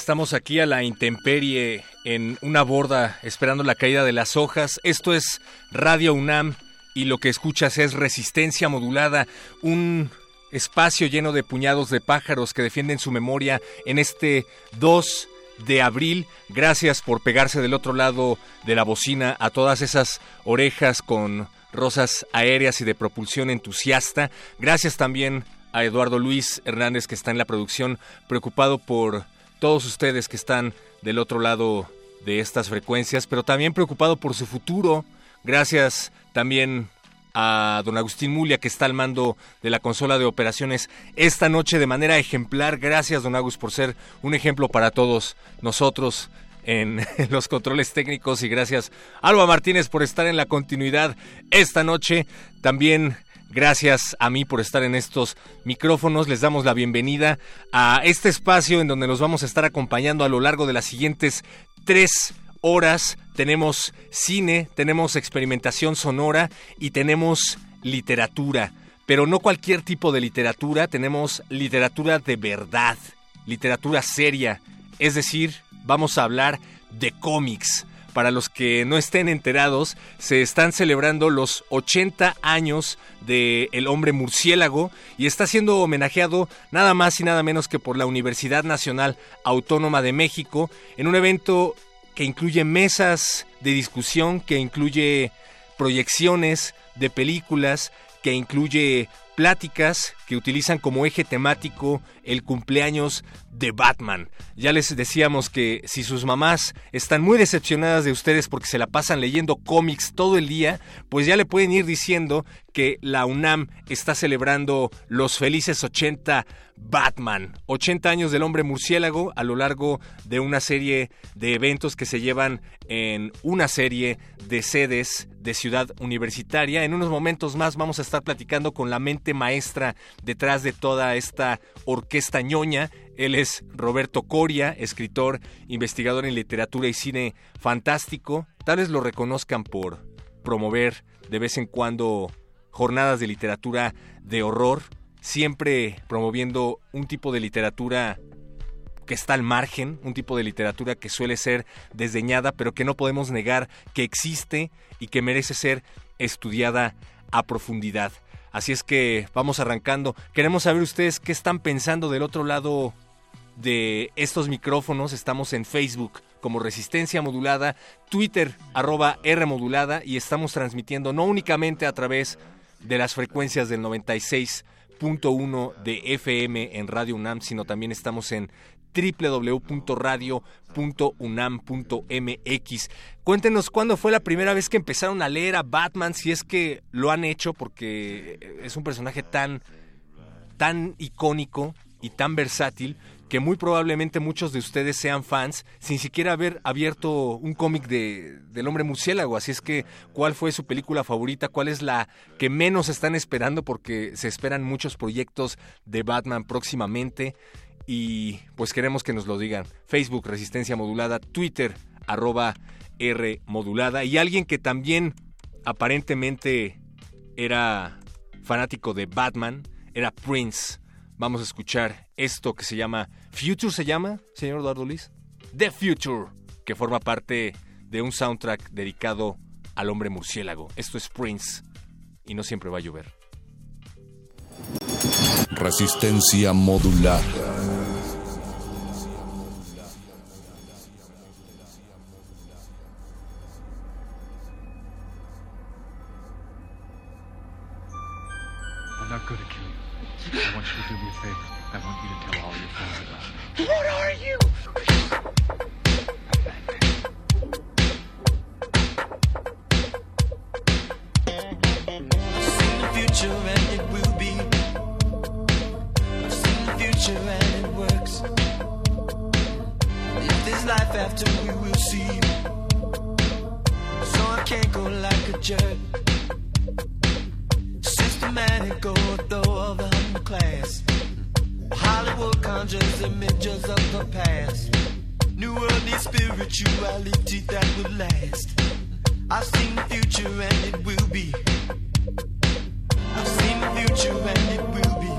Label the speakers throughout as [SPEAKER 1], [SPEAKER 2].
[SPEAKER 1] Estamos aquí a la intemperie en una borda esperando la caída de las hojas. Esto es Radio UNAM y lo que escuchas es resistencia modulada, un espacio lleno de puñados de pájaros que defienden su memoria en este 2 de abril. Gracias por pegarse del otro lado de la bocina a todas esas orejas con rosas aéreas y de propulsión entusiasta. Gracias también a Eduardo Luis Hernández que está en la producción preocupado por todos ustedes que están del otro lado de estas frecuencias, pero también preocupado por su futuro. Gracias también a don Agustín Mulia que está al mando de la consola de operaciones esta noche de manera ejemplar. Gracias don Agus por ser un ejemplo para todos nosotros en, los controles técnicos y gracias Alba Martínez por estar en la continuidad esta noche. También Gracias a mí por estar en estos micrófonos. Les damos la bienvenida a este espacio en donde nos vamos a estar acompañando a lo largo de las siguientes tres horas. Tenemos cine, tenemos experimentación sonora y tenemos literatura. Pero no cualquier tipo de literatura, tenemos literatura de verdad, literatura seria. Es decir, vamos a hablar de cómics para los que no estén enterados, se están celebrando los 80 años de El hombre murciélago y está siendo homenajeado nada más y nada menos que por la Universidad Nacional Autónoma de México en un evento que incluye mesas de discusión, que incluye proyecciones de películas, que incluye pláticas que utilizan como eje temático el cumpleaños de Batman. Ya les decíamos que si sus mamás están muy decepcionadas de ustedes porque se la pasan leyendo cómics todo el día, pues ya le pueden ir diciendo que la UNAM está celebrando los felices 80 Batman, 80 años del hombre murciélago a lo largo de una serie de eventos que se llevan en una serie de sedes de Ciudad Universitaria. En unos momentos más vamos a estar platicando con la mente maestra detrás de toda esta orquesta ñoña. Él es Roberto Coria, escritor, investigador en literatura y cine fantástico. Tal vez lo reconozcan por promover de vez en cuando jornadas de literatura de horror, siempre promoviendo un tipo de literatura que está al margen, un tipo de literatura que suele ser desdeñada, pero que no podemos negar que existe y que merece ser estudiada a profundidad. Así es que vamos arrancando. Queremos saber ustedes qué están pensando del otro lado de estos micrófonos. Estamos en Facebook como Resistencia Modulada, Twitter arroba R Modulada y estamos transmitiendo no únicamente a través de las frecuencias del 96.1 de FM en Radio UNAM, sino también estamos en www.radio.unam.mx. Cuéntenos cuándo fue la primera vez que empezaron a leer a Batman, si es que lo han hecho, porque es un personaje tan, tan icónico y tan versátil que muy probablemente muchos de ustedes sean fans sin siquiera haber abierto un cómic de, del hombre murciélago. Así es que, ¿cuál fue su película favorita? ¿Cuál es la que menos están esperando? Porque se esperan muchos proyectos de Batman próximamente y pues queremos que nos lo digan. Facebook Resistencia Modulada, Twitter arroba R Modulada y alguien que también aparentemente era fanático de Batman, era Prince. Vamos a escuchar esto que se llama Future, ¿se llama, señor Eduardo Liz? The Future, que forma parte de un soundtrack dedicado al hombre murciélago. Esto es Prince y no siempre va a llover.
[SPEAKER 2] Resistencia modular.
[SPEAKER 3] I'm not going to kill you. I want you to do me a favor.
[SPEAKER 4] What are you?
[SPEAKER 5] I've seen the future and it will be. I've seen the future and it works. If there's life after, we will see. So I can't go like a jerk. Systematic ortho of the underclass. Hollywood conjures images of the past. New world needs spirituality that will last. I've seen the future and it will be. I've seen the future and it will be.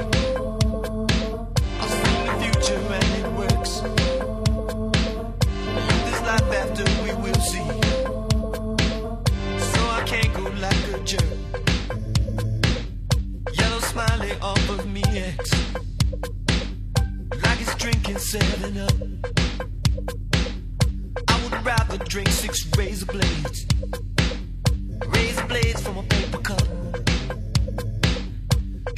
[SPEAKER 5] I've seen the future and it works. There's life after, we will see. So I can't go like a jerk. Yellow smiley offers me X. Drinking 7 up. I would rather drink six razor blades. Razor blades from a paper cup.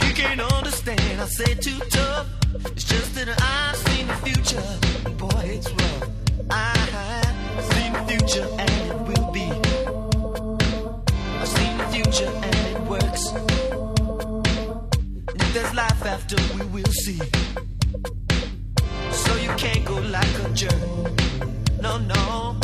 [SPEAKER 5] You can't understand, I say too tough. It's just that I've seen the future. Boy, it's rough. I've seen the future and it will be. I've seen the future and it works. And if there's life after, we will see. You can't go like a jerk. No, no.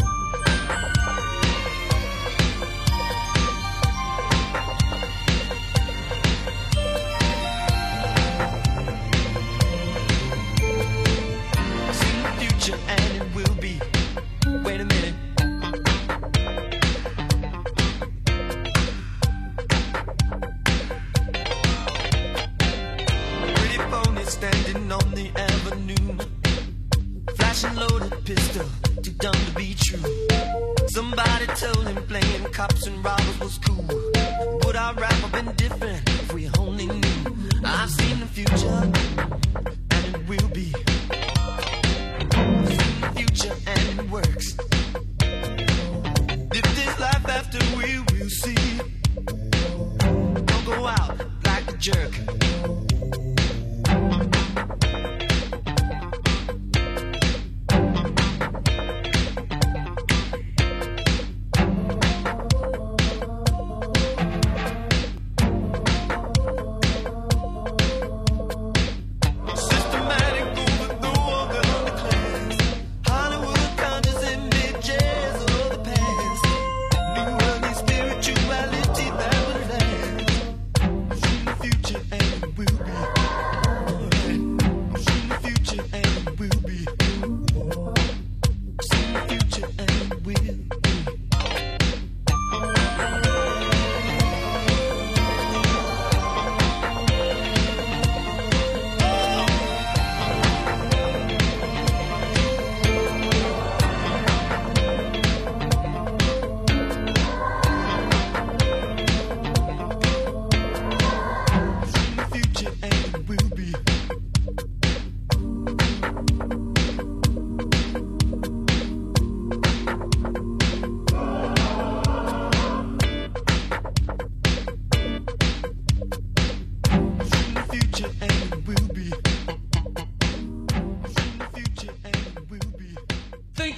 [SPEAKER 4] Think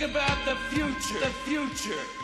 [SPEAKER 4] about the future. The future.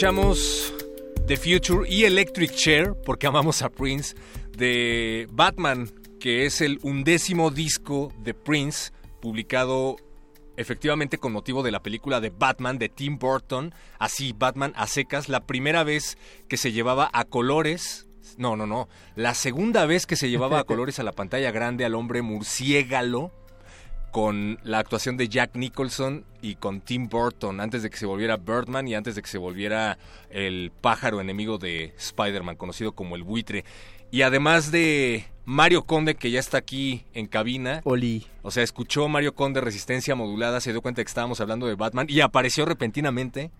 [SPEAKER 1] Escuchamos The Future y Electric Chair, porque amamos a Prince, de Batman, que es el undécimo disco de Prince, publicado efectivamente con motivo de la película de Batman de Tim Burton, así Batman a secas, la primera vez que se llevaba a colores. No, no, no. La segunda vez que se llevaba a colores a la pantalla grande al hombre murciégalo con la actuación de Jack Nicholson y con Tim Burton antes de que se volviera Birdman y antes de que se volviera el pájaro enemigo de Spider-Man, conocido como el buitre. Y además de Mario Conde, que ya está aquí en cabina.
[SPEAKER 6] Oli.
[SPEAKER 1] O sea, escuchó Mario Conde Resistencia Modulada, se dio cuenta que estábamos hablando de Batman y apareció repentinamente.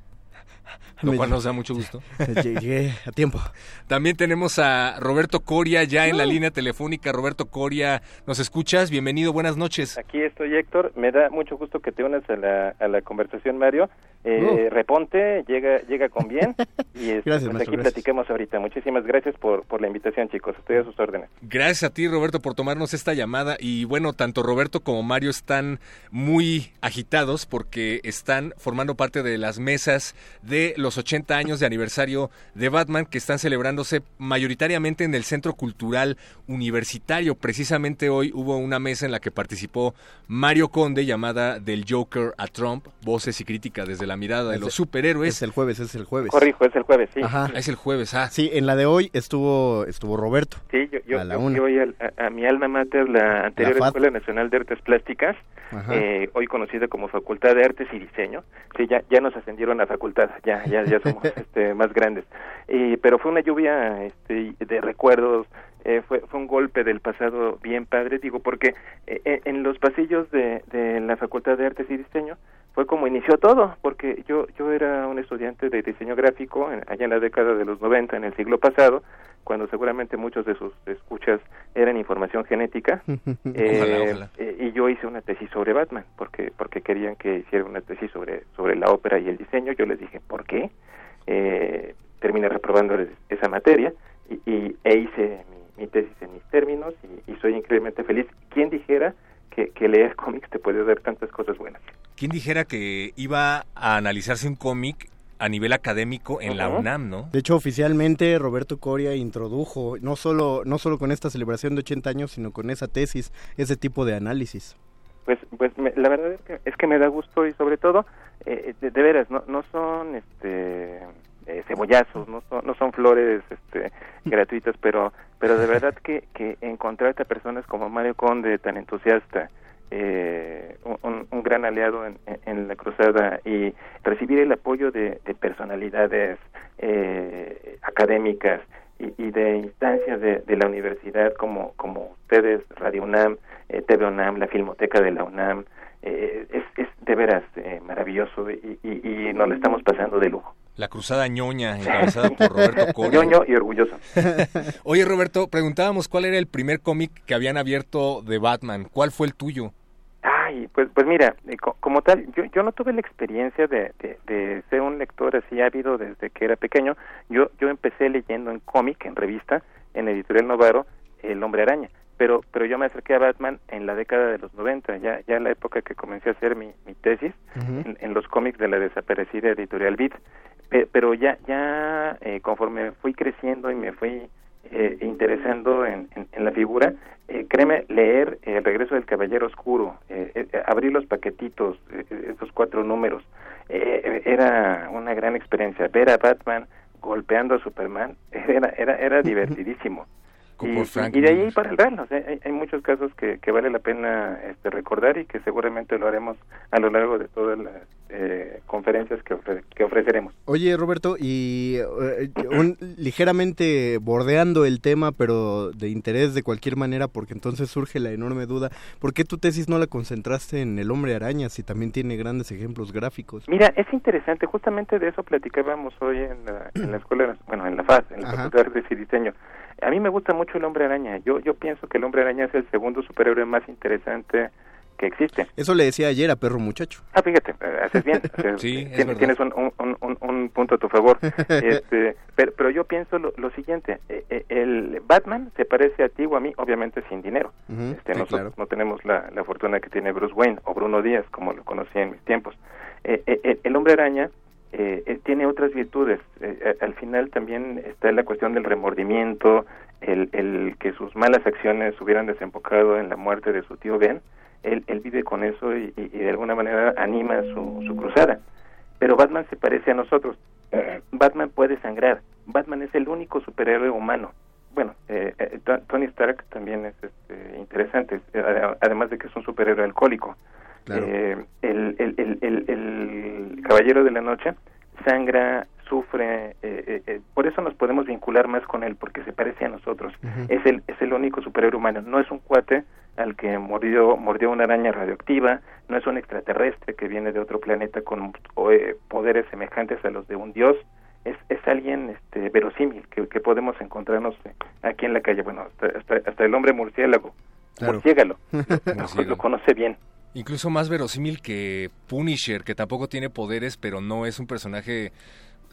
[SPEAKER 1] Lo cual nos da mucho gusto.
[SPEAKER 6] Llegué a tiempo.
[SPEAKER 1] También tenemos a Roberto Coria ya en la línea telefónica. Roberto Coria, ¿nos escuchas? Bienvenido, buenas noches.
[SPEAKER 7] Aquí estoy, Héctor. Me da mucho gusto que te unas a la, a la conversación, Mario. Eh,
[SPEAKER 6] Uh.
[SPEAKER 7] Reponte, llega llega con bien. Y este,
[SPEAKER 6] Gracias,
[SPEAKER 7] pues
[SPEAKER 6] maestro,
[SPEAKER 7] aquí
[SPEAKER 6] gracias.
[SPEAKER 7] platicamos ahorita. Muchísimas gracias por, por la invitación, chicos. Estoy a sus órdenes.
[SPEAKER 1] Gracias a ti, Roberto, por tomarnos esta llamada. Y bueno, tanto Roberto como Mario están muy agitados porque están formando parte de las mesas de los 80 años de aniversario de Batman que están celebrándose mayoritariamente en el Centro Cultural Universitario. Precisamente hoy hubo una mesa en la que participó Mario Conde llamada Del Joker a Trump, voces y crítica desde la mirada de
[SPEAKER 6] Es-
[SPEAKER 1] los superhéroes.
[SPEAKER 6] Es el jueves, es el jueves.
[SPEAKER 7] Corrijo, es el jueves, sí.
[SPEAKER 6] Ajá.
[SPEAKER 1] Es el jueves, ah.
[SPEAKER 6] Sí, en la de hoy estuvo estuvo Roberto.
[SPEAKER 7] Sí, yo, yo,
[SPEAKER 6] A la
[SPEAKER 7] yo hoy al- a, a mi alma mater, la anterior
[SPEAKER 6] La.
[SPEAKER 7] Escuela Nacional de Artes Plásticas, eh, hoy conocida como Facultad de Artes y Diseño. Sí, ya, ya nos ascendieron a facultad, ya, ya, ya somos este, más grandes. Eh, pero fue una lluvia este, de recuerdos, eh, fue, fue un golpe del pasado bien padre, digo, porque eh, eh, en los pasillos de, de la Facultad de Artes y Diseño fue como inició todo, porque yo yo era un estudiante de diseño gráfico en- allá en la década de los 90, en el siglo pasado, cuando seguramente muchos de sus escuchas eran información genética, eh,
[SPEAKER 1] Ojalá, ojalá.
[SPEAKER 7] eh, y yo hice una tesis sobre Batman, porque porque querían que hiciera una tesis sobre sobre la ópera y el diseño, yo les dije, ¿por qué? Eh, terminé reprobando es- esa materia y, y- e hice mi, mi tesis en mis términos y, y soy increíblemente feliz. ¿Quién dijera que, que leer cómics te puede dar tantas cosas buenas?
[SPEAKER 1] ¿Quién dijera que iba a analizarse un cómic a nivel académico en la. UNAM, no?
[SPEAKER 6] De hecho, oficialmente Roberto Coria introdujo, no solo, no solo con esta celebración de 80 años, sino con esa tesis, ese tipo de análisis.
[SPEAKER 7] Pues, pues me- la verdad es que, es que me da gusto y sobre todo, eh, de, de veras, no, no son este eh, cebollazos, no son, no son flores este, gratuitas, pero pero de verdad que, que encontrarte a personas como Mario Conde, tan entusiasta, eh, un- gran aliado en, en- la cruzada y recibir el apoyo de, de personalidades eh, académicas y, de instancias de, de la universidad como, como ustedes, Radio UNAM, eh, TV UNAM, la Filmoteca de la UNAM, eh, es, es de veras eh, maravilloso y, y, y nos la estamos pasando de lujo.
[SPEAKER 1] La cruzada ñoña, encabezada por Roberto Coria.
[SPEAKER 7] Ñoño y orgulloso.
[SPEAKER 1] Oye, Roberto, preguntábamos cuál era el primer cómic que habían abierto de Batman. ¿Cuál fue el tuyo?
[SPEAKER 7] Ay, pues, pues mira, eh, co- como tal, yo, yo no tuve la experiencia de, de, de ser un lector así ávido desde que era pequeño. Yo, yo empecé leyendo en cómic, en revista, en Editorial Novaro, El Hombre Araña. Pero, pero yo me acerqué a Batman en la década de los 90, ya, ya en la época que comencé a hacer mi, mi tesis en, en los cómics de la desaparecida Editorial Beat. Pe- pero ya, ya eh, conforme fui creciendo y me fui eh, interesando en, en- en la figura, eh, créeme, leer eh, El regreso del Caballero Oscuro, eh, abrir los paquetitos, esos cuatro números, era una gran experiencia. Ver a Batman golpeando a Superman era, era, era divertidísimo.
[SPEAKER 1] Como
[SPEAKER 7] Y,
[SPEAKER 1] por Frank
[SPEAKER 7] y de ahí para el real, o sea, hay, hay muchos casos que, que vale la pena este, recordar y que seguramente lo haremos a lo largo de todas las eh, conferencias que, ofre- que ofreceremos.
[SPEAKER 6] Oye, Roberto, y eh, un- ligeramente bordeando el tema, pero de interés de cualquier manera, porque entonces surge la enorme duda, ¿por qué tu tesis no la concentraste en el hombre araña si también tiene grandes ejemplos gráficos?
[SPEAKER 7] Mira, es interesante, justamente de eso platicábamos hoy en la, en la escuela, bueno, en la FAS, en la. Facultad de Artes y Diseño. A mí me gusta mucho el Hombre Araña. Yo yo pienso que el Hombre Araña es el segundo superhéroe más interesante que existe.
[SPEAKER 6] Eso le decía ayer a Perro Muchacho.
[SPEAKER 7] Ah, fíjate, haces bien.
[SPEAKER 6] Sí, es
[SPEAKER 7] tienes, tienes un, un- un- un- un punto a tu favor. este, pero, pero yo pienso lo, lo siguiente: eh, eh, el Batman se parece a ti o a mí, obviamente sin dinero. Este,
[SPEAKER 6] sí,
[SPEAKER 7] nosotros
[SPEAKER 6] claro.
[SPEAKER 7] no tenemos la, la fortuna que tiene Bruce Wayne o Bruno Díaz, como lo conocí en mis tiempos. Eh, el hombre araña eh, eh, tiene otras virtudes. Eh, eh, al final también está la cuestión del remordimiento, el, que sus malas acciones hubieran desembocado en la muerte de su tío Ben. Él, vive con eso y, de alguna manera anima su, su cruzada. Pero Batman se parece a nosotros. Batman puede sangrar. Batman es el único superhéroe humano. Bueno, eh, To- Tony Stark también es este, interesante, ade- además de que es un superhéroe alcohólico. Eh, el, el, el, el, Caballero de la Noche sangra, sufre, eh, eh, eh, por eso nos podemos vincular más con él, porque se parece a nosotros. Es el es el único superhéroe humano, no es un cuate al que mordió, mordió una araña radioactiva, no es un extraterrestre que viene de otro planeta con eh, poderes semejantes a los de un dios, es, es alguien este, verosímil que, que podemos encontrarnos aquí en la calle. Bueno, hasta, hasta, hasta el hombre murciélago,
[SPEAKER 1] Claro.
[SPEAKER 7] murciégalo, lo conoce bien.
[SPEAKER 1] Incluso más verosímil que Punisher, que tampoco tiene poderes, pero no es un personaje...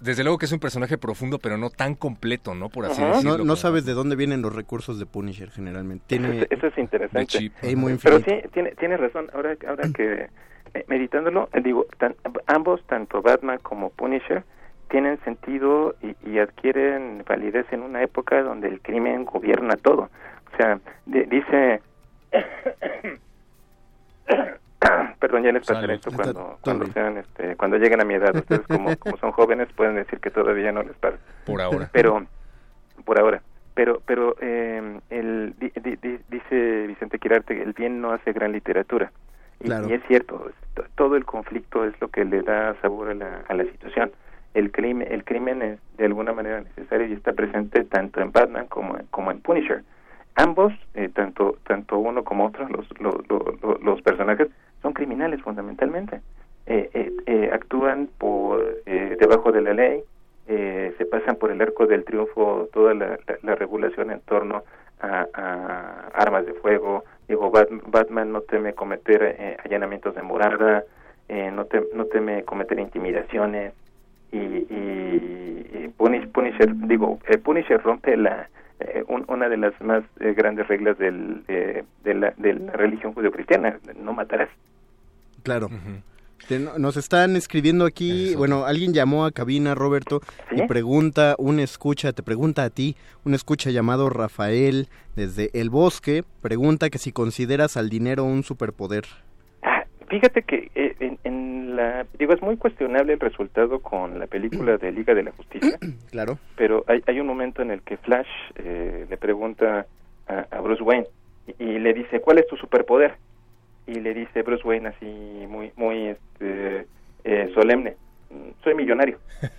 [SPEAKER 1] Desde luego que es un personaje profundo, pero no tan completo, ¿no? Por así decirlo.
[SPEAKER 6] no
[SPEAKER 1] como-
[SPEAKER 6] sabes de dónde vienen los recursos de Punisher generalmente. Tiene,
[SPEAKER 7] Eso, es- eso es interesante.
[SPEAKER 6] chip. Hay muy
[SPEAKER 7] Pero sí, tiene, tiene razón. Ahora, ahora que meditándolo, digo, tan- ambos, tanto Batman como Punisher, tienen sentido y, y adquieren validez en una época donde el crimen gobierna todo. O sea, de- dice... Perdón, ya les pasaré esto cuando, cuando sean, este, cuando lleguen a mi edad. Ustedes como, como son jóvenes pueden decir que todavía no les pasa.
[SPEAKER 1] Por ahora.
[SPEAKER 7] Pero, por ahora. Pero, pero eh, el, di- di- di- dice Vicente Quirarte, el bien no hace gran literatura. Y,
[SPEAKER 6] Claro.
[SPEAKER 7] y es cierto, to- todo el conflicto es lo que le da sabor a la, a la situación. El crimen, el crimen es de alguna manera necesario y está presente tanto en Batman como, como en Punisher. Ambos, eh, tanto tanto uno como otro, los, los, los, personajes, son criminales fundamentalmente. Eh, eh, eh, actúan por eh, debajo de la ley, se pasan por el arco del triunfo toda la, la- la regulación en torno a, armas de fuego. Digo, Bat- Batman no teme cometer allanamientos de morada, no, te- no teme cometer intimidaciones y, y, y Punish- Punisher, digo, eh, Punisher rompe la eh, un- una de las más eh, grandes reglas del, eh, de, la, de la religión judeocristiana, no matarás.
[SPEAKER 6] Claro. Te- Nos están escribiendo aquí, bueno, alguien llamó a cabina, Roberto, y pregunta, un escucha, te pregunta a ti, un escucha llamado Rafael desde El Bosque, pregunta que si consideras al dinero un superpoder.
[SPEAKER 7] Fíjate que eh, en, en la digo es muy cuestionable el resultado con la película de Liga de la Justicia,
[SPEAKER 6] Claro.
[SPEAKER 7] pero hay, hay un momento en el que Flash eh, le pregunta a, a Bruce Wayne y, y le dice ¿cuál es tu superpoder? y le dice Bruce Wayne así muy muy este, eh, solemne "Mm, soy millonario.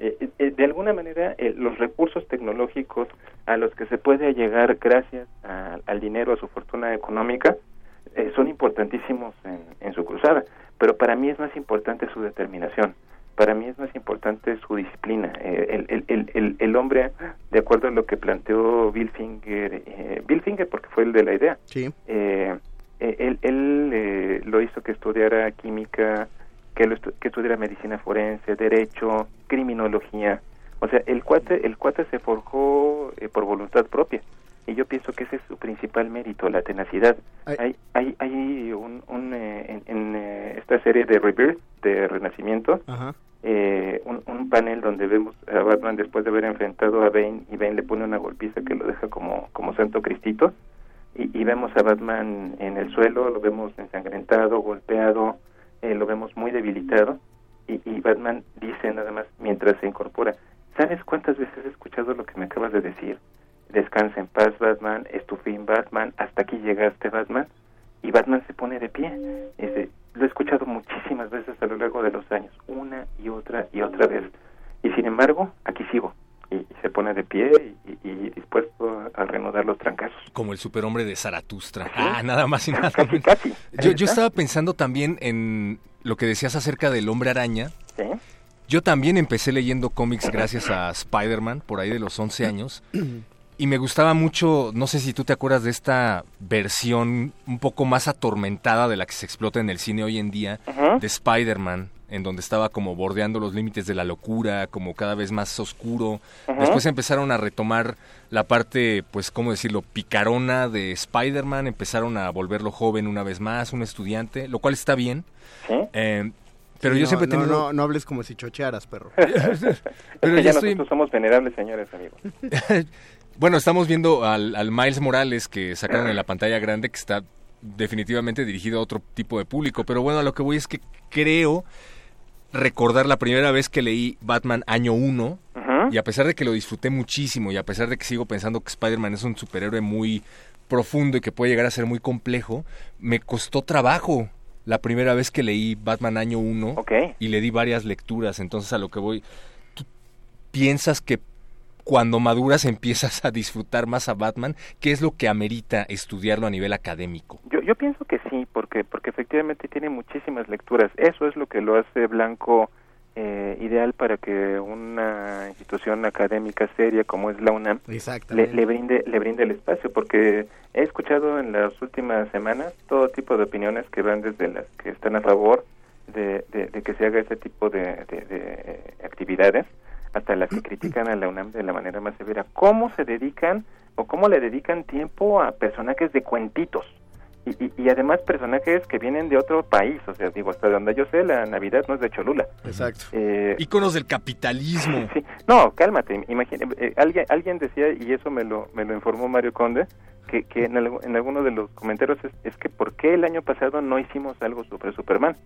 [SPEAKER 7] Eh, eh, de alguna manera eh, los recursos tecnológicos a los que se puede llegar gracias a- al dinero, a su fortuna económica, eh, son importantísimos en, en su cruzada, pero para mí es más importante su determinación, para mí es más importante su disciplina. Eh, el, el, el, el, hombre, de acuerdo a lo que planteó Bill Finger, eh, Bill Finger porque fue el de la idea,
[SPEAKER 6] Sí.
[SPEAKER 7] eh, eh, él, él eh, lo hizo que estudiara química, que, lo estu- que estudiara medicina forense, derecho, criminología. O sea, el cuate, el cuate se forjó eh, por voluntad propia. Y yo pienso que ese es su principal mérito, la tenacidad. Hay, hay, hay un, un, eh, en, en, eh, esta serie de Rebirth, de Renacimiento,
[SPEAKER 6] Ajá.
[SPEAKER 7] eh, un, un panel donde vemos a Batman después de haber enfrentado a Bane y Bane le pone una golpiza que lo deja como, como santo cristito y, y vemos a Batman en el suelo, lo vemos ensangrentado, golpeado, eh, lo vemos muy debilitado y, y Batman dice nada más mientras se incorpora, ¿sabes cuántas veces he escuchado lo que me acabas de decir? Descansa en paz Batman, es tu fin Batman, hasta aquí llegaste Batman y Batman se pone de pie. Dice, lo he escuchado muchísimas veces a lo largo de los años, una y otra y otra vez. Y sin embargo, aquí sigo. Y, y se pone de pie y, y dispuesto a reanudar los trancazos.
[SPEAKER 1] Como el superhombre de Zaratustra. Ah, nada más y nada
[SPEAKER 7] Casi,
[SPEAKER 1] menos.
[SPEAKER 7] casi.
[SPEAKER 1] Yo, yo estaba pensando también en lo que decías acerca del hombre araña.
[SPEAKER 7] Sí.
[SPEAKER 1] Yo también empecé leyendo cómics gracias a Spider-Man, por ahí de los 11 años. Y me gustaba mucho, no sé si tú te acuerdas de esta versión un poco más atormentada de la que se explota en el cine hoy en día, de Spider-Man, en donde estaba como bordeando los límites de la locura, como cada vez más oscuro. Después empezaron a retomar la parte, pues, ¿cómo decirlo?, picarona de Spider-Man, empezaron a volverlo joven una vez más, un estudiante, lo cual está bien.
[SPEAKER 7] Sí.
[SPEAKER 1] Eh, pero
[SPEAKER 6] Sí,
[SPEAKER 1] yo
[SPEAKER 6] no,
[SPEAKER 1] siempre he
[SPEAKER 6] no,
[SPEAKER 1] tenido...
[SPEAKER 6] no, no hables como si chochearas, perro.
[SPEAKER 7] Es
[SPEAKER 1] Pero
[SPEAKER 7] que
[SPEAKER 1] ya
[SPEAKER 7] ya
[SPEAKER 1] estoy-
[SPEAKER 7] nosotros somos venerables, señores amigos.
[SPEAKER 1] Bueno, estamos viendo al, al Miles Morales que sacaron en la pantalla grande, que está definitivamente dirigido a otro tipo de público. Pero bueno, a lo que voy es que creo recordar la primera vez que leí Batman año 1.
[SPEAKER 7] Ajá.
[SPEAKER 1] Y a pesar de que lo disfruté muchísimo y a pesar de que sigo pensando que Spider-Man es un superhéroe muy profundo y que puede llegar a ser muy complejo, me costó trabajo la primera vez que leí Batman año 1
[SPEAKER 7] Ok.
[SPEAKER 1] y le di varias lecturas. Entonces a lo que voy, ¿tú piensas que cuando maduras empiezas a disfrutar más a Batman? ¿Qué es lo que amerita estudiarlo a nivel académico?
[SPEAKER 7] Yo, yo pienso que sí, porque porque efectivamente tiene muchísimas lecturas. Eso es lo que lo hace Blanco eh, ideal para que una institución académica seria como es la UNAM le, brinde le brinde el espacio, porque he escuchado en las últimas semanas todo tipo de opiniones que van desde las que están a favor de, de, de que se haga ese tipo de, de- de actividades hasta las que critican a la UNAM de la manera más severa. ¿Cómo se dedican o cómo le dedican tiempo a personajes de cuentitos? Y, y, y además personajes que vienen de otro país, o sea, digo, hasta donde yo sé, la Navidad no es de Cholula.
[SPEAKER 6] Exacto.
[SPEAKER 7] Eh,
[SPEAKER 1] Íconos del capitalismo.
[SPEAKER 7] Sí, no, cálmate. Imagina, eh, alguien, alguien decía, y eso me lo, me lo informó Mario Conde, que, que en, en alguno de los comentarios es, es que ¿por qué el año pasado no hicimos algo sobre Superman?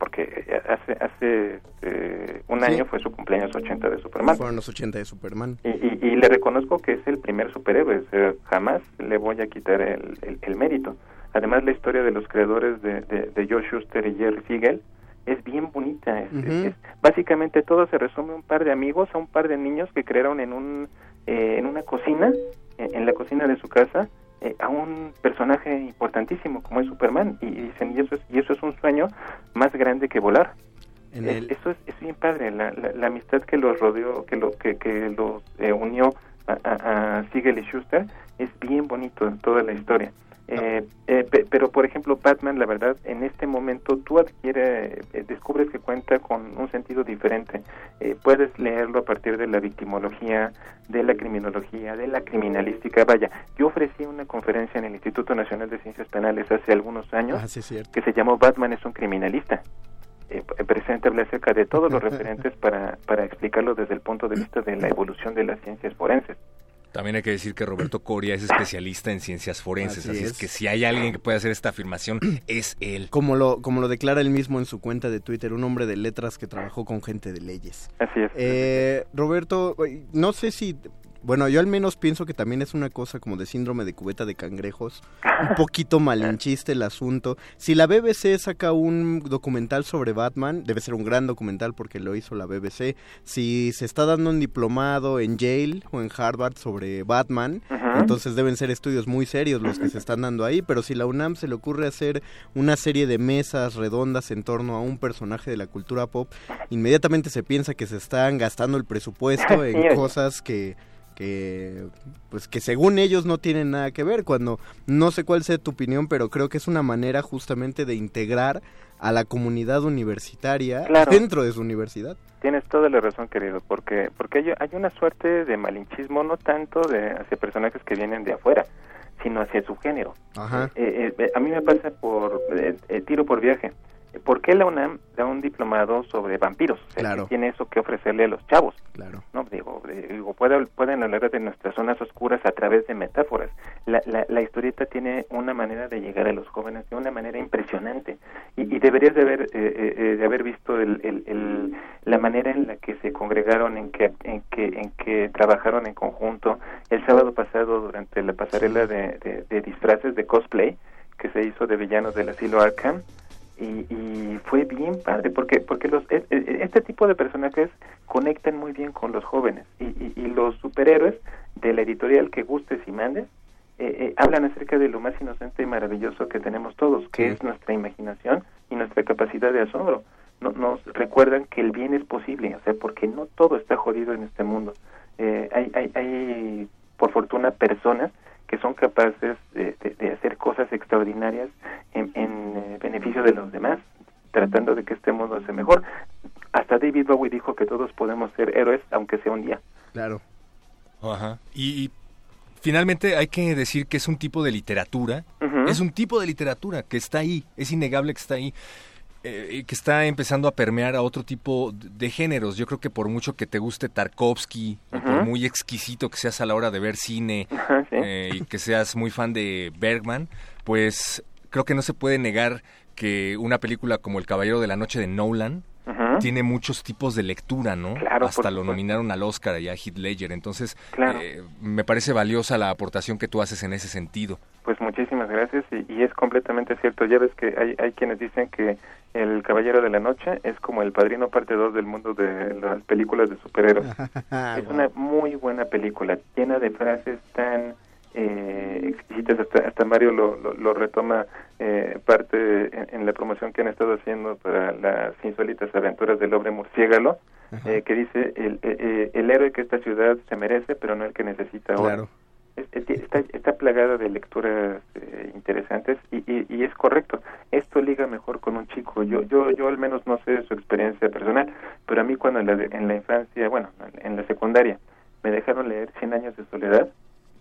[SPEAKER 7] Porque eh, hace hace eh, un
[SPEAKER 6] Sí.
[SPEAKER 7] año fue su cumpleaños 80 de Superman.
[SPEAKER 6] Fueron los 80 de Superman.
[SPEAKER 7] Y, y, y le reconozco que es el primer superhéroe, jamás le voy a quitar el, el, el mérito. Además, la historia de los creadores de, de, de Joe Schuster y Jerry Siegel es bien bonita. Es, es- básicamente todo se resume a un par de amigos, a un par de niños que crearon en un eh, en una cocina en, en la cocina de su casa eh, a un personaje importantísimo como es Superman y, y dicen y eso es y eso es un sueño más grande que volar
[SPEAKER 6] En
[SPEAKER 7] Eh,
[SPEAKER 6] el-
[SPEAKER 7] eso es, es bien padre la, la, la amistad que los rodeó que lo que, que los eh, unió a, a, a Siegel y Schuster es bien bonito en toda la historia Eh, eh, pe- pero por ejemplo Batman la verdad en este momento tú adquieres eh, descubres que cuenta con un sentido diferente. Eh, puedes leerlo a partir de la victimología de la criminología de la criminalística. Vaya yo ofrecí una conferencia en el Instituto Nacional de Ciencias Penales hace algunos años
[SPEAKER 6] Ah, sí,
[SPEAKER 7] que se llamó Batman es un criminalista. Eh, presente habla acerca de todos los referentes para, para explicarlo desde el punto de vista de la evolución de las ciencias forenses.
[SPEAKER 1] También hay que decir que Roberto Coria es especialista en ciencias forenses,
[SPEAKER 6] Así
[SPEAKER 1] así, es.
[SPEAKER 6] es.
[SPEAKER 1] que si hay alguien que puede hacer esta afirmación, es él.
[SPEAKER 6] Como lo, como lo declara él mismo en su cuenta de Twitter, un hombre de letras que trabajó con gente de leyes.
[SPEAKER 7] Así es.
[SPEAKER 6] Eh, Roberto, eh, no sé si... Bueno, yo al menos pienso que también es una cosa como de síndrome de cubeta de cangrejos, un poquito malinchiste el asunto. Si la BBC saca un documental sobre Batman, debe ser un gran documental porque lo hizo la BBC. Si se está dando un diplomado en Yale o en Harvard sobre Batman, entonces deben ser estudios muy serios los que se están dando ahí. Pero si la UNAM se le ocurre hacer una serie de mesas redondas en torno a un personaje de la cultura pop, inmediatamente se piensa que se están gastando el presupuesto en cosas que que pues que según ellos no tienen nada que ver cuando no sé cuál sea tu opinión pero creo que es una manera justamente de integrar a la comunidad universitaria
[SPEAKER 7] Claro.
[SPEAKER 6] dentro de su universidad
[SPEAKER 7] Tienes toda la razón, querido, porque porque hay, hay una suerte de malinchismo no tanto de hacia personajes que vienen de afuera, sino hacia su género.
[SPEAKER 6] Ajá.
[SPEAKER 7] Eh, eh, a mí me pasa por eh, eh, tiro por viaje. ¿Por qué la UNAM da un diplomado sobre vampiros? O sea,
[SPEAKER 6] Claro.
[SPEAKER 7] ¿qué tiene eso que ofrecerle a los chavos?
[SPEAKER 6] Claro.
[SPEAKER 7] No, digo, digo puede- pueden hablar de nuestras zonas oscuras a través de metáforas. La, la, la historieta tiene una manera de llegar a los jóvenes de una manera impresionante y, y deberías de haber, eh, eh, eh, de haber visto el, el- el- la manera en la que se congregaron, en que, en que, en que trabajaron en conjunto. El sábado pasado durante la pasarela de, de- de disfraces de cosplay que se hizo de villanos del asilo Arkham y, y fue bien padre porque porque los e- e- este tipo de personajes conectan muy bien con los jóvenes y, y- y los superhéroes de la editorial que gustes y mandes eh, eh, hablan acerca de lo más inocente y maravilloso que tenemos todos que es nuestra imaginación y nuestra capacidad de asombro. No, nos recuerdan que el bien es posible o sea porque no todo está jodido en este mundo. Eh, hay, hay, hay por fortuna personas que son capaces de, de- de hacer cosas extraordinarias en, en, eh, beneficio de los demás, tratando de que este mundo sea mejor. Hasta David Bowie dijo que todos podemos ser héroes, aunque sea un día.
[SPEAKER 6] claro
[SPEAKER 1] Ajá. Y, y finalmente hay que decir que es un tipo de literatura, es un tipo de literatura que está ahí, es innegable que está ahí. Eh, que está empezando a permear a otro tipo de géneros. Yo creo que por mucho que te guste Tarkovsky, por muy exquisito que seas a la hora de ver cine,
[SPEAKER 7] sí.
[SPEAKER 1] eh, y que seas muy fan de Bergman, pues creo que no se puede negar que una película como El Caballero de la Noche de Nolan tiene muchos tipos de lectura, ¿no?
[SPEAKER 7] Claro,
[SPEAKER 1] Hasta lo nominaron al Oscar y a Heath Ledger. Entonces,
[SPEAKER 7] Claro.
[SPEAKER 1] eh, me parece valiosa la aportación que tú haces en ese sentido.
[SPEAKER 7] Pues muchísimas gracias y, y es completamente cierto. Ya ves que hay, hay quienes dicen que El Caballero de la Noche es como el padrino parte 2 del mundo de las películas de superhéroes. es una muy buena película, llena de frases tan eh, exquisitas. Hasta, hasta Mario lo, lo, lo retoma eh, parte en, en la promoción que han estado haciendo para las insólitas aventuras del hombre murciélago, eh, que dice el, eh, eh, el héroe que esta ciudad se merece, pero no el que necesita.
[SPEAKER 6] Claro.
[SPEAKER 7] Está, está plagada de lecturas eh, interesantes y, y, y es correcto. Esto liga mejor con un chico. Yo, yo, yo al menos no sé de su experiencia personal, pero a mí cuando en la, en la infancia, bueno, en la secundaria, me dejaron leer Cien años de soledad,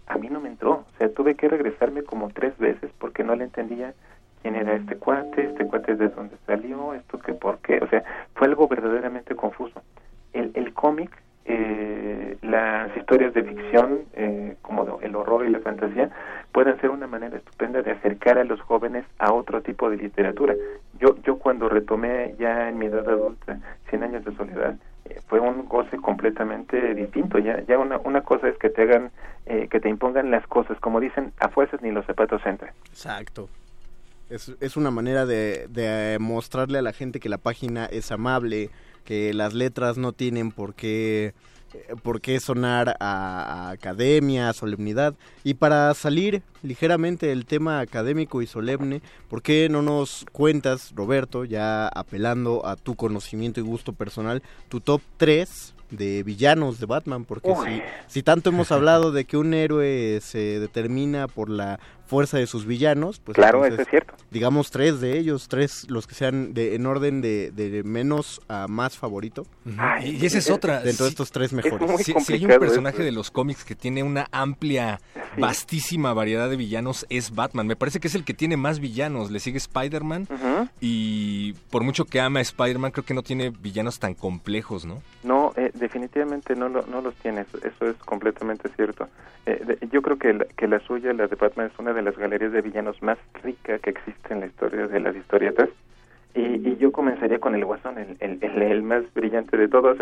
[SPEAKER 7] a mí no me entró. O sea, tuve que regresarme como tres veces porque no le entendía quién era este cuate, este cuate de dónde salió, esto que por qué. O sea, fue algo verdaderamente confuso. El, el cómic, eh, las historias de ficción, eh, como el horror y la fantasía, pueden ser una manera estupenda de acercar a los jóvenes a otro tipo de literatura. Yo, yo cuando retomé ya en mi edad adulta, Cien años de soledad, eh, fue un goce completamente distinto. Ya, ya una, una cosa es que te hagan, eh, que te impongan las cosas, como dicen, a fuerzas ni los zapatos entran.
[SPEAKER 6] Exacto. Es, es una manera de, de mostrarle a la gente que la página es amable, que las letras no tienen por qué por qué sonar a, a academia, a solemnidad. Y para salir ligeramente del tema académico y solemne, ¿por qué no nos cuentas, Roberto, ya apelando a tu conocimiento y gusto personal, tu top 3 de villanos de Batman? Porque si, si tanto hemos hablado de que un héroe se determina por la fuerza de sus villanos, pues
[SPEAKER 7] Claro,
[SPEAKER 6] entonces,
[SPEAKER 7] eso es cierto.
[SPEAKER 6] digamos tres de ellos, tres los que sean de, en orden de, de menos a más favorito.
[SPEAKER 1] y, y esa es otra.
[SPEAKER 6] Dentro de
[SPEAKER 1] Sí,
[SPEAKER 6] estos tres mejores.
[SPEAKER 1] Si, si hay un personaje de los cómics que tiene una amplia, vastísima variedad de villanos, es Batman. Me parece que es el que tiene más villanos. Le sigue Spider-Man. Y por mucho que ama a Spider-Man, creo que no tiene villanos tan complejos, ¿no?
[SPEAKER 7] No, eh, definitivamente no, lo, no los tiene, eso, es completamente cierto. Eh, yo creo que la, que la suya, la de Batman, es una de las galerías de villanos más rica que existe en la historia de las historietas. Y, y yo comenzaría con el Guasón, el, el, más brillante de todos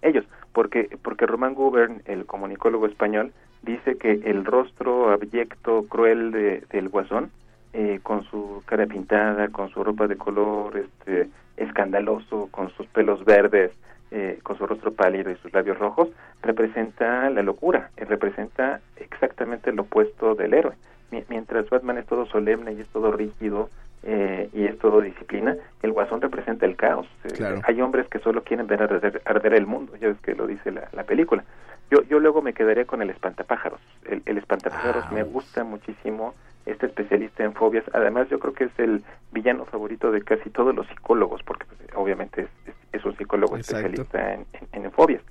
[SPEAKER 7] ellos, porque, porque Román Gubern, el comunicólogo español, dice que el rostro abyecto, cruel de, del Guasón, eh, con su cara pintada, con su ropa de color este, escandaloso, con sus pelos verdes, eh, con su rostro pálido y sus labios rojos, representa la locura, eh, representa exactamente lo opuesto del héroe. Mi- mientras Batman es todo solemne y es todo rígido eh, y es todo disciplina, el guasón representa el caos. Eh,
[SPEAKER 6] Claro.
[SPEAKER 7] Hay hombres que solo quieren ver arder, arder el mundo, ya ves que lo dice la, la película. Yo, yo luego me quedaría con el espantapájaros. El, el espantapájaros me gusta muchísimo, este especialista en fobias. Además, yo creo que es el villano favorito de casi todos los psicólogos, porque pues, obviamente es, es- es un psicólogo
[SPEAKER 6] Exacto.
[SPEAKER 7] especialista en, en- en fobias.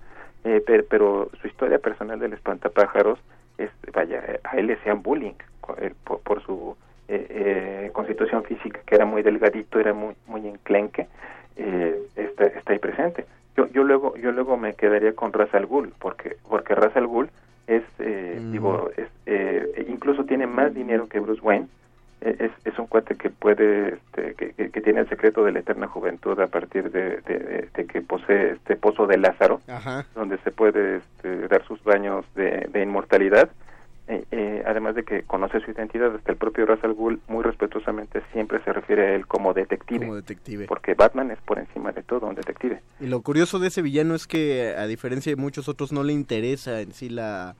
[SPEAKER 7] Eh, per- pero, su historia personal del espantapájaros es, vaya, a él le hacían bullying eh, por, por su eh, eh, constitución física, que era muy delgadito, era muy muy enclenque, eh, está, está ahí presente. Yo, yo luego yo luego me quedaría con Ra's al Ghul, porque porque Ra's al Ghul es, eh, digo, es, eh, incluso tiene más dinero que Bruce Wayne, Eh, es, es un cuate que puede, este, que, tiene el secreto de la eterna juventud a partir de, de- de que posee este pozo de Lázaro,
[SPEAKER 6] Ajá.
[SPEAKER 7] donde se puede este, dar sus baños de inmortalidad. Eh, eh, además de que conoce su identidad, hasta el propio Ra's al Ghul muy respetuosamente siempre se refiere a él como detective,
[SPEAKER 6] Como detective.
[SPEAKER 7] porque Batman es por encima de todo un detective.
[SPEAKER 6] Y lo curioso de ese villano es que, a diferencia de muchos otros, no le interesa en sí la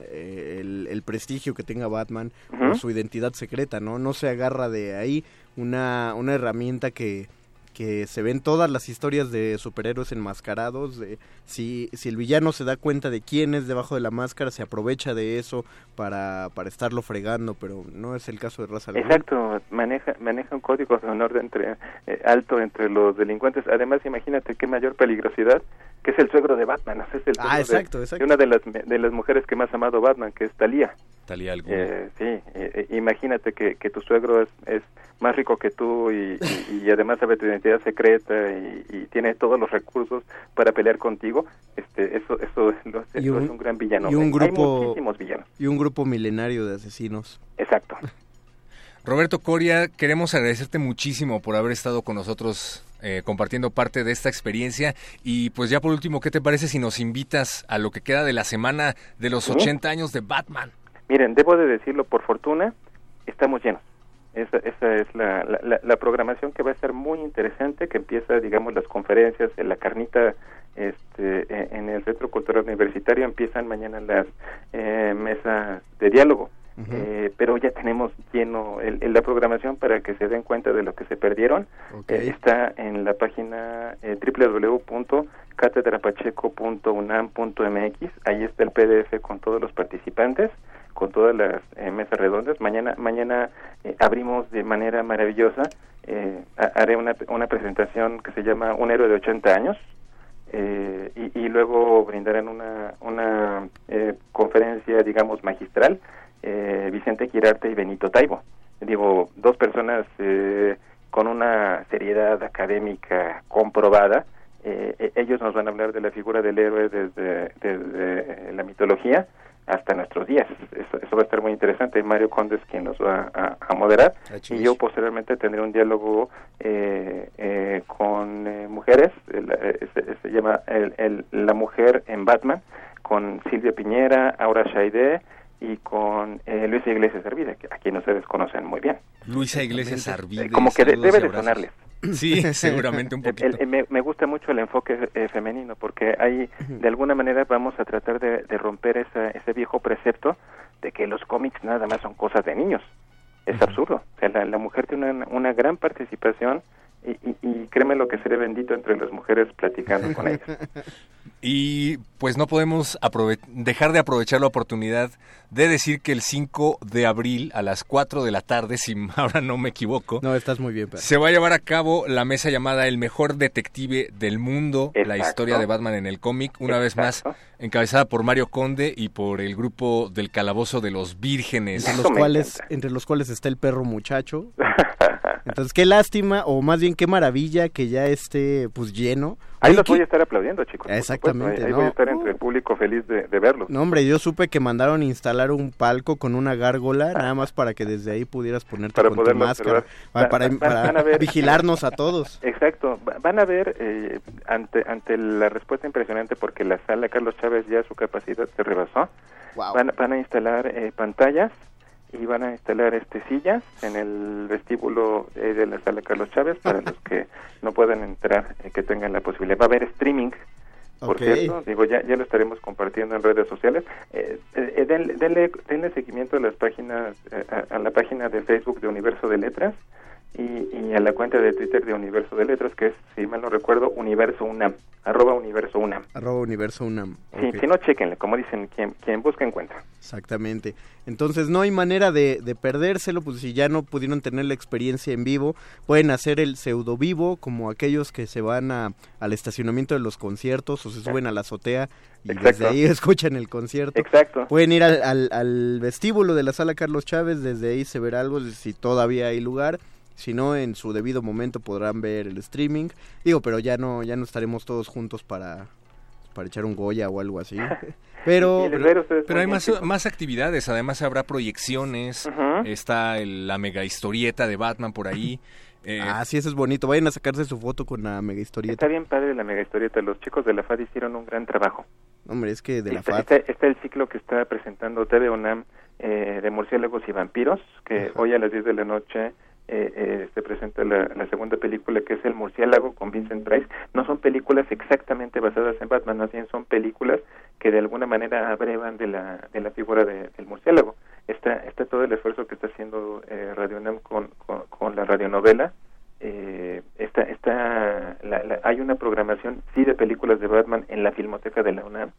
[SPEAKER 6] eh, el, el prestigio que tenga Batman por su identidad secreta, ¿no? No se agarra de ahí una, una herramienta que, que se ve en todas las historias de superhéroes enmascarados. De, si, si el villano se da cuenta de quién es debajo de la máscara, se aprovecha de eso para, para estarlo fregando, pero no es el caso de Ghul.
[SPEAKER 7] Exacto, maneja maneja un código de honor de entre eh, alto entre los delincuentes. Además, imagínate qué mayor peligrosidad que es el suegro de Batman. Es el
[SPEAKER 6] Ah,
[SPEAKER 7] de-
[SPEAKER 6] exacto,
[SPEAKER 7] de,
[SPEAKER 6] exacto.
[SPEAKER 7] una de las de las mujeres que más ha amado Batman, que es Talía.
[SPEAKER 1] Talía al Ghul.
[SPEAKER 7] Eh, sí, eh, imagínate que, que tu suegro es, es más rico que tú y, y- y además sabe tu identidad secreta y, y tiene todos los recursos para pelear contigo. Este, eso eso lo hace-
[SPEAKER 6] Y un-
[SPEAKER 7] hace un gran villano.
[SPEAKER 6] y un
[SPEAKER 7] Hay
[SPEAKER 6] grupo-
[SPEAKER 7] muchísimos villanos.
[SPEAKER 6] Y un grupo milenario de asesinos.
[SPEAKER 7] Exacto.
[SPEAKER 1] Roberto Coria, queremos agradecerte muchísimo por haber estado con nosotros eh, compartiendo parte de esta experiencia. Y pues ya por último, ¿qué te parece si nos invitas a lo que queda de la semana de los
[SPEAKER 7] Sí.
[SPEAKER 1] 80 años de Batman?
[SPEAKER 7] Miren, debo de decirlo, por fortuna, estamos llenos. Esa, esa es la, la, la- programación que va a ser muy interesante, que empieza, digamos, las conferencias, en la carnita este, eh, en el Centro Cultural Universitario, empiezan mañana las eh, mesas de diálogo. Eh, pero ya tenemos lleno el, el- la programación para que se den cuenta de lo que se perdieron. Eh, está en la página eh, www.catedrapacheco.unam.mx. Ahí está el PDF con todos los participantes, con todas las eh, mesas redondas. Mañana, mañana eh, abrimos de manera maravillosa. Eh, ha- haré una, una presentación que se llama Un héroe de 80 años. Y, y luego brindarán una, una conferencia, digamos, magistral, Vicente Quirarte y Benito Taibo. Digo, dos personas con una seriedad académica comprobada. E- ellos nos van a hablar de la figura del héroe desde, desde la mitología hasta nuestros días. Eso, eso va a estar muy interesante. Mario Conde es quien nos va a, a moderar. Y yo posteriormente tendré un diálogo eh, eh, con eh, mujeres. Eh, se, se llama el, el- La mujer en Batman, con Silvia Piñera, Aura Shaide y con eh, Luisa Iglesias Arvide, que a quien ustedes conocen muy bien.
[SPEAKER 1] Luisa Iglesias Arvide.
[SPEAKER 7] Como que de- debe de sonarles.
[SPEAKER 1] Sí, seguramente un poquito.
[SPEAKER 7] El- el- me, me gusta mucho el enfoque eh, femenino porque ahí de alguna manera vamos a tratar de, de romper esa- ese viejo precepto de que los cómics nada más son cosas de niños. Es absurdo. O sea, la, la mujer tiene una, una gran participación y, y, y créeme lo que seré bendito entre las mujeres platicando con ellas.
[SPEAKER 1] Y pues no podemos dejar de aprovechar la oportunidad de decir que el 5 de abril a las 4 de la tarde, si ahora no me equivoco,
[SPEAKER 6] No, estás muy bien, Pedro.
[SPEAKER 1] se va a llevar a cabo la mesa llamada El mejor detective del mundo, la historia de Batman en el cómic, una vez más encabezada por Mario Conde y por el grupo del Calabozo de los Vírgenes.
[SPEAKER 6] Entre los, cuales, entre los cuales está el perro muchacho. Entonces, qué lástima, o más bien qué maravilla que ya esté pues lleno.
[SPEAKER 7] Ahí los
[SPEAKER 6] ¿qué-
[SPEAKER 7] voy a estar aplaudiendo, chicos.
[SPEAKER 6] Exactamente.
[SPEAKER 7] Ahí
[SPEAKER 6] ¿no?
[SPEAKER 7] voy a estar entre el público feliz de, de verlos.
[SPEAKER 6] No, hombre, yo supe que mandaron instalar un palco con una gárgola, nada más para que desde ahí pudieras ponerte
[SPEAKER 7] Para
[SPEAKER 6] con tu máscara, para, para-
[SPEAKER 7] van-
[SPEAKER 6] para
[SPEAKER 7] van a ver-
[SPEAKER 6] vigilarnos a todos.
[SPEAKER 7] Exacto, Va- van a ver eh, ante ante la respuesta impresionante porque la sala Carlos Chávez ya su capacidad se rebasó. Van, van a instalar eh, pantallas y van a instalar este sillas en el vestíbulo eh, de la sala Carlos Chávez para los que no puedan entrar eh, que tengan la posibilidad. Va a haber streaming. Por cierto, digo, ya, ya lo estaremos compartiendo en redes sociales. Eh, eh, eh, denle, denle, denle seguimiento a las páginas, eh, a, a la página de Facebook de Universo de Letras y, y a la cuenta de Twitter de Universo de Letras, que es, si mal no recuerdo, Universo UNAM, arroba Universo UNAM.
[SPEAKER 6] Arroba Universo UNAM.
[SPEAKER 7] Sí. Si no, chequenle, como dicen, quien, quien busca encuentra.
[SPEAKER 6] Exactamente. Entonces no hay manera de, de perdérselo, pues si ya no pudieron tener la experiencia en vivo, pueden hacer el pseudo vivo, como aquellos que se van a, al estacionamiento de los conciertos o se suben a la azotea y
[SPEAKER 7] Exacto.
[SPEAKER 6] desde ahí escuchan el concierto.
[SPEAKER 7] Exacto.
[SPEAKER 6] Pueden ir al, al, al vestíbulo de la sala Carlos Chávez, desde ahí se verá algo, si todavía hay lugar. Si no, en su debido momento podrán ver el streaming. Digo, pero ya no, ya no estaremos todos juntos para, para echar un Goya o algo así. Pero,
[SPEAKER 1] Pero hay más, más actividades, además habrá proyecciones,
[SPEAKER 7] Ujú.
[SPEAKER 1] está el- la mega historieta de Batman por ahí. eh,
[SPEAKER 6] Ah, sí, eso es bonito. Vayan a sacarse su foto con la mega historieta.
[SPEAKER 7] Está bien padre la mega historieta. Los chicos de la FAD hicieron un gran trabajo.
[SPEAKER 6] Hombre, es que de la
[SPEAKER 7] está,
[SPEAKER 6] FAD.
[SPEAKER 7] está- está el ciclo que está presentando TV UNAM eh, de murciélagos y vampiros, que hoy a las 10 de la noche eh, eh, se presenta la, segunda película que es El murciélago con Vincent Price. No son películas exactamente basadas en Batman, más bien son películas que de alguna manera abrevan de la, de la figura de- del murciélago. Está, está todo el esfuerzo que está haciendo eh, Radio UNAM con, con, la radionovela. Eh, está, está, la- la- hay una programación, sí, de películas de Batman en la Filmoteca de la UNAM.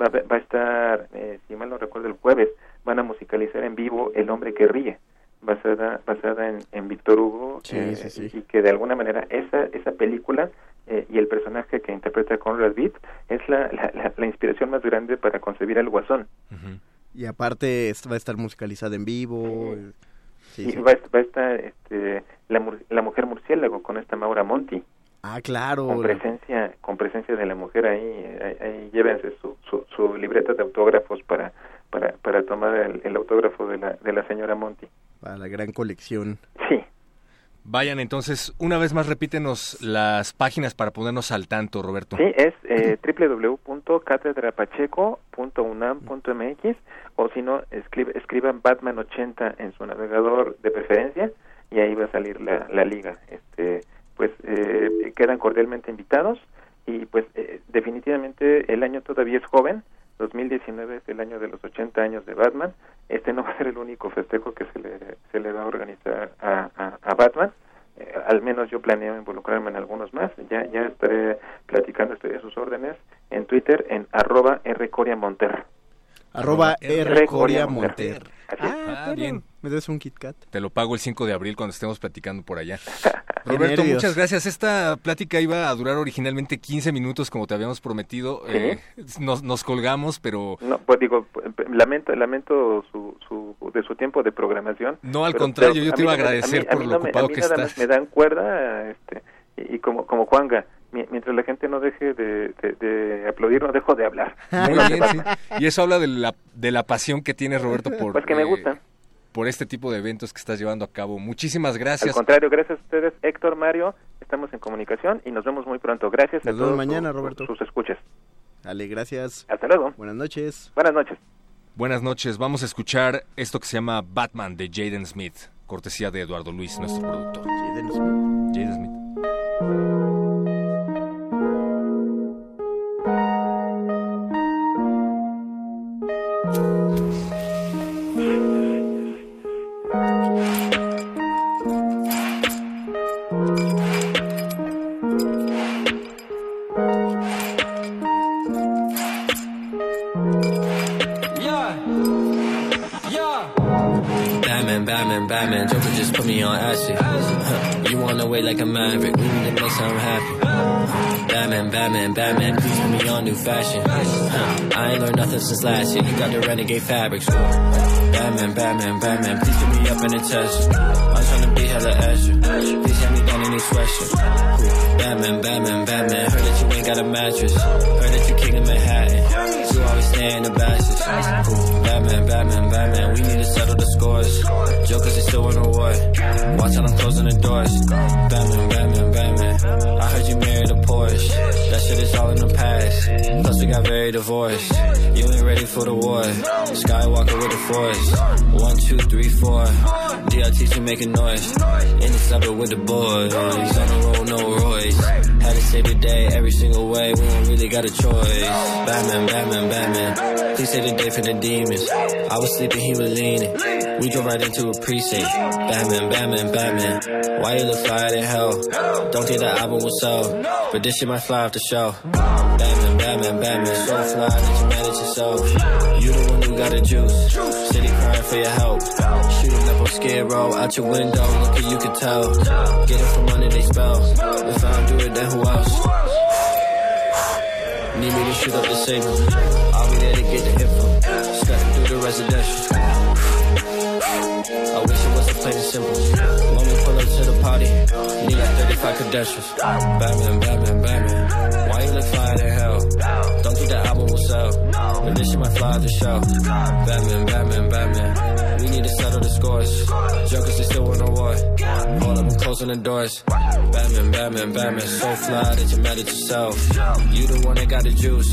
[SPEAKER 7] Va, va a estar, eh, si mal no recuerdo, el jueves, van a musicalizar en vivo El hombre que ríe, basada, basada en, en Víctor Hugo,
[SPEAKER 6] Sí,
[SPEAKER 7] eh,
[SPEAKER 6] sí, sí.
[SPEAKER 7] y que de alguna manera esa, esa película eh, y el personaje que interpreta Conrad Beat es la, la, la- la inspiración más grande para concebir al Guasón.
[SPEAKER 6] Y aparte va a estar musicalizada en vivo. Sí,
[SPEAKER 7] y
[SPEAKER 6] sí.
[SPEAKER 7] Va, va a estar este, la, mur- la mujer murciélago con esta Maura Monti.
[SPEAKER 6] Ah, claro.
[SPEAKER 7] con presencia con presencia de la mujer ahí, eh, ahí, ahí llévense su, su, su libreta de autógrafos para para, para tomar el, el autógrafo de la, de la señora Monti.
[SPEAKER 6] Para la gran colección.
[SPEAKER 7] Sí.
[SPEAKER 1] Vayan entonces, una vez más repítenos las páginas para ponernos al tanto, Roberto.
[SPEAKER 7] Sí, es eh, www.catedrapacheco.unam.mx o si no, escriban Batman 80 en su navegador de preferencia y ahí va a salir la, la liga. Este, pues eh, quedan cordialmente invitados y pues eh, definitivamente el año todavía es joven. 2019 es el año de los 80 años de Batman. Este no va a ser el único festejo que se le, se le va a organizar a, a, a Batman. Eh, al menos yo planeo involucrarme en algunos más. Ya, ya estaré platicando, estoy a sus órdenes en Twitter en arroba rcoriamonter.
[SPEAKER 6] Arroba R. Coria
[SPEAKER 7] Monter.
[SPEAKER 6] Monter.
[SPEAKER 7] Así es.
[SPEAKER 1] Ah,
[SPEAKER 6] pero
[SPEAKER 1] bien.
[SPEAKER 6] ¿Me des un Kit Kat?
[SPEAKER 1] Te lo pago el 5 de abril cuando estemos platicando por allá. Roberto, muchas gracias. Esta plática iba a durar originalmente 15 minutos, como te habíamos prometido.
[SPEAKER 7] Sí.
[SPEAKER 1] Eh, nos, nos colgamos, pero
[SPEAKER 7] No, pues digo, lamento, lamento su, su, de su tiempo de programación.
[SPEAKER 1] No, al
[SPEAKER 7] pero-
[SPEAKER 1] contrario,
[SPEAKER 7] pero
[SPEAKER 1] yo te iba a agradecer
[SPEAKER 7] mí-
[SPEAKER 1] por
[SPEAKER 7] mí
[SPEAKER 1] lo
[SPEAKER 7] no me-
[SPEAKER 1] ocupado
[SPEAKER 7] a mí
[SPEAKER 1] que
[SPEAKER 7] nada
[SPEAKER 1] estás.
[SPEAKER 7] Me dan cuerda, este, y, y como, como Juanga, mi- mientras la gente no deje de, de, de aplaudir, no dejo de hablar.
[SPEAKER 1] Muy bien, sí. Y eso habla de la, de la pasión que tiene Roberto por,
[SPEAKER 7] Pues que me
[SPEAKER 1] eh,
[SPEAKER 7] gusta.
[SPEAKER 1] Por este tipo de eventos que estás llevando a cabo. Muchísimas
[SPEAKER 7] Al
[SPEAKER 1] gracias.
[SPEAKER 7] contrario, gracias a ustedes, Héctor, Mario, estamos en comunicación y nos vemos muy pronto. Gracias
[SPEAKER 6] Nos
[SPEAKER 7] a todos
[SPEAKER 6] mañana, Roberto.
[SPEAKER 7] sus escuchas.
[SPEAKER 6] Dale, gracias.
[SPEAKER 7] Hasta luego.
[SPEAKER 6] Buenas noches.
[SPEAKER 7] Buenas noches.
[SPEAKER 1] Buenas noches. Vamos a escuchar esto que se llama Batman de Jaden Smith, cortesía de Eduardo Luis, nuestro productor.
[SPEAKER 6] Jaden Smith.
[SPEAKER 1] Jaden Smith.
[SPEAKER 8] Batman. Joker just put me on acid. You wanna wait like a maverick. We need to make something happen. Batman, Batman, Batman. Please put me on new fashion. I ain't learned nothing since last year. You got the renegade fabrics. Batman, Batman, Batman. Please put me up in the test. I'm tryna be hella extra. Please hand me down any sweatshirt. Batman, Batman, Batman. Heard got a mattress. Heard that you king of Manhattan. You always stay in the bashes. Batman, Batman, Batman. We need to settle the scores. Jokers is still in the war. Watch how I'm closing the doors. Batman, Batman, Batman. I heard you married a Porsche. That shit is all in the past. Plus we got very divorced. You ain't ready for the war. Skywalker with the force. One, two, three, four. DRTs you making noise. In the suburb with the boys. On the road, no Royce. To save the day every single way. We don't really got a choice. Batman, Batman, Batman. Please save the day for the demons. I was sleeping, he was leaning. We drove right into a precinct. Batman, Batman, Batman. Why you look fly in hell? Don't think that album will sell. But this shit might fly off the shelf. Batman, Batman, Batman. So fly that you manage yourself. You the one who got the juice. City crying for your help. Shooting up on Skid Row. Out your window, look at you can tell. Get it from under they spell. If I don't do it, then who else? Need me to shoot up the signal. I'll be there to get the info. Scutting through the residential. I wish it wasn't plain and simple. When we pull up to the party, need like 35 credentials. Batman, Batman, Batman. Why you look fly in hell? Don't think the album will sell. But this shit might fly at the show. Batman, Batman, Batman. We need to settle the scores. Jokers, they still want a war. Hold up, I'm closing the doors. Batman, Batman, Batman. So fly that you mad at yourself. You the one that got the juice.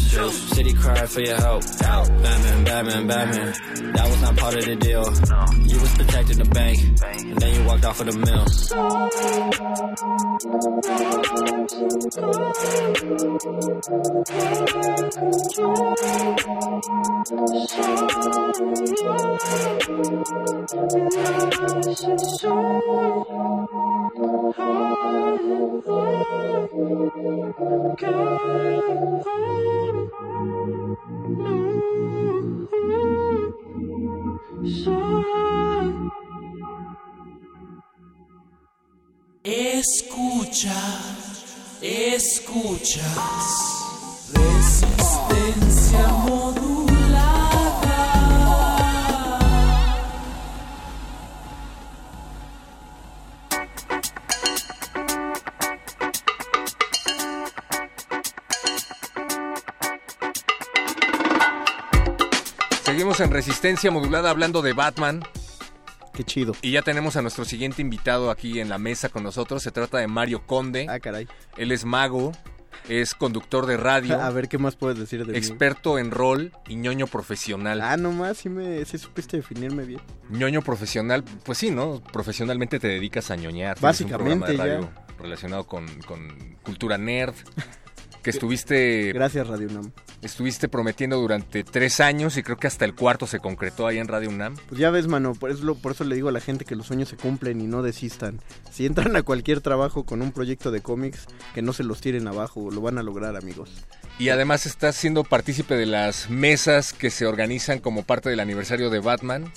[SPEAKER 8] City crying for your help. Batman, Batman, Batman. That was not part of the deal. You was protecting the bank, and then you walked off of the mill.
[SPEAKER 9] Escucha, escuchas. Resistencia modulada.
[SPEAKER 1] Seguimos en Resistencia Modulada hablando de Batman.
[SPEAKER 6] Qué chido.
[SPEAKER 1] Y ya tenemos a nuestro siguiente invitado aquí en la mesa con nosotros. Se trata de Mario Conde.
[SPEAKER 6] Ah, caray.
[SPEAKER 1] Él es mago, es conductor de radio.
[SPEAKER 6] A ver qué más puedes decir de mí.
[SPEAKER 1] Experto en rol y ñoño profesional.
[SPEAKER 6] Ah, nomás, sí, me, sí supiste definirme bien.
[SPEAKER 1] ñoño profesional, pues sí, ¿no? Profesionalmente te dedicas a ñoñar.
[SPEAKER 6] Básicamente,
[SPEAKER 1] un programa de
[SPEAKER 6] ya.
[SPEAKER 1] relacionado con, con cultura nerd. Que estuviste.
[SPEAKER 6] Gracias, Radio UNAM.
[SPEAKER 1] Estuviste prometiendo durante tres años y creo que hasta el cuarto se concretó ahí en Radio UNAM.
[SPEAKER 6] Pues ya ves, mano, por eso, lo- por eso le digo a la gente que los sueños se cumplen y no desistan. Si entran a cualquier trabajo con un proyecto de cómics, que no se los tiren abajo, lo van a lograr, amigos.
[SPEAKER 1] Y además estás siendo partícipe de las mesas que se organizan como parte del aniversario de Batman.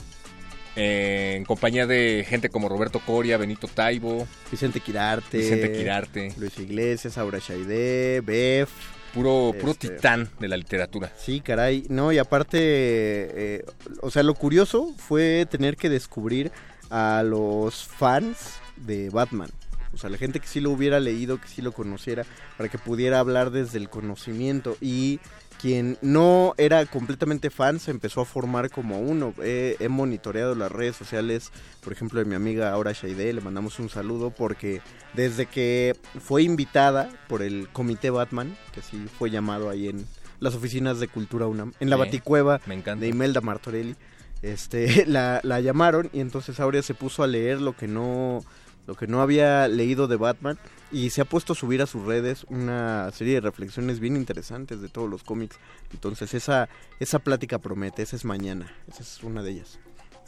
[SPEAKER 1] Eh, en compañía de gente como Roberto Coria, Benito Taibo,
[SPEAKER 6] Vicente Quirarte.
[SPEAKER 1] Vicente Quirarte.
[SPEAKER 6] Luis Iglesias, Aura Shaide, Bef.
[SPEAKER 1] Puro, puro
[SPEAKER 6] Este-
[SPEAKER 1] titán de la literatura.
[SPEAKER 6] Sí, caray. No, y aparte, eh, o sea, lo curioso fue tener que descubrir a los fans de Batman. O sea, la gente que sí lo hubiera leído, que sí lo conociera, para que pudiera hablar desde el conocimiento. Y quien no era completamente fan se empezó a formar como uno. He, he monitoreado las redes sociales, por ejemplo, de mi amiga Aura Shaide, le mandamos un saludo porque desde que fue invitada por el Comité Batman, que así fue llamado ahí en las oficinas de Cultura UNAM, en la
[SPEAKER 1] Sí,
[SPEAKER 6] Baticueva
[SPEAKER 1] me
[SPEAKER 6] de Imelda Martorelli, este, la, la llamaron y entonces Aurea se puso a leer lo que no lo que no había leído de Batman y se ha puesto a subir a sus redes una serie de reflexiones bien interesantes de todos los cómics. Entonces esa, esa plática promete, esa es mañana, esa es una de ellas.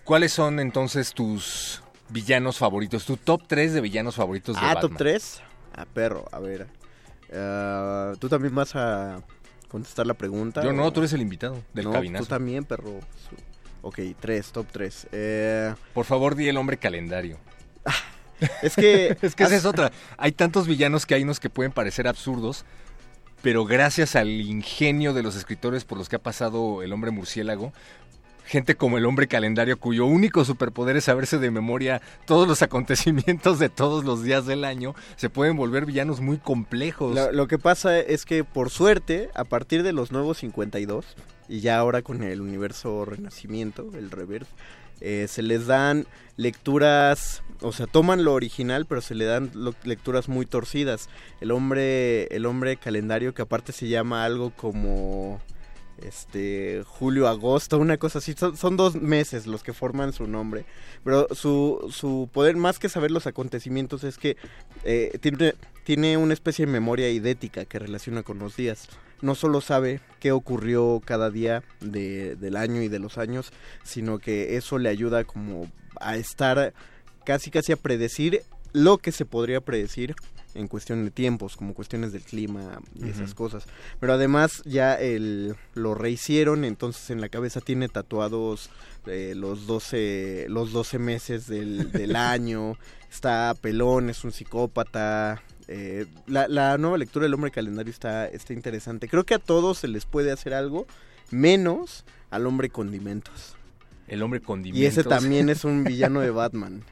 [SPEAKER 1] ¿Cuáles son entonces tus villanos favoritos? Tu top 3 de villanos favoritos de
[SPEAKER 6] ah,
[SPEAKER 1] Batman.
[SPEAKER 6] top 3. Ah, perro, a ver. Ah, ¿Tú también vas a contestar la pregunta?
[SPEAKER 1] Yo no, tú eres el invitado del
[SPEAKER 6] no,
[SPEAKER 1] cabinazo.
[SPEAKER 6] Tú también, perro. Ok, 3, top 3. Eh,
[SPEAKER 1] Por favor, di el hombre calendario.
[SPEAKER 6] Es que...
[SPEAKER 1] Es que esa es otra. Hay tantos villanos que hay unos que pueden parecer absurdos, pero gracias al ingenio de los escritores por los que ha pasado el hombre murciélago, gente como el hombre calendario cuyo único superpoder es saberse de memoria todos los acontecimientos de todos los días del año, se pueden volver villanos muy complejos.
[SPEAKER 6] Lo, lo que pasa es que por suerte, a partir de los nuevos 52, y ya ahora con el universo Renacimiento, el Reverse, eh, se les dan lecturas, o sea, toman lo original, pero se le dan lecturas muy torcidas. El hombre, el hombre calendario, que aparte se llama algo como este julio agosto una cosa así. Son, son dos meses los que forman su nombre. Pero su, su poder más que saber los acontecimientos es que eh, tiene, tiene una especie de memoria idética que relaciona con los días no solo sabe qué ocurrió cada día de- del año y de los años sino que eso le ayuda como a estar casi casi a predecir lo que se podría predecir en cuestión de tiempos, como cuestiones del clima y esas cosas. Pero además ya el, lo rehicieron, entonces en la cabeza tiene tatuados eh, los 12 los 12 meses del, del año, está pelón, es un psicópata. eh, la, la nueva lectura del hombre calendario está, está interesante. Creo que a todos se les puede hacer algo, menos al hombre condimentos.
[SPEAKER 1] El hombre
[SPEAKER 6] Y
[SPEAKER 1] condimentos.
[SPEAKER 6] ese también es un villano de Batman.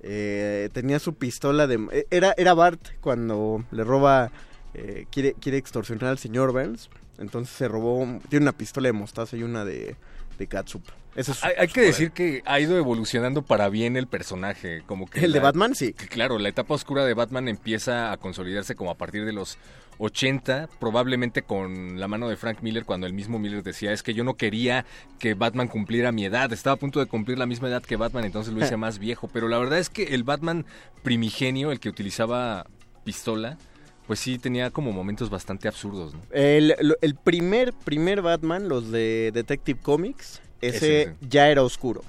[SPEAKER 6] Eh, tenía su pistola de... eh, Era, era Bart cuando le roba... eh, quiere, quiere extorsionar al señor Burns. Entonces se robó... Tiene una pistola de mostaza y una de, de catsup. Ese es su-
[SPEAKER 1] Hay, hay que decir que ha ido evolucionando para bien el personaje, como que
[SPEAKER 6] ¿El de Batman? Sí.
[SPEAKER 1] que claro, la etapa oscura de Batman empieza a consolidarse como a partir de los 80, probablemente con la mano de Frank Miller cuando el mismo Miller decía, es que yo no quería que Batman cumpliera mi edad, estaba a punto de cumplir la misma edad que Batman, entonces lo hice más viejo, pero la verdad es que el Batman primigenio, el que utilizaba pistola, pues sí tenía como momentos bastante absurdos, ¿no?
[SPEAKER 6] El, primer, primer Batman, los de Detective Comics, ese,
[SPEAKER 1] Ese,
[SPEAKER 6] ya era oscuro.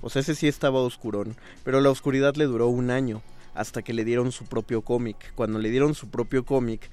[SPEAKER 6] O sea, ese sí estaba oscurón. Pero la oscuridad le duró un año hasta que le dieron su propio cómic. Cuando le dieron su propio cómic, eh,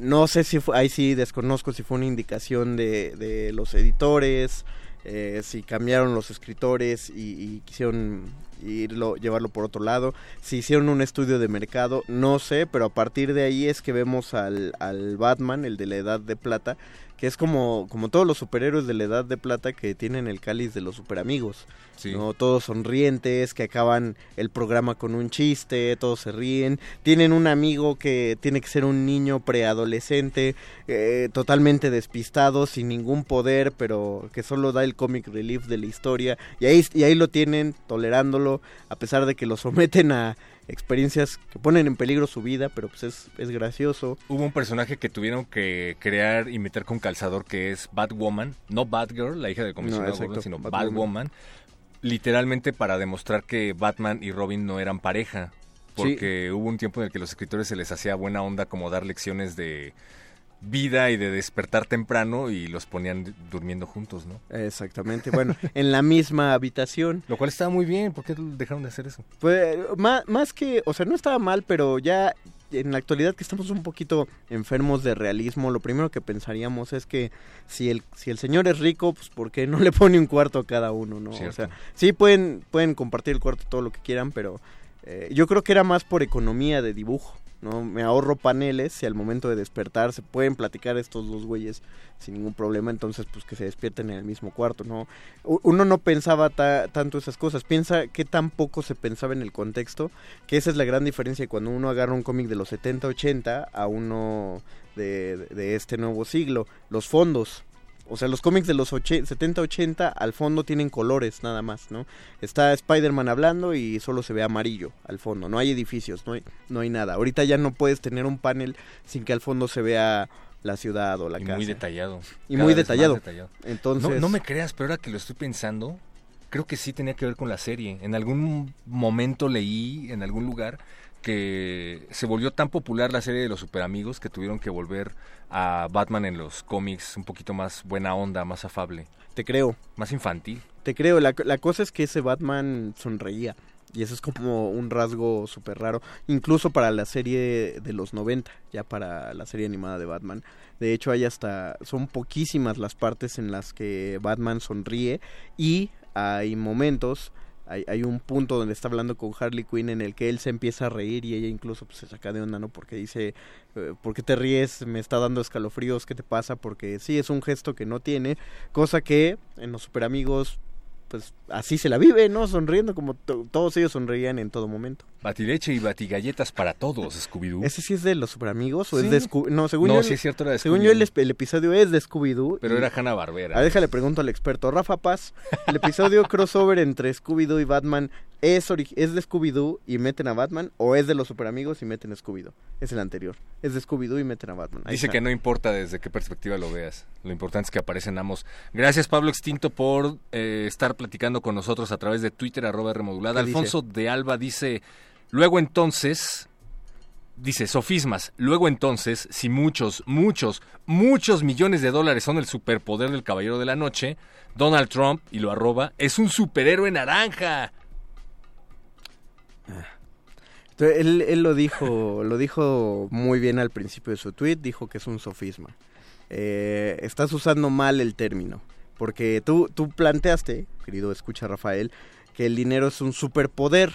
[SPEAKER 6] no sé si fue, ahí sí desconozco si fue una indicación de, de los editores, eh, si cambiaron los escritores y, y quisieron irlo, llevarlo por otro lado, si hicieron un estudio de mercado, no sé, pero a partir de ahí es que vemos al, al Batman, el de la Edad de Plata, que es como, como todos los superhéroes de la Edad de Plata que tienen el cáliz de los superamigos.
[SPEAKER 1] Sí.
[SPEAKER 6] ¿no? Todos sonrientes, que acaban el programa con un chiste, todos se ríen. Tienen un amigo que tiene que ser un niño preadolescente, eh, totalmente despistado, sin ningún poder, pero que solo da el comic relief de la historia. Y ahí, y ahí lo tienen, tolerándolo, a pesar de que lo someten a experiencias que ponen en peligro su vida, pero pues es, es gracioso.
[SPEAKER 1] Hubo un personaje que tuvieron que crear y meter con calzador que es Batwoman, no Batgirl, la hija del comisionado
[SPEAKER 6] No,
[SPEAKER 1] Gordon, sino
[SPEAKER 6] Batwoman.
[SPEAKER 1] Batwoman, literalmente para demostrar que Batman y Robin no eran pareja, porque hubo un tiempo en el que los escritores se les hacía buena onda como dar lecciones de vida y de despertar temprano y los ponían durmiendo juntos, ¿no?
[SPEAKER 6] Exactamente, bueno, en la misma habitación.
[SPEAKER 1] Lo cual estaba muy bien, ¿por qué dejaron de hacer eso?
[SPEAKER 6] Pues más, más que, o sea, no estaba mal, pero ya en la actualidad que estamos un poquito enfermos de realismo, lo primero que pensaríamos es que si el, si el señor es rico, pues ¿por qué no le pone un cuarto a cada uno, no? O sea, sí pueden, pueden compartir el cuarto todo lo que quieran, pero eh, yo creo que era más por economía de dibujo. ¿No? Me ahorro paneles y al momento de despertar se pueden platicar estos dos güeyes sin ningún problema, entonces pues que se despierten en el mismo cuarto, ¿no? Uno no pensaba ta- tanto esas cosas, piensa que tan poco se pensaba en el contexto, que esa es la gran diferencia cuando uno agarra un cómic de los 70, 80 a uno de este nuevo siglo, los fondos. O sea, los cómics de los 70-80 al fondo tienen colores nada más, ¿no? Está Spider-Man hablando y solo se ve amarillo al fondo, no hay edificios, no hay, no hay nada. Ahorita ya no puedes tener un panel sin que al fondo se vea la ciudad o la
[SPEAKER 1] Y
[SPEAKER 6] casa.
[SPEAKER 1] muy detallado.
[SPEAKER 6] Y muy detallado. Entonces,
[SPEAKER 1] No, no me creas, pero ahora que lo estoy pensando, creo que sí tenía que ver con la serie. En algún momento leí, en algún lugar, que se volvió tan popular la serie de los superamigos que tuvieron que volver a Batman en los cómics un poquito más buena onda, más afable.
[SPEAKER 6] Te creo.
[SPEAKER 1] Más infantil.
[SPEAKER 6] Te creo. La, la cosa es que ese Batman sonreía. Y eso es como un rasgo súper raro, incluso para la serie de los 90, ya para la serie animada de Batman. De hecho, hay hasta, son poquísimas las partes en las que Batman sonríe y hay momentos, hay, hay un punto donde está hablando con Harley Quinn en el que él se empieza a reír y ella incluso pues, se saca de onda, ¿no? Porque dice, eh, ¿por qué te ríes? Me está dando escalofríos, ¿qué te pasa? Porque sí, es un gesto que no tiene, cosa que en los super amigos pues así se la vive, ¿no? Sonriendo como to- todos ellos sonreían en todo momento.
[SPEAKER 1] Batileche y batigalletas para todos, Scooby-Doo.
[SPEAKER 6] ¿Ese sí es de los superamigos o
[SPEAKER 1] Sí.
[SPEAKER 6] es de Scooby? No, según
[SPEAKER 1] No,
[SPEAKER 6] yo,
[SPEAKER 1] sí es cierto, era de
[SPEAKER 6] Según yo el, episodio es de Scooby-Doo.
[SPEAKER 1] Pero
[SPEAKER 6] y-
[SPEAKER 1] era Hanna-Barbera.
[SPEAKER 6] Ah, déjale pregunto al experto Rafa Paz. El episodio crossover entre Scooby-Doo y Batman es, es de Scooby-Doo y meten a Batman o es de los superamigos y meten a Scooby-Doo. Es el anterior. Es de Scooby-Doo y meten a Batman. Ahí
[SPEAKER 1] Dice
[SPEAKER 6] está.
[SPEAKER 1] que no importa desde qué perspectiva lo veas. Lo importante es que aparecen ambos. Gracias, Pablo Extinto, por eh, estar platicando con nosotros a través de Twitter, arroba remodulada. Alfonso de Alba dice, luego entonces, dice, sofismas, luego entonces, si muchos, muchos, muchos millones de dólares son el superpoder del Caballero de la Noche, Donald Trump, y lo arroba, es un superhéroe naranja.
[SPEAKER 6] Entonces, él, él lo dijo, lo dijo muy bien al principio de su tweet, dijo que es un sofisma. Eh, estás usando mal el término, porque tú, tú planteaste, querido escucha Rafael, que el dinero es un superpoder,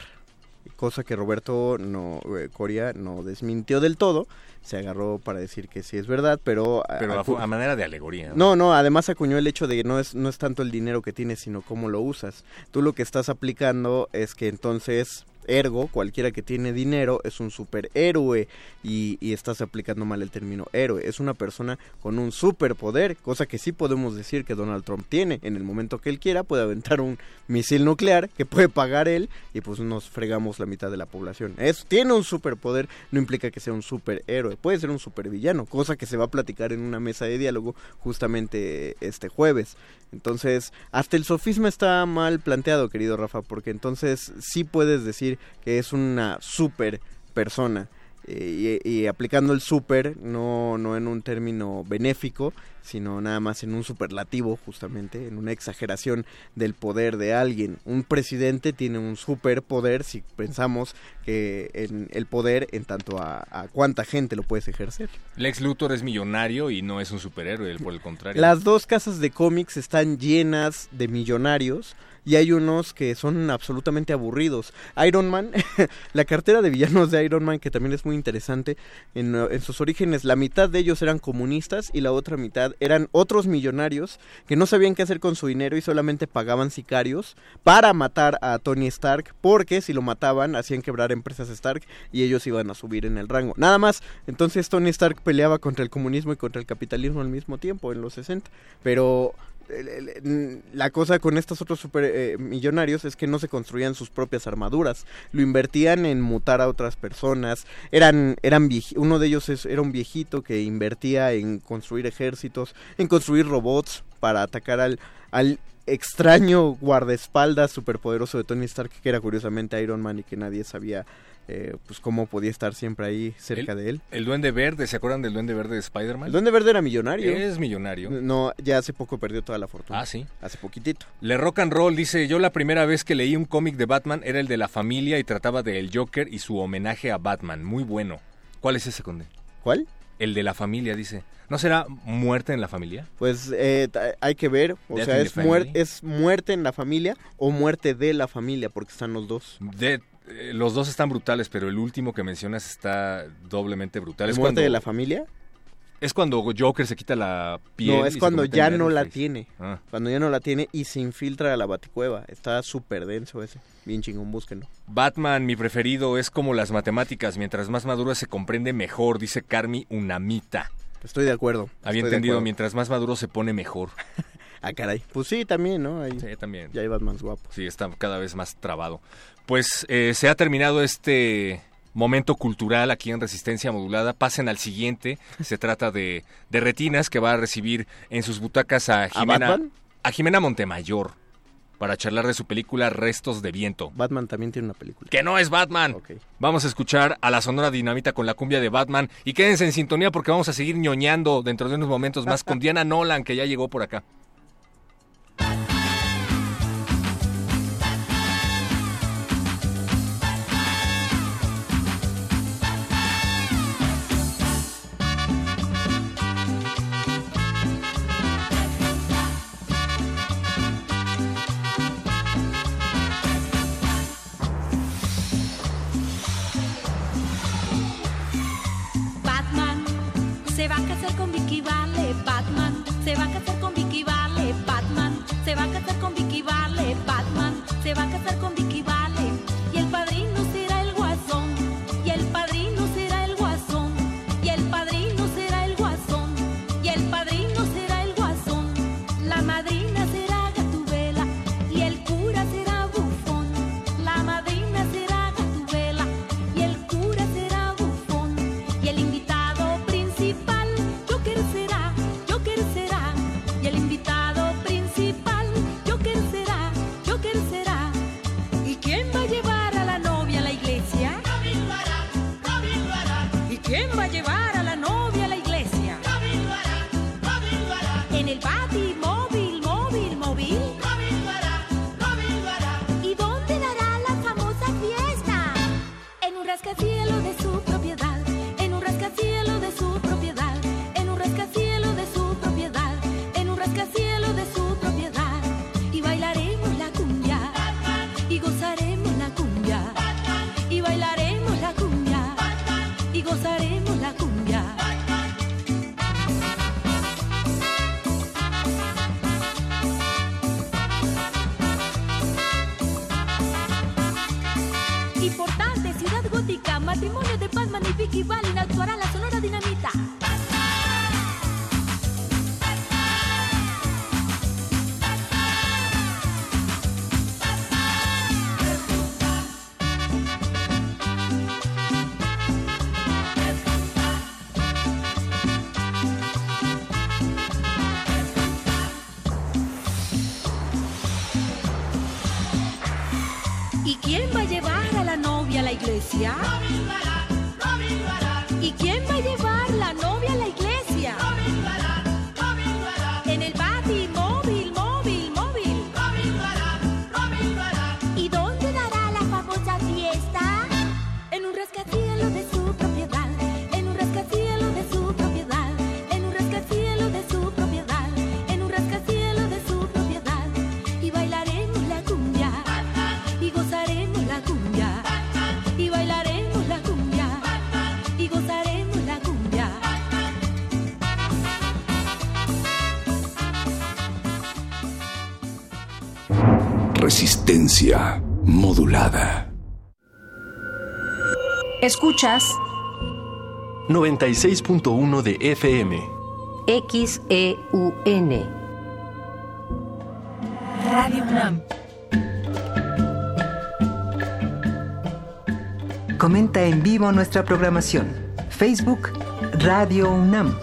[SPEAKER 6] cosa que Roberto no, eh, Coria no desmintió del todo, se agarró para decir que sí es verdad, pero...
[SPEAKER 1] Pero a, manera de alegoría.
[SPEAKER 6] no, no, además acuñó el hecho de que no es, no es tanto el dinero que tienes, sino cómo lo usas. Tú lo que estás aplicando es que entonces, ergo, cualquiera que tiene dinero es un superhéroe y, y estás aplicando mal el término héroe. Es una persona con un superpoder, cosa que sí podemos decir que Donald Trump tiene. En el momento que él quiera puede aventar un misil nuclear que puede pagar él y pues nos fregamos la mitad de la población. Es, tiene un superpoder, no implica que sea un superhéroe, puede ser un supervillano, cosa que se va a platicar en una mesa de diálogo justamente este jueves. Entonces, hasta el sofisma está mal planteado, querido Rafa, porque entonces sí puedes decir que es una super persona. eh, y, y aplicando el super, no, no en un término benéfico, sino nada más en un superlativo, justamente, en una exageración del poder de alguien. Un presidente tiene un superpoder si pensamos que en el poder en tanto a, a cuánta gente lo puedes ejercer.
[SPEAKER 1] Lex Luthor es millonario y no es un superhéroe, por el contrario.
[SPEAKER 6] Las dos casas de cómics están llenas de millonarios y hay unos que son absolutamente aburridos. Iron Man, la cartera de villanos de Iron Man, que también es muy interesante, en, en sus orígenes la mitad de ellos eran comunistas y la otra mitad eran otros millonarios que no sabían qué hacer con su dinero y solamente pagaban sicarios para matar a Tony Stark, porque si lo mataban hacían quebrar empresas Stark y ellos iban a subir en el rango. Nada más, entonces Tony Stark peleaba contra el comunismo y contra el capitalismo al mismo tiempo, en los 60. Pero la cosa con estos otros super eh, millonarios es que no se construían sus propias armaduras, lo invertían en mutar a otras personas, eran, eran uno de ellos era un viejito que invertía en construir ejércitos, en construir robots para atacar al, al extraño guardaespaldas superpoderoso de Tony Stark, que era curiosamente Iron Man y que nadie sabía eh, pues cómo podía estar siempre ahí cerca de él.
[SPEAKER 1] El Duende Verde, ¿se acuerdan del Duende Verde de Spider-Man?
[SPEAKER 6] El Duende Verde era millonario.
[SPEAKER 1] Es millonario.
[SPEAKER 6] No, ya hace poco perdió toda la fortuna.
[SPEAKER 1] Ah, sí.
[SPEAKER 6] Hace poquitito.
[SPEAKER 1] Le Rock and Roll dice, yo la primera vez que leí un cómic de Batman era el de la familia y trataba de El Joker y su homenaje a Batman. Muy bueno. ¿Cuál es ese, Conde?
[SPEAKER 6] ¿Cuál?
[SPEAKER 1] El de la familia, dice. ¿No será muerte en la familia?
[SPEAKER 6] Pues eh, hay que ver, o
[SPEAKER 1] Death
[SPEAKER 6] sea, es, muer-
[SPEAKER 1] family.
[SPEAKER 6] es muerte en la familia o muerte de la familia, porque están los dos.
[SPEAKER 1] De- eh, los dos están brutales, pero el último que mencionas está doblemente brutal. Es
[SPEAKER 6] ¿Muerte
[SPEAKER 1] cuando,
[SPEAKER 6] de la familia?
[SPEAKER 1] es cuando Joker se quita la piel.
[SPEAKER 6] No, es cuando ya no la tiene.
[SPEAKER 1] Ah.
[SPEAKER 6] Cuando ya no la tiene y se infiltra a la baticueva. Está súper denso ese. Bien chingón, búsquenlo.
[SPEAKER 1] Batman, mi preferido, es como las matemáticas. Mientras más maduro se comprende mejor, dice Carmi Unamita.
[SPEAKER 6] Estoy de acuerdo.
[SPEAKER 1] Había entendido,
[SPEAKER 6] acuerdo.
[SPEAKER 1] mientras más maduro se pone mejor.
[SPEAKER 6] Ah, caray. Pues sí, también, ¿no? Ahí
[SPEAKER 1] Sí, también.
[SPEAKER 6] ya hay Batman guapo.
[SPEAKER 1] Sí, está cada vez más trabado. Pues eh, se ha terminado este momento cultural aquí en Resistencia Modulada. Pasen al siguiente. Se trata de, de Retinas, que va a recibir en sus butacas a Jimena, a Jimena Montemayor. para charlar de su película Restos de Viento.
[SPEAKER 6] Batman también tiene una película.
[SPEAKER 1] Que no es Batman. Vamos a escuchar a la Sonora Dinamita con la cumbia de Batman y quédense en sintonía porque vamos a seguir ñoñando dentro de unos momentos más con Diana Nolan que ya llegó por acá.
[SPEAKER 10] Se va a casar con Vicky Vale. Batman se va a casar Batman y Valen actuará la sonora dinamita.
[SPEAKER 11] Modulada.
[SPEAKER 12] Escuchas
[SPEAKER 13] 96.1 de FM.
[SPEAKER 12] XEUN. Radio UNAM.
[SPEAKER 14] Comenta en vivo nuestra programación. Facebook Radio UNAM.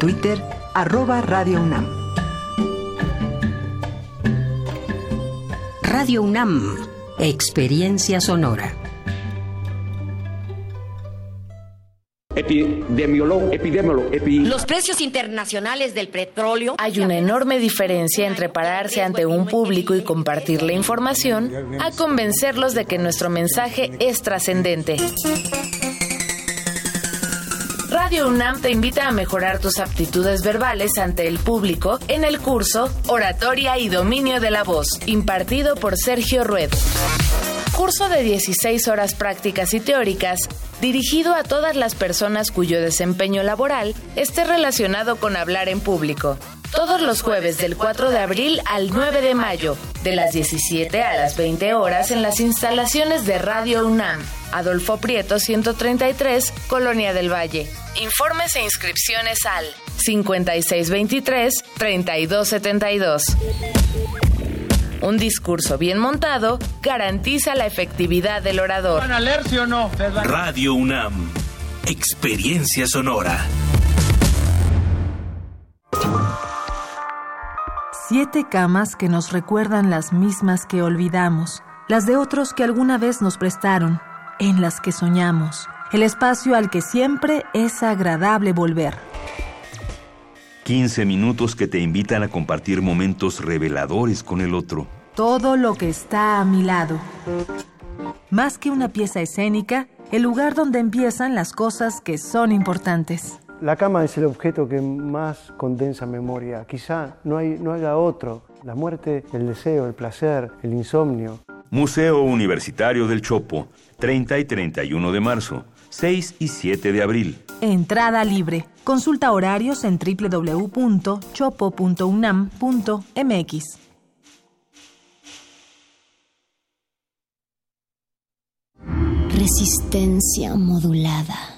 [SPEAKER 14] Twitter arroba Radio UNAM.
[SPEAKER 12] Radio UNAM. Experiencia sonora.
[SPEAKER 15] Epidemiólogo, epidemiólogo, epi...
[SPEAKER 16] Los precios internacionales del petróleo.
[SPEAKER 17] Hay una enorme diferencia entre pararse ante un público y compartir la información a convencerlos de que nuestro mensaje es trascendente. Radio UNAM te invita a mejorar tus aptitudes verbales ante el público en el curso Oratoria y Dominio de la Voz, impartido por Sergio Rued. Curso de 16 horas prácticas y teóricas dirigido a todas las personas cuyo desempeño laboral esté relacionado con hablar en público. Todos los jueves del 4 de abril al 9 de mayo, de las 17 a las 20 horas en las instalaciones de Radio UNAM, Adolfo Prieto 133, Colonia del Valle. Informes e inscripciones al 5623-3272. Un discurso bien montado garantiza la efectividad del orador.
[SPEAKER 4] ¿Van a leer, sí o no?
[SPEAKER 18] Radio UNAM. Experiencia sonora.
[SPEAKER 19] Siete camas que nos recuerdan las mismas que olvidamos, las de otros que alguna vez nos prestaron, en las que soñamos, el espacio al que siempre es agradable volver.
[SPEAKER 20] 15 minutos que te invitan a compartir momentos reveladores con el otro.
[SPEAKER 19] Todo lo que está a mi lado. Más que una pieza escénica, el lugar donde empiezan las cosas que son importantes.
[SPEAKER 21] La cama es el objeto que más condensa memoria. Quizá no, hay, no haya otro. La muerte, el deseo, el placer, el insomnio.
[SPEAKER 20] Museo Universitario del Chopo, 30 y 31 de marzo, 6 y 7 de abril.
[SPEAKER 19] Entrada libre. Consulta horarios en www.chopo.unam.mx.
[SPEAKER 22] Resistencia modulada.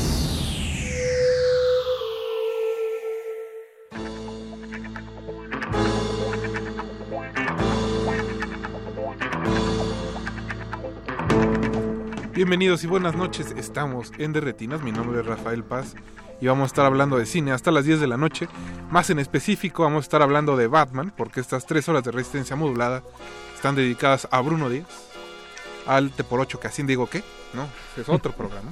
[SPEAKER 23] Bienvenidos y buenas noches, estamos en Derretinas, mi nombre es Rafael Paz y vamos a estar hablando de cine hasta las 10 de la noche. Más en específico vamos a estar hablando de Batman, porque estas tres horas de resistencia modulada están dedicadas a Bruno Díaz, al T por 8, que así digo que, ¿no? Es otro programa.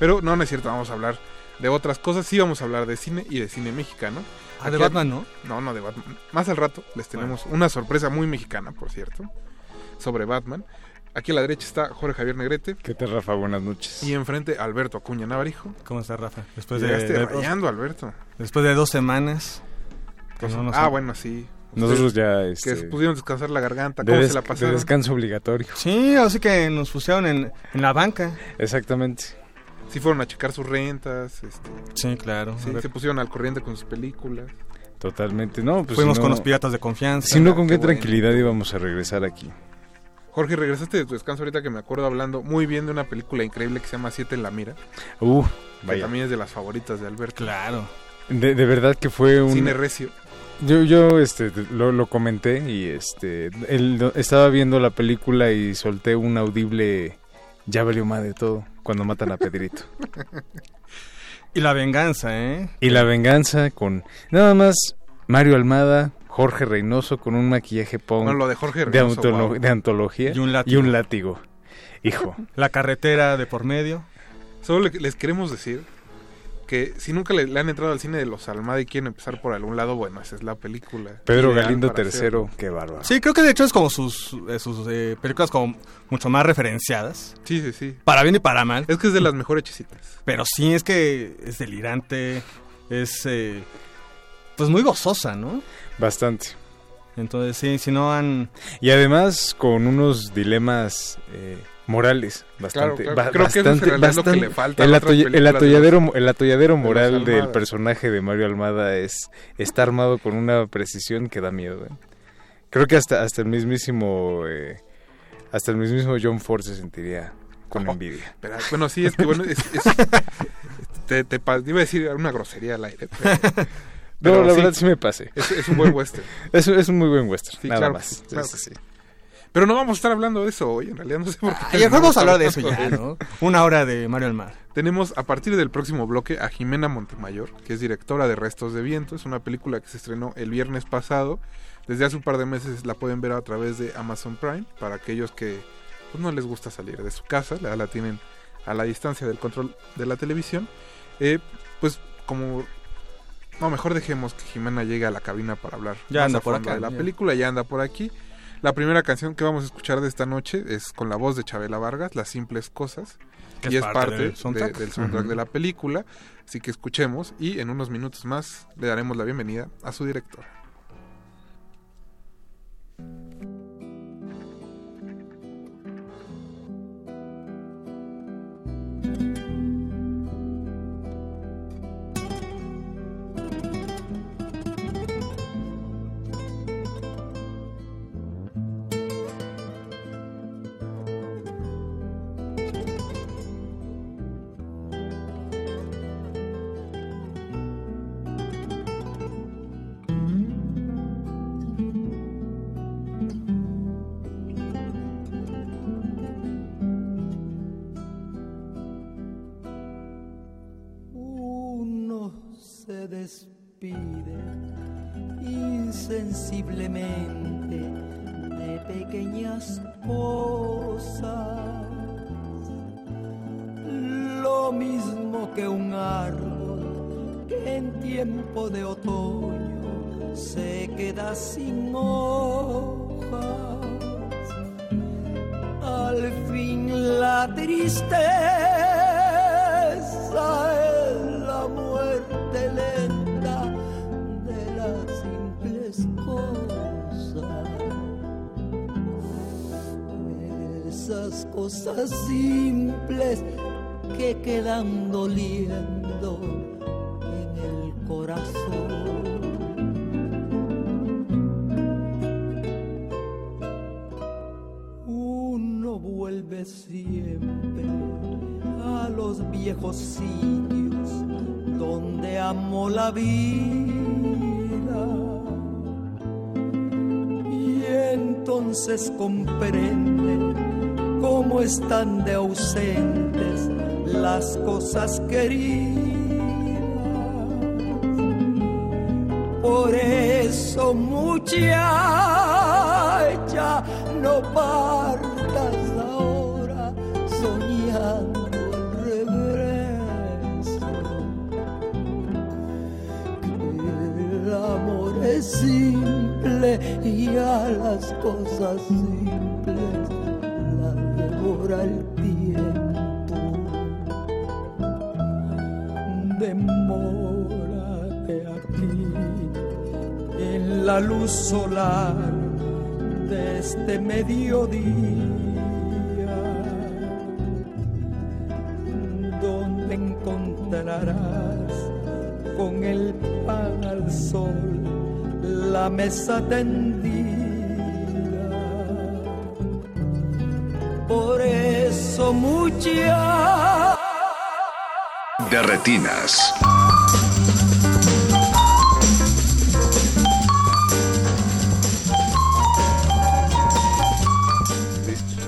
[SPEAKER 23] Pero no, no es cierto, vamos a hablar de otras cosas, sí vamos a hablar de cine y de cine mexicano.
[SPEAKER 24] Ah, de Batman, ¿no?
[SPEAKER 23] No, no, de Batman. Más al rato les tenemos una sorpresa muy mexicana, por cierto, sobre Batman. Aquí a la derecha está Jorge Javier Negrete.
[SPEAKER 25] ¿Qué tal, Rafa? Buenas noches.
[SPEAKER 23] Y enfrente Alberto Acuña Navarijo.
[SPEAKER 24] ¿Cómo estás, Rafa? Después
[SPEAKER 23] Llegaste
[SPEAKER 24] de, de-
[SPEAKER 23] rayando, Alberto.
[SPEAKER 24] Después de dos semanas. no
[SPEAKER 23] Ah, bueno, sí.
[SPEAKER 25] Nosotros ya,
[SPEAKER 23] Que
[SPEAKER 25] este,
[SPEAKER 23] pudieron descansar la garganta.
[SPEAKER 25] de
[SPEAKER 23] ¿Cómo se la
[SPEAKER 25] de
[SPEAKER 23] pasaron?
[SPEAKER 25] descanso obligatorio.
[SPEAKER 24] Sí, así que nos pusieron en, en la banca.
[SPEAKER 25] Exactamente.
[SPEAKER 23] Sí fueron a checar sus rentas. Este,
[SPEAKER 24] Sí, claro.
[SPEAKER 23] sí, se pusieron al corriente con sus películas.
[SPEAKER 25] Totalmente. No, pues
[SPEAKER 24] Fuimos
[SPEAKER 25] si no-
[SPEAKER 24] con los piratas de confianza.
[SPEAKER 25] Si no, ¿con
[SPEAKER 23] Qué
[SPEAKER 25] qué
[SPEAKER 23] bueno.
[SPEAKER 25] tranquilidad íbamos a regresar aquí?
[SPEAKER 23] Jorge, regresaste de tu descanso ahorita que me acuerdo hablando muy bien de una película increíble que se llama Siete en la Mira.
[SPEAKER 25] Uh,
[SPEAKER 23] Que
[SPEAKER 25] vaya.
[SPEAKER 23] también es de las favoritas de Alberto.
[SPEAKER 24] Claro.
[SPEAKER 25] De, de verdad que fue un...
[SPEAKER 23] Cine recio.
[SPEAKER 25] Yo, yo este, lo, lo comenté y este, él, estaba viendo la película y solté un audible, ya valió madre todo, cuando matan a Pedrito.
[SPEAKER 24] Y la venganza, ¿eh?
[SPEAKER 25] y la venganza con nada más Mario Almada, Jorge Reynoso con un maquillaje punk
[SPEAKER 23] No, lo de Jorge
[SPEAKER 25] de,
[SPEAKER 23] Reynoso,
[SPEAKER 25] de antología
[SPEAKER 24] Y un látigo.
[SPEAKER 25] látigo. Hijo,
[SPEAKER 24] La carretera de por medio.
[SPEAKER 23] Solo le- les queremos decir que si nunca le, le han entrado al cine de los Almada y quieren empezar por algún lado, bueno, esa es la película.
[SPEAKER 25] Pedro Galindo tercero, qué bárbaro.
[SPEAKER 24] Sí, creo que de hecho es como sus, eh, sus eh, películas como mucho más referenciadas.
[SPEAKER 23] Sí, sí, sí.
[SPEAKER 24] Para bien y para mal.
[SPEAKER 23] Es que es de las mejores chisitas.
[SPEAKER 24] Pero sí es que es delirante, es eh, pues muy gozosa, ¿no?
[SPEAKER 25] Bastante.
[SPEAKER 24] Entonces sí, si no han...
[SPEAKER 25] Y además con unos dilemas eh, morales bastante.
[SPEAKER 23] claro.
[SPEAKER 25] ba-
[SPEAKER 23] Creo que eso es
[SPEAKER 25] bastante-
[SPEAKER 23] lo que
[SPEAKER 25] bastante-
[SPEAKER 23] le falta
[SPEAKER 25] el, atolla- el
[SPEAKER 23] de
[SPEAKER 25] atolladero,
[SPEAKER 23] los-
[SPEAKER 25] el atolladero
[SPEAKER 23] de
[SPEAKER 25] moral del
[SPEAKER 23] Almada.
[SPEAKER 25] personaje de Mario Almada es está armado con una precisión que da miedo. ¿eh? Creo que hasta hasta el mismísimo eh, hasta el mismísimo John Ford se sentiría con envidia.
[SPEAKER 23] Pero, bueno, sí, es que bueno, es, es- te, te iba a decir una grosería al aire. pero-
[SPEAKER 25] No,
[SPEAKER 23] pero
[SPEAKER 25] la verdad sí me pasé.
[SPEAKER 23] Es, es un buen western.
[SPEAKER 25] Es, es un muy buen western,
[SPEAKER 23] Sí,
[SPEAKER 25] nada
[SPEAKER 23] claro
[SPEAKER 25] más.
[SPEAKER 23] claro que
[SPEAKER 25] sí.
[SPEAKER 23] Pero no vamos a estar hablando de eso hoy, en realidad no sé por qué.
[SPEAKER 24] Mejor vamos a hablar de eso ya, ¿no? Una hora de Mario Almar.
[SPEAKER 23] Tenemos a partir del próximo bloque a Jimena Montemayor, que es directora de Restos de Viento. Es una película que se estrenó el viernes pasado. Desde hace un par de meses la pueden ver a través de Amazon Prime. Para aquellos que pues, no les gusta salir de su casa, la, la tienen a la distancia del control de la televisión. Eh, pues como... No, mejor dejemos que Jimena llegue a la cabina para hablar
[SPEAKER 24] Ya
[SPEAKER 23] más
[SPEAKER 24] anda
[SPEAKER 23] a
[SPEAKER 24] por acá,
[SPEAKER 23] de la
[SPEAKER 24] ya.
[SPEAKER 23] película. Ya anda por aquí. La primera canción que vamos a escuchar de esta noche es con la voz de Chabela Vargas, Las Simples Cosas.
[SPEAKER 24] Que
[SPEAKER 23] y
[SPEAKER 24] es parte
[SPEAKER 23] parte
[SPEAKER 24] del
[SPEAKER 23] de-
[SPEAKER 24] soundtrack.
[SPEAKER 23] del soundtrack
[SPEAKER 24] Ujú.
[SPEAKER 23] de la película. Así que escuchemos y en unos minutos más le daremos la bienvenida a su directora.
[SPEAKER 26] Simples que quedan doliendo en el corazón. Uno vuelve siempre a los viejos sitios donde amó la vida. Y entonces cómo están de ausentes las cosas queridas. Por eso muchacha, no partas ahora soñando el regreso. Que el amor es simple y a las cosas simples devora el tiempo. Demórate aquí en la luz solar de este mediodía, donde encontrarás con el pan al sol la mesa tendida.
[SPEAKER 2] De retinas.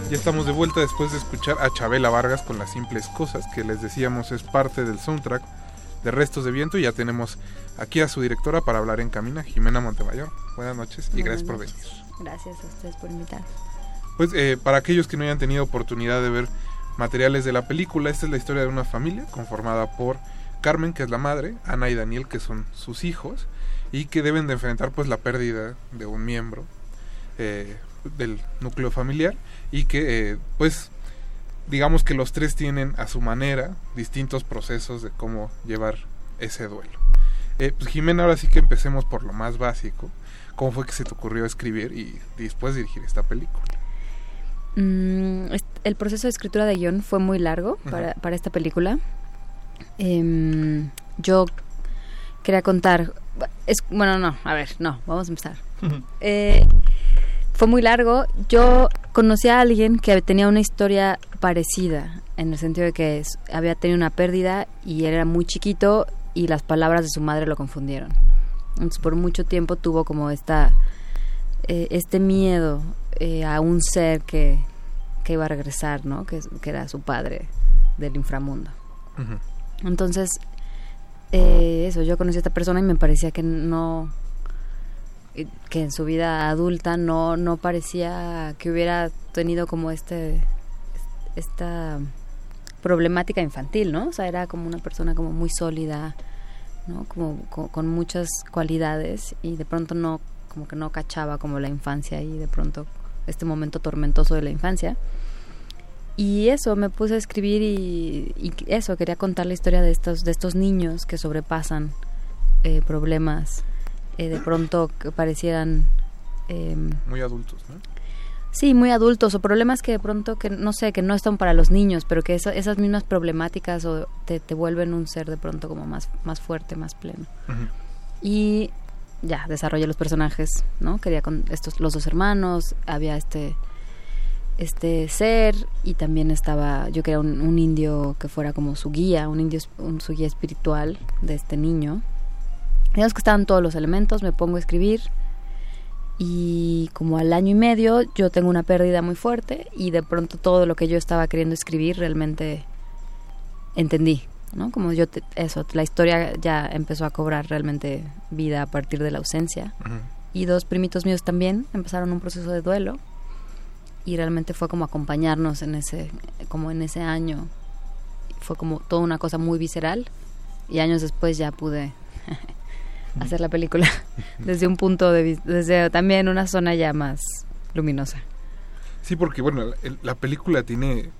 [SPEAKER 23] Ya estamos de vuelta después de escuchar a Chabela Vargas con las simples cosas que les decíamos es parte del soundtrack de Restos de Viento y ya tenemos aquí a su directora para hablar en Camina, Jimena Montemayor. Buenas noches y gracias por venir.
[SPEAKER 27] Gracias a ustedes por invitar.
[SPEAKER 23] Pues eh, para aquellos que no hayan tenido oportunidad de ver materiales de la película, esta es la historia de una familia conformada por Carmen, que es la madre, Ana y Daniel, que son sus hijos, y que deben de enfrentar pues la pérdida de un miembro eh, del núcleo familiar y que eh, pues digamos que los tres tienen a su manera distintos procesos de cómo llevar ese duelo. Eh, pues Jimena, ahora sí que empecemos por lo más básico. ¿Cómo fue que se te ocurrió escribir y después dirigir esta película?
[SPEAKER 27] Mm, el proceso de escritura de guion fue muy largo para, para esta película. Em, yo quería contar... Es, bueno, no, a ver, no, vamos a empezar. Eh, fue muy largo. Yo conocí a alguien que tenía una historia parecida, en el sentido de que es- había tenido una pérdida y él era muy chiquito y las palabras de su madre lo confundieron. Entonces por mucho tiempo tuvo como esta eh, este miedo eh, a un ser que, que iba a regresar, ¿no? Que, que era su padre del inframundo. Entonces, eh, eso, yo conocí a esta persona y me parecía que no, que en su vida adulta no, no parecía que hubiera tenido como este, esta problemática infantil, ¿no? O sea, era como una persona como muy sólida, ¿no? Como co- con, muchas cualidades y de pronto no, como que no cachaba como la infancia y de pronto este momento tormentoso de la infancia. Y eso, me puse a escribir y, y eso, quería contar la historia de estos, de estos niños que sobrepasan eh, problemas eh, de pronto que parecieran... em,
[SPEAKER 23] Muy adultos, ¿no?
[SPEAKER 27] Sí, muy adultos o problemas que de pronto que no sé, que no están para los niños, pero que esa- esas mismas problemáticas o te, te vuelven un ser de pronto como más más fuerte, más pleno. Y ya desarrollé los personajes, ¿no? Quería con estos los dos hermanos, había este este ser y también estaba yo quería un, un indio que fuera como su guía, un indio un, su guía espiritual de este niño. Digamos que estaban todos los elementos, me pongo a escribir y como al año y medio yo tengo una pérdida muy fuerte y de pronto todo lo que yo estaba queriendo escribir realmente entendí ¿no? Como yo, te- eso, la historia ya empezó a cobrar realmente vida a partir de la ausencia. Y dos primitos míos también empezaron un proceso de duelo y realmente fue como acompañarnos en ese, como en ese año. Fue como toda una cosa muy visceral y años después ya pude hacer la película desde un punto de vista, desde también una zona ya más luminosa.
[SPEAKER 23] Sí, porque bueno, el- la película tiene,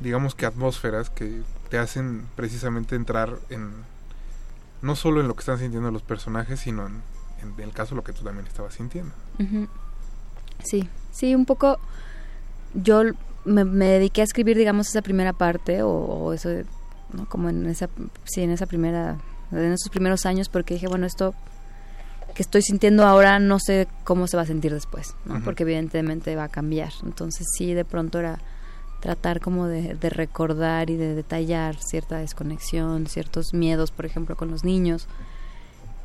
[SPEAKER 23] digamos que atmósferas que te hacen precisamente entrar en, no solo en lo que están sintiendo los personajes, sino en, en el caso lo que tú también estabas sintiendo.
[SPEAKER 27] Sí, sí, un poco. Yo me, me dediqué a escribir, digamos, esa primera parte o, o eso, de- ¿no? Como en esa, sí, en esa primera, en esos primeros años, porque dije, bueno, esto que estoy sintiendo ahora no sé cómo se va a sentir después, ¿no? Porque evidentemente va a cambiar. Entonces sí, de pronto era tratar como de, de recordar y de detallar cierta desconexión, ciertos miedos, por ejemplo, con los niños.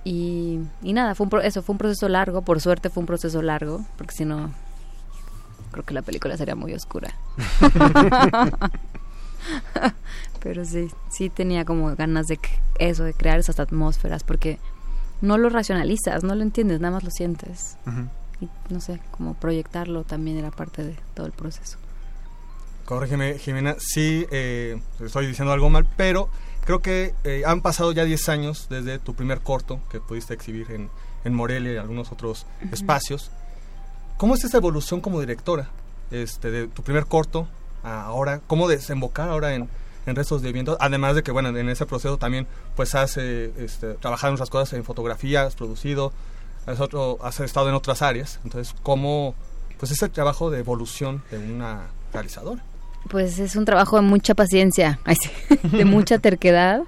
[SPEAKER 27] Y, y nada, fue un pro- eso fue un proceso largo, por suerte fue un proceso largo, porque si no, creo que la película sería muy oscura. Pero sí, sí tenía como ganas de eso, de crear esas atmósferas, porque no lo racionalizas, no lo entiendes, nada más lo sientes. Y no sé, como proyectarlo también era parte de todo el proceso.
[SPEAKER 24] Corrígeme, Jimena, sí, eh, estoy diciendo algo mal, pero creo que eh, han pasado ya 10 años desde tu primer corto que pudiste exhibir en, en Morelia y algunos otros
[SPEAKER 27] Ujú.
[SPEAKER 24] espacios. ¿Cómo es esa evolución como directora? Este, de tu primer corto a ahora, ¿cómo desembocar ahora en, en restos de viento? Además de que, bueno, en ese proceso también, pues has eh, este, trabajado en otras cosas, en fotografía, has producido, has, otro, has estado en otras áreas. Entonces, ¿cómo, pues ese trabajo de evolución de una realizadora?
[SPEAKER 27] Pues es un trabajo de mucha paciencia, de mucha terquedad,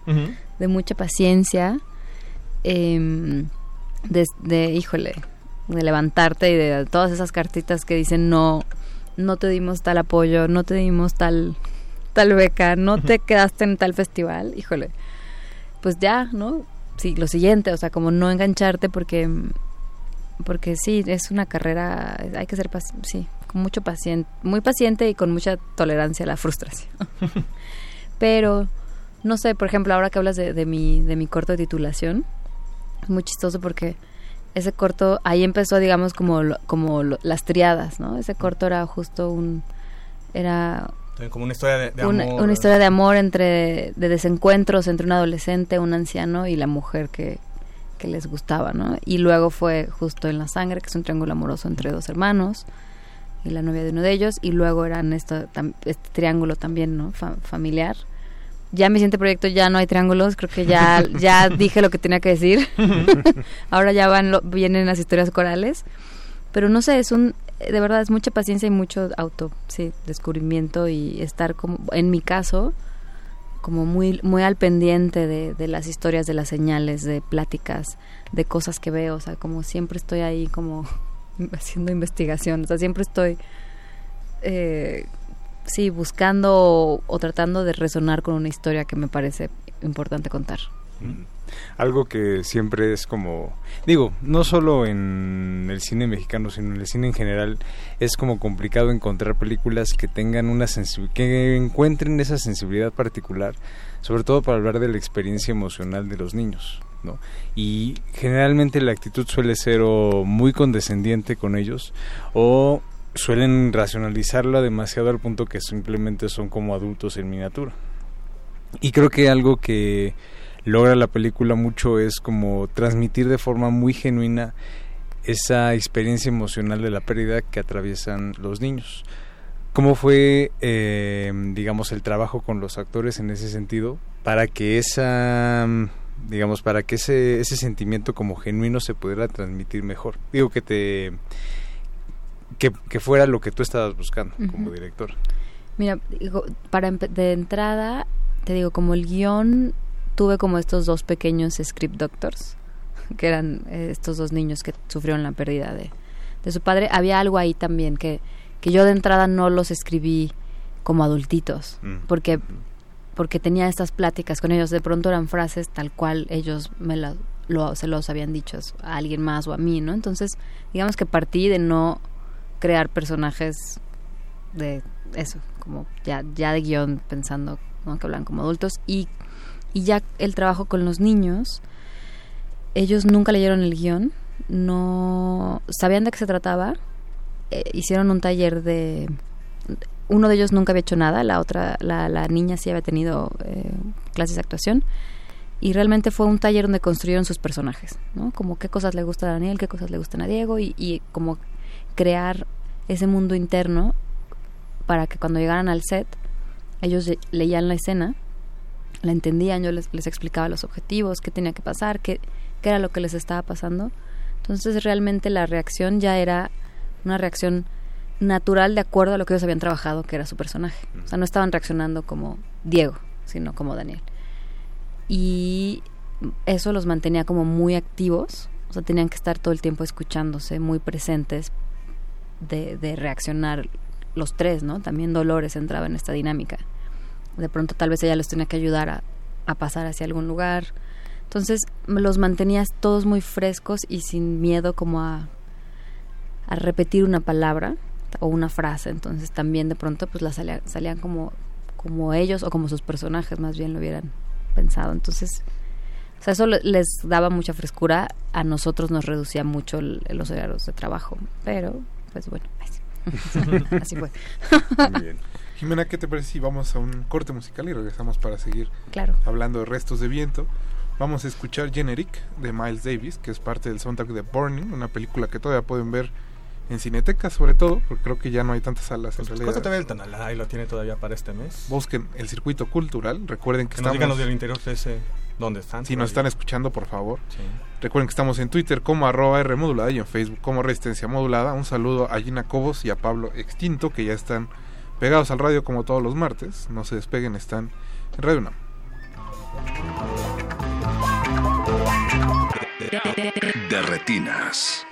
[SPEAKER 27] de mucha paciencia, em, de, de, híjole, de levantarte y de todas esas cartitas que dicen no, no te dimos tal apoyo, no te dimos tal, tal beca, no te quedaste en tal festival, híjole, pues ya, ¿no? Sí, lo siguiente, o sea, como no engancharte porque, porque sí, es una carrera, hay que ser, paci- sí, con mucho paciente, muy paciente y con mucha tolerancia a la frustración. Pero, no sé, por ejemplo, ahora que hablas de, de mi, de mi corto de titulación, es muy chistoso porque ese corto, ahí empezó, digamos, como, como las triadas, ¿no? Ese corto era justo un, era
[SPEAKER 24] como una historia de, de
[SPEAKER 27] una,
[SPEAKER 24] amor.
[SPEAKER 27] una historia de amor entre de desencuentros entre un adolescente, un anciano y la mujer que, que les gustaba, ¿no? Y luego fue justo en la sangre, que es un triángulo amoroso entre dos hermanos y la novia de uno de ellos, y luego eran esto, tam- este triángulo también, ¿no? Fa- familiar. Ya en mi siguiente proyecto ya no hay triángulos, creo que ya ya dije lo que tenía que decir. Ahora ya van lo- vienen las historias corales, pero no sé, es un de verdad es mucha paciencia y mucho auto, sí, descubrimiento y estar como en mi caso como muy muy al pendiente de, de las historias, de las señales, de pláticas, de cosas que veo, o sea, como siempre estoy ahí como haciendo investigación, o sea, siempre estoy eh, sí buscando o, tratando de resonar con una historia que me parece importante contar.
[SPEAKER 25] Algo que siempre es como, digo, no solo en el cine mexicano, sino en el cine en general, es como complicado encontrar películas que tengan una que encuentren esa sensibilidad particular, sobre todo para hablar de la experiencia emocional de los niños, Y generalmente la actitud suele ser muy condescendiente con ellos o suelen racionalizarla demasiado al punto que simplemente son como adultos en miniatura. Y creo que algo que logra la película mucho es como transmitir de forma muy genuina esa experiencia emocional de la pérdida que atraviesan los niños. ¿Cómo fue, eh, digamos, el trabajo con los actores en ese sentido para que esa, digamos, para que ese, ese sentimiento como genuino se pudiera transmitir mejor? Digo que te, que, que fuera lo que tú estabas buscando como director.
[SPEAKER 27] Mira, digo, para de entrada, te digo, como el guion, tuve como estos dos pequeños script doctors, que eran eh, estos dos niños que sufrieron la pérdida de, de su padre. Había algo ahí también que, que yo de entrada no los escribí como adultitos,
[SPEAKER 25] Mm.
[SPEAKER 27] porque porque tenía estas pláticas con ellos. De pronto eran frases tal cual ellos me la- se los habían dicho a alguien más o a mí, ¿no? Entonces, digamos que partí de no crear personajes de eso, como ya, ya de guion pensando ¿no? que hablan como adultos y Y ya el trabajo con los niños, ellos nunca leyeron el guion, no sabían de qué se trataba, eh, hicieron un taller de... Uno de ellos nunca había hecho nada, la otra, la, niña sí había tenido eh, clases de actuación y realmente fue un taller donde construyeron sus personajes, ¿no? Como qué cosas le gusta a Daniel, qué cosas le gustan a Diego y, y como crear ese mundo interno para que cuando llegaran al set ellos le- leían la escena, la entendían, yo les, les explicaba los objetivos, qué tenía que pasar, qué, qué era lo que les estaba pasando. Entonces realmente la reacción ya era una reacción natural de acuerdo a lo que ellos habían trabajado, que era su personaje. O sea, no estaban reaccionando como Diego, sino como Daniel. Y eso los mantenía como muy activos, o sea, tenían que estar todo el tiempo escuchándose, muy presentes de, de reaccionar los tres, ¿no? También Dolores entraba en esta dinámica. De pronto tal vez ella los tenía que ayudar a, a pasar hacia algún lugar. Entonces los mantenías todos muy frescos y sin miedo como a, a repetir una palabra o una frase. Entonces también de pronto pues las salía- salían como, como ellos o como sus personajes más bien lo hubieran pensado. Entonces, o sea, eso le- les daba mucha frescura. A nosotros nos reducía mucho el- los horarios de trabajo. Pero, pues bueno, así, así fue.
[SPEAKER 23] Jimena, ¿qué te parece si vamos a un corte musical y regresamos para seguir
[SPEAKER 27] Claro.
[SPEAKER 23] hablando de restos de viento? Vamos a escuchar Generic de Miles Davis, que es parte del soundtrack de Burning, una película que todavía pueden ver en Cineteca, sobre todo, porque creo que ya no hay tantas salas en realidad.
[SPEAKER 24] Cuesta todavía el Tonalá y lo tiene todavía para este mes.
[SPEAKER 23] Busquen el circuito cultural. Recuerden que,
[SPEAKER 24] Que nos
[SPEAKER 23] estamos.
[SPEAKER 24] digan los del interior ese, dónde están.
[SPEAKER 23] Si nos
[SPEAKER 24] ahí.
[SPEAKER 23] están escuchando, por favor.
[SPEAKER 24] Sí.
[SPEAKER 23] Recuerden que estamos en Twitter como arroba R modulada y en Facebook como Resistencia Modulada. Un saludo a Gina Cobos y a Pablo Extinto, que ya están pegados al radio como todos los martes. No se despeguen, están en Radio UNAM.
[SPEAKER 2] De retinas.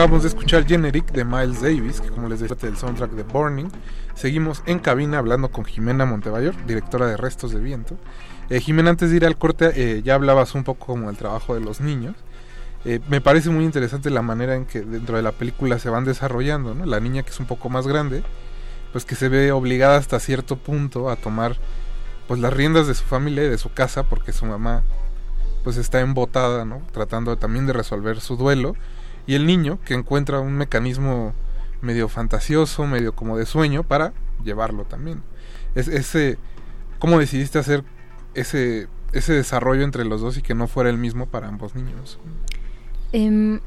[SPEAKER 23] Acabamos de escuchar Generic de Miles Davis, que como les decía, del soundtrack de Burning. Seguimos en cabina hablando con Jimena Montebayor, directora de Restos de Viento. Eh, Jimena, antes de ir al corte, eh, ya hablabas un poco como del trabajo de los niños. Eh, me parece muy interesante la manera en que dentro de la película se van desarrollando, ¿no? La niña que es un poco más grande, pues que se ve obligada hasta cierto punto a tomar pues las riendas de su familia y de su casa porque su mamá pues está embotada, ¿no? Tratando también de resolver su duelo y el niño que encuentra un mecanismo medio fantasioso, medio como de sueño para llevarlo también. Es, ese ¿cómo decidiste hacer ese ese desarrollo entre los dos y que no fuera el mismo para ambos niños?
[SPEAKER 27] Em,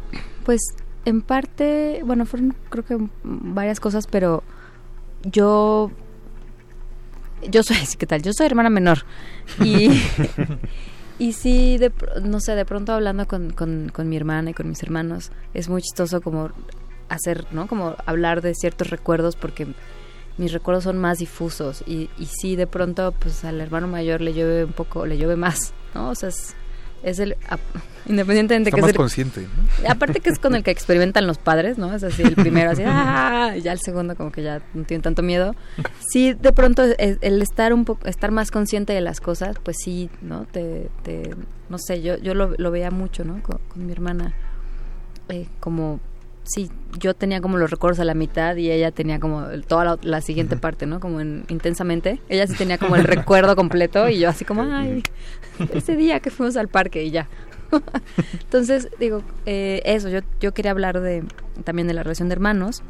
[SPEAKER 27] pues en parte, bueno, fueron creo que varias cosas, pero yo yo soy, ¿qué tal? Yo soy hermana menor y y sí, de, no sé, de pronto hablando con, con, con mi hermana y con mis hermanos es muy chistoso como hacer, ¿no? Como hablar de ciertos recuerdos porque mis recuerdos son más difusos y, y sí, de pronto, pues al hermano mayor le llueve un poco, le llueve más, ¿no? O sea, es, es el independientemente
[SPEAKER 23] Está
[SPEAKER 27] que
[SPEAKER 23] más
[SPEAKER 27] es el,
[SPEAKER 23] consciente ¿no?
[SPEAKER 27] aparte que es con el que experimentan los padres no es así el primero así ¡ah! y ya el segundo como que ya no tienen tanto miedo sí de pronto el, el estar un poco estar más consciente de las cosas pues sí no te, te no sé yo yo lo, lo veía mucho no con, con mi hermana eh, como sí, yo tenía como los recuerdos a la mitad y ella tenía como toda la, la siguiente parte, ¿no? Como en, intensamente. Ella sí tenía como el recuerdo completo y yo así como, ay, ese día que fuimos al parque y ya. Entonces, digo, eh, eso, yo, yo quería hablar de también de la relación de hermanos.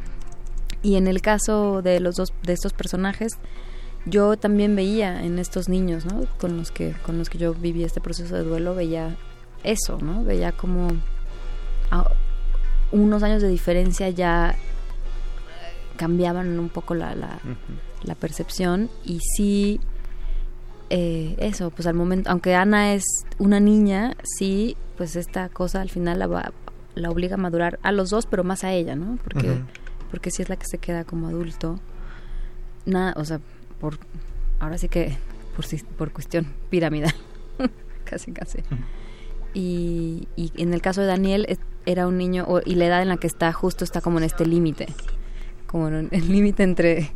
[SPEAKER 27] Y en el caso de los dos, de estos personajes, yo también veía en estos niños, ¿no? Con los que, con los que yo viví este proceso de duelo, veía eso, ¿no? Veía como a unos años de diferencia ya eh, cambiaban un poco la, la, la percepción y sí eh, eso pues al momento aunque Ana es una niña sí pues esta cosa al final la va- la obliga a madurar a los dos pero más a ella no porque porque sí es la que se queda como adulto. Nada o sea por ahora sí que por si- por cuestión piramidal casi casi. Y, y en el caso de Daniel es- era un niño y la edad en la que está justo está como en este límite como en el límite entre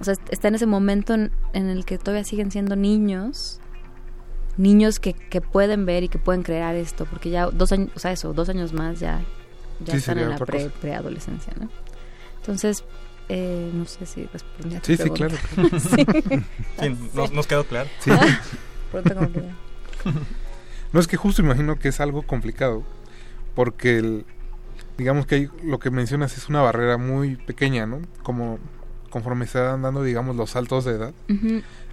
[SPEAKER 27] o sea est- está en ese momento en, en el que todavía siguen siendo niños niños que, que pueden ver y que pueden crear esto porque ya dos años o sea eso dos años más ya ya
[SPEAKER 23] Sí,
[SPEAKER 27] están en la pre- preadolescencia no entonces eh, no sé si respondí a tu
[SPEAKER 23] Sí, sí,
[SPEAKER 27] pregunta.
[SPEAKER 23] claro, claro.
[SPEAKER 27] sí,
[SPEAKER 24] Sí, nos- nos quedó claro.
[SPEAKER 23] Sí.
[SPEAKER 27] Pronto como que ya.
[SPEAKER 23] No es que justo imagino que es algo complicado, porque el- digamos que hay, lo que mencionas es una barrera muy pequeña, ¿no? Como conforme se van dando, digamos, los saltos de edad.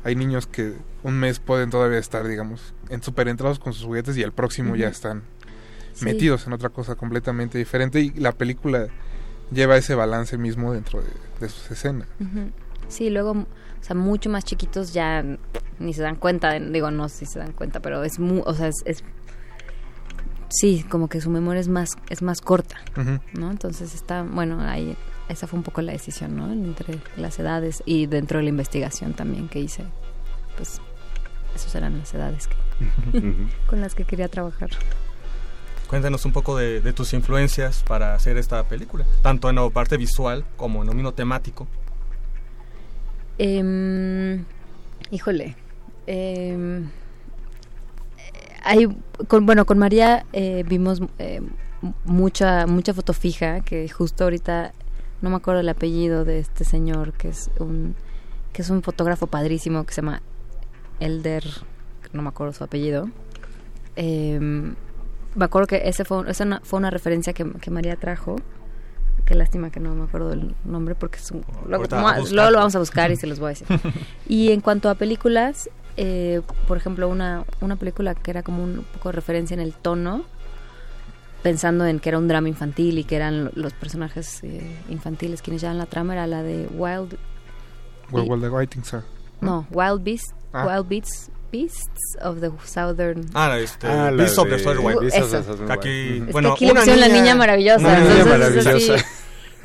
[SPEAKER 23] Hay niños que un mes pueden todavía estar, digamos, en super entrados con sus juguetes y el próximo ya están
[SPEAKER 27] Sí.
[SPEAKER 23] metidos en otra cosa completamente diferente y la película lleva ese balance mismo dentro de, de sus escenas.
[SPEAKER 27] Sí, luego, o sea, mucho más chiquitos ya ni se dan cuenta, digo, no si se dan cuenta, pero es muy, o sea, es, es- sí, como que su memoria es más es más corta. ¿no? Entonces está, bueno, ahí esa fue un poco la decisión, ¿no? Entre las edades y dentro de la investigación también que hice, pues esas eran las edades que- con las que quería trabajar.
[SPEAKER 24] Cuéntanos un poco de, de tus influencias para hacer esta película, tanto en la parte visual como en lo mismo temático.
[SPEAKER 27] Em, híjole. em, hay, con, bueno, con María eh, vimos eh, mucha mucha foto fija que justo ahorita no me acuerdo el apellido de este señor que es un que es un fotógrafo padrísimo que se llama Elder no me acuerdo su apellido. Em, me acuerdo que ese fue, esa una- fue una referencia que, que María trajo. Qué lástima que no me acuerdo el nombre porque es un, luego, como- lo vamos a buscar y se los voy a decir. Y en cuanto a películas eh, por ejemplo una, una película que era como un poco de referencia en el tono pensando en que era un drama infantil y que eran lo- los personajes eh, infantiles quienes llevan la trama era la de Wild
[SPEAKER 23] Well, well, the writings are-
[SPEAKER 27] no Wild Beasts
[SPEAKER 23] Ah.
[SPEAKER 27] Wild Beasts Beasts of the Southern
[SPEAKER 24] Ah, este,
[SPEAKER 25] Ah, la
[SPEAKER 24] Beasts of the
[SPEAKER 25] de-
[SPEAKER 24] Southern Wild.
[SPEAKER 27] Beasts of the Eso.
[SPEAKER 25] Southern
[SPEAKER 24] Que aquí.
[SPEAKER 27] Es
[SPEAKER 24] bueno,
[SPEAKER 27] que aquí le
[SPEAKER 24] una
[SPEAKER 27] pusieron la
[SPEAKER 24] niña-
[SPEAKER 27] niña maravillosa.
[SPEAKER 24] una niña
[SPEAKER 27] entonces,
[SPEAKER 24] maravillosa.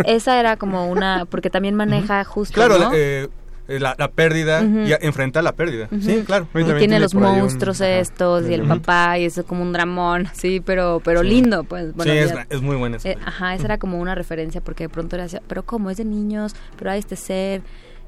[SPEAKER 27] esa era como una, porque también maneja justo,
[SPEAKER 24] Claro,
[SPEAKER 27] ¿no?
[SPEAKER 24] eh, la, la pérdida y enfrentar la pérdida. Sí, claro.
[SPEAKER 27] Y tiene los monstruos estos y el papá y eso es como un dramón, sí, pero pero
[SPEAKER 24] Sí.
[SPEAKER 27] lindo, pues. Bueno,
[SPEAKER 24] Sí, es-
[SPEAKER 27] ya-
[SPEAKER 24] es muy buena esa
[SPEAKER 27] Eh, ajá, esa era como una referencia porque de pronto era así, pero cómo es de niños, pero hay este ser,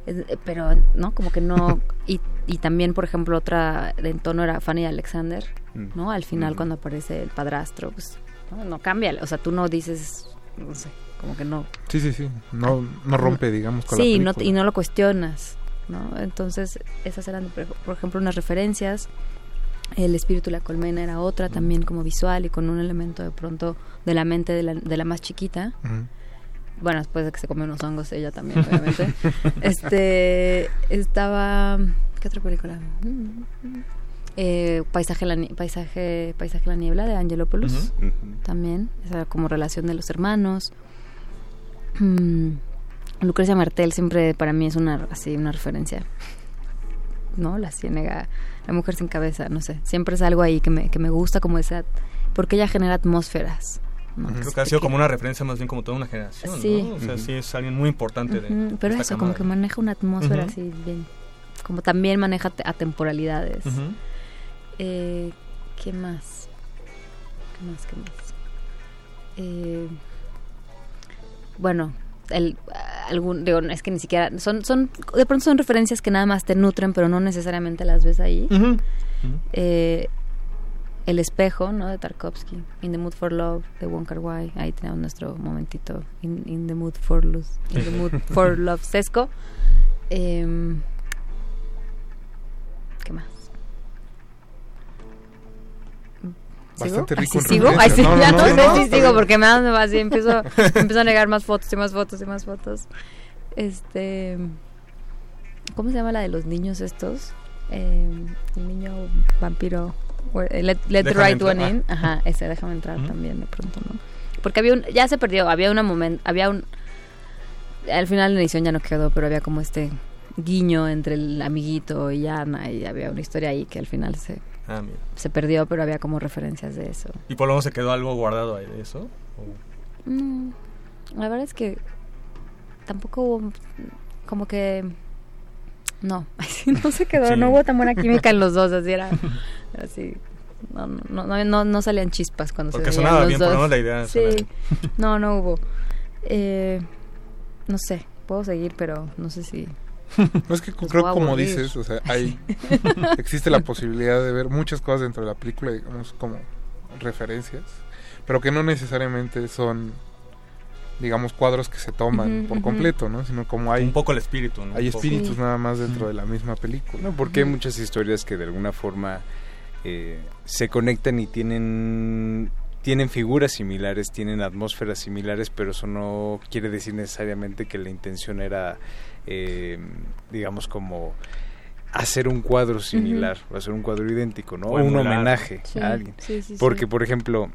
[SPEAKER 27] eh, pero no, como que no y, y también por ejemplo otra de en tono era Fanny Alexander,
[SPEAKER 24] Mm.
[SPEAKER 27] ¿no? Al final cuando aparece el padrastro, pues no, no cambia, o sea, tú no dices, no sé, como que no
[SPEAKER 23] Sí, sí, sí. No, no rompe, digamos, con
[SPEAKER 27] sí,
[SPEAKER 23] la
[SPEAKER 27] no, y no lo cuestionas, ¿no? Entonces, esas eran, por ejemplo, unas referencias. El espíritu de la colmena era otra, también como visual y con un elemento de pronto de la mente de la, de la más chiquita. Bueno, después de que se come unos hongos, ella también, obviamente. este, estaba, ¿qué otra película? Eh, paisaje, la, paisaje, paisaje la niebla de Angelopoulos, también, esa como relación de los hermanos. Mm, Lucrecia Martel siempre para mí es una así una referencia. ¿No? La ciénega, la mujer sin cabeza, no sé. Siempre es algo ahí que me, que me gusta como esa porque ella genera atmósferas. ¿no?
[SPEAKER 24] Creo que ha sido como una referencia más bien como toda una generación,
[SPEAKER 27] Sí.
[SPEAKER 24] ¿no? O sea, sí es alguien muy importante de
[SPEAKER 27] Pero eso, como que maneja una atmósfera así bien. Como también maneja te- atemporalidades. Eh, ¿Qué más? ¿Qué más? ¿Qué más? Eh, bueno, el, algún, digo, es que ni siquiera, son, son, de pronto son referencias que nada más te nutren, pero no necesariamente las ves ahí. Eh, el espejo, ¿no? De Tarkovsky. In the Mood for Love, de Wong Kar Wai. Ahí tenemos nuestro momentito. In, in the Mood for Love. In the Mood for Love Sesco. Em, ¿Qué más?
[SPEAKER 23] Bastante rico
[SPEAKER 27] ¿Así
[SPEAKER 23] en
[SPEAKER 27] sigo? Ay, sí,
[SPEAKER 23] No,
[SPEAKER 27] ya
[SPEAKER 23] no,
[SPEAKER 27] no, sé si sigo porque me da así, empiezo, empiezo a negar más fotos y más fotos y más fotos. Este, ¿cómo se llama la de los niños estos? Eh, el niño vampiro. eh, Let, let the right one
[SPEAKER 24] entrar.
[SPEAKER 27] in. Ajá, ese, déjame entrar también de pronto, ¿no? Porque había un, ya se perdió, había una momento, había un, al final la edición ya no quedó, pero había como este guiño entre el amiguito y Ana y había una historia ahí que al final se,
[SPEAKER 24] Ah, mira.
[SPEAKER 27] se perdió, pero había como referencias de eso.
[SPEAKER 24] ¿Y por lo menos se quedó algo guardado ahí de eso? ¿O-
[SPEAKER 27] Mm, la verdad es que tampoco hubo como que no, no se quedó,
[SPEAKER 24] Sí.
[SPEAKER 27] no hubo tan buena química en los dos, así era así. No, no, no, no, no salían chispas cuando
[SPEAKER 24] Porque
[SPEAKER 27] se veían
[SPEAKER 24] sonaba
[SPEAKER 27] los
[SPEAKER 24] bien, por
[SPEAKER 27] dos.
[SPEAKER 24] menos la idea
[SPEAKER 27] Sí, no, no hubo. Eh, no sé, puedo seguir, pero no sé si.
[SPEAKER 23] No es que
[SPEAKER 27] Los
[SPEAKER 23] creo
[SPEAKER 27] a
[SPEAKER 23] como dices, o sea, hay existe la posibilidad de ver muchas cosas dentro de la película, digamos, como referencias, pero que no necesariamente son digamos cuadros que se toman por completo, ¿no? Sino como hay
[SPEAKER 24] Un poco el espíritu, ¿no?
[SPEAKER 23] Hay espíritus
[SPEAKER 24] Sí.
[SPEAKER 23] nada más dentro de la misma película.
[SPEAKER 25] No, porque hay muchas historias que de alguna forma eh, se conectan y tienen tienen figuras similares, tienen atmósferas similares, pero eso no quiere decir necesariamente que la intención era, eh, digamos, como hacer un cuadro similar, o hacer un cuadro idéntico, ¿no?
[SPEAKER 24] O
[SPEAKER 25] un homenaje
[SPEAKER 24] Sí,
[SPEAKER 25] a alguien.
[SPEAKER 24] sí, sí,
[SPEAKER 25] Porque,
[SPEAKER 24] sí.
[SPEAKER 25] por ejemplo,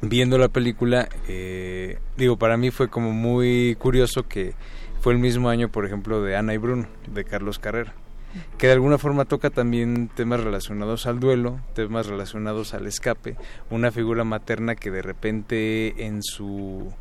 [SPEAKER 25] viendo la película, eh, digo, para mí fue como muy curioso que fue el mismo año, por ejemplo, de Ana y Bruno, de Carlos Carrera, que de alguna forma toca también temas relacionados al duelo, temas relacionados al escape, una figura materna que de repente en su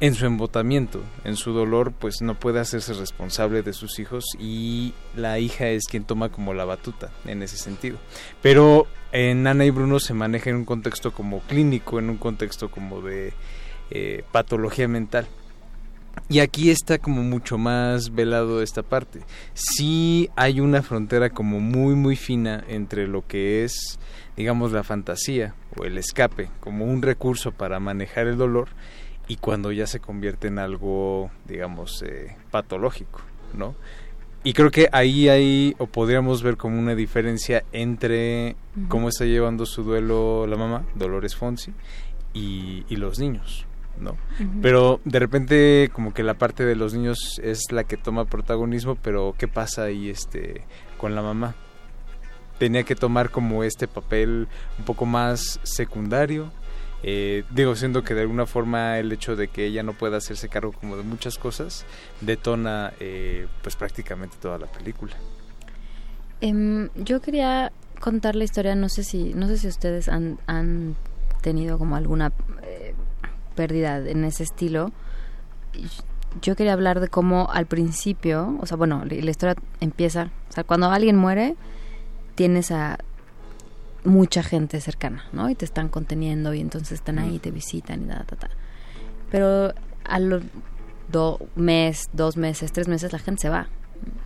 [SPEAKER 25] en su embotamiento, en su dolor, pues no puede hacerse responsable de sus hijos y la hija es quien toma como la batuta en ese sentido. Pero en Ana y Bruno se maneja en un contexto como clínico, en un contexto como de eh, patología mental. Y aquí está como mucho más velado esta parte. Sí hay una frontera como muy muy fina entre lo que es, digamos, la fantasía o el escape como un recurso para manejar el dolor y cuando ya se convierte en algo, digamos, eh, patológico, ¿no? Y creo que ahí hay, o podríamos ver como una diferencia entre cómo está llevando su duelo la mamá, Dolores Fonsi, y, y los niños, ¿no? Pero de repente como que la parte de los niños es la que toma protagonismo, pero ¿qué pasa ahí este, con la mamá? Tenía que tomar como este papel un poco más secundario, eh, digo, siendo que de alguna forma el hecho de que ella no pueda hacerse cargo como de muchas cosas detona eh, pues prácticamente toda la película.
[SPEAKER 27] Em, yo quería contar la historia, no sé si, no sé si ustedes han, han tenido como alguna eh, pérdida en ese estilo. Yo quería hablar de cómo al principio, o sea, bueno, la historia empieza, o sea, cuando alguien muere, tienes a mucha gente cercana, ¿no? Y te están conteniendo y entonces están ahí, te visitan y nada, ta, ta. Pero a los do, mes, dos meses, tres meses la gente se va,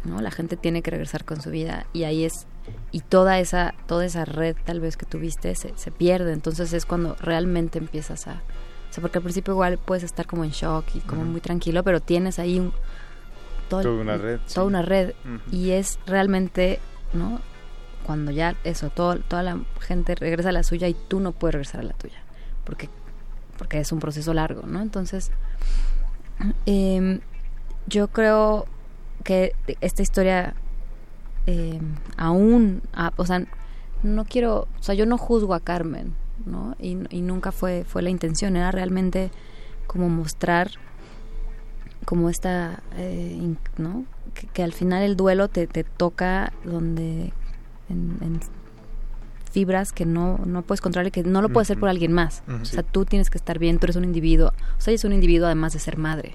[SPEAKER 27] ¿no? La gente tiene que regresar con su vida y ahí es y toda esa toda esa red tal vez que tuviste se, se pierde, entonces es cuando realmente empiezas a o sea, porque al principio igual puedes estar como en shock y como muy tranquilo, pero tienes ahí un, todo,
[SPEAKER 25] Toda una red,
[SPEAKER 27] Toda
[SPEAKER 25] sí.
[SPEAKER 27] una red.
[SPEAKER 25] Ujú.
[SPEAKER 27] Y es realmente, ¿no? Cuando ya eso, todo, toda la gente regresa a la suya y tú no puedes regresar a la tuya. Porque, porque es un proceso largo, ¿no? Entonces, em, yo creo que esta historia em, aún, o sea, no quiero, o sea, yo no juzgo a Carmen, ¿no? Y, y nunca fue, fue la intención, era realmente como mostrar como esta, eh, ¿no? Que, que al final el duelo te, te toca donde, en, en fibras que no, no puedes controlar y que no lo puedes hacer por alguien más. O sea, tú tienes que estar bien, tú eres un individuo. O sea, ella es un individuo además de ser madre,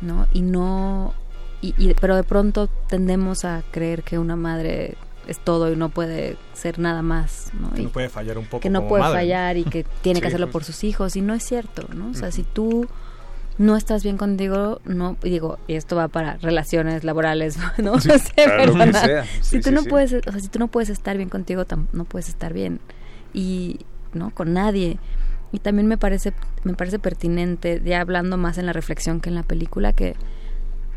[SPEAKER 27] ¿no? Y no... Y, y- pero de pronto tendemos a creer que una madre es todo y no puede ser nada más, ¿no?
[SPEAKER 24] Que
[SPEAKER 27] Y-
[SPEAKER 24] no puede fallar un poco
[SPEAKER 27] que no
[SPEAKER 24] como
[SPEAKER 27] puede
[SPEAKER 24] madre.
[SPEAKER 27] fallar y que tiene que hacerlo
[SPEAKER 24] pues.
[SPEAKER 27] por sus hijos y no es cierto, ¿no? O sea, si tú no estás bien contigo, no y digo, y esto va para relaciones laborales, ¿no?
[SPEAKER 25] Sí,
[SPEAKER 27] No sé,
[SPEAKER 25] que.
[SPEAKER 27] Si tú
[SPEAKER 25] sí,
[SPEAKER 27] no puedes, o sea, si tú no puedes estar bien contigo, no puedes estar bien y no con nadie. Y también me parece me parece pertinente ya hablando más en la reflexión que en la película que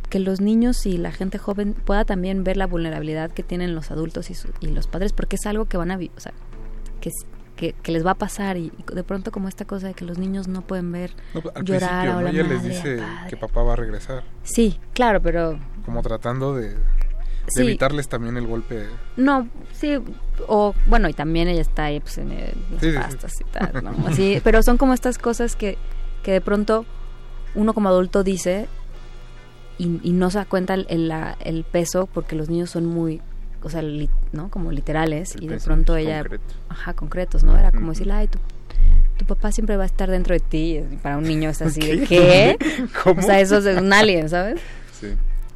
[SPEAKER 27] que los niños y la gente joven pueda también ver la vulnerabilidad que tienen los adultos y, su- y los padres, porque es algo que van a vivir, o sea, que, que, que les va a pasar y, de pronto como esta cosa de que los niños no pueden ver
[SPEAKER 23] No, al
[SPEAKER 27] llorar a
[SPEAKER 23] ¿no?
[SPEAKER 27] la
[SPEAKER 23] Ella les dice que papá va a regresar,
[SPEAKER 27] Sí, claro, pero
[SPEAKER 23] como tratando de, de
[SPEAKER 27] Sí.
[SPEAKER 23] evitarles también el golpe.
[SPEAKER 27] no, sí, o bueno, y también ella está ahí pues en el- las
[SPEAKER 23] Sí, sí, sí.
[SPEAKER 27] pastas y tal, ¿no? Así, pero son como estas cosas que, que de pronto uno como adulto dice y, y no se da cuenta el, el- la- el peso porque los niños son muy, o sea, li- ¿no? Como literales y de pronto ella,
[SPEAKER 25] concreto.
[SPEAKER 27] ajá, concretos, ¿no? Era como decir, ay, tu, tu papá siempre va a estar dentro de ti. Y para un niño es así, ¿de
[SPEAKER 25] ¿Qué?
[SPEAKER 27] qué?
[SPEAKER 25] ¿Cómo?
[SPEAKER 27] O sea, eso es de un alien, ¿sabes?
[SPEAKER 25] Sí.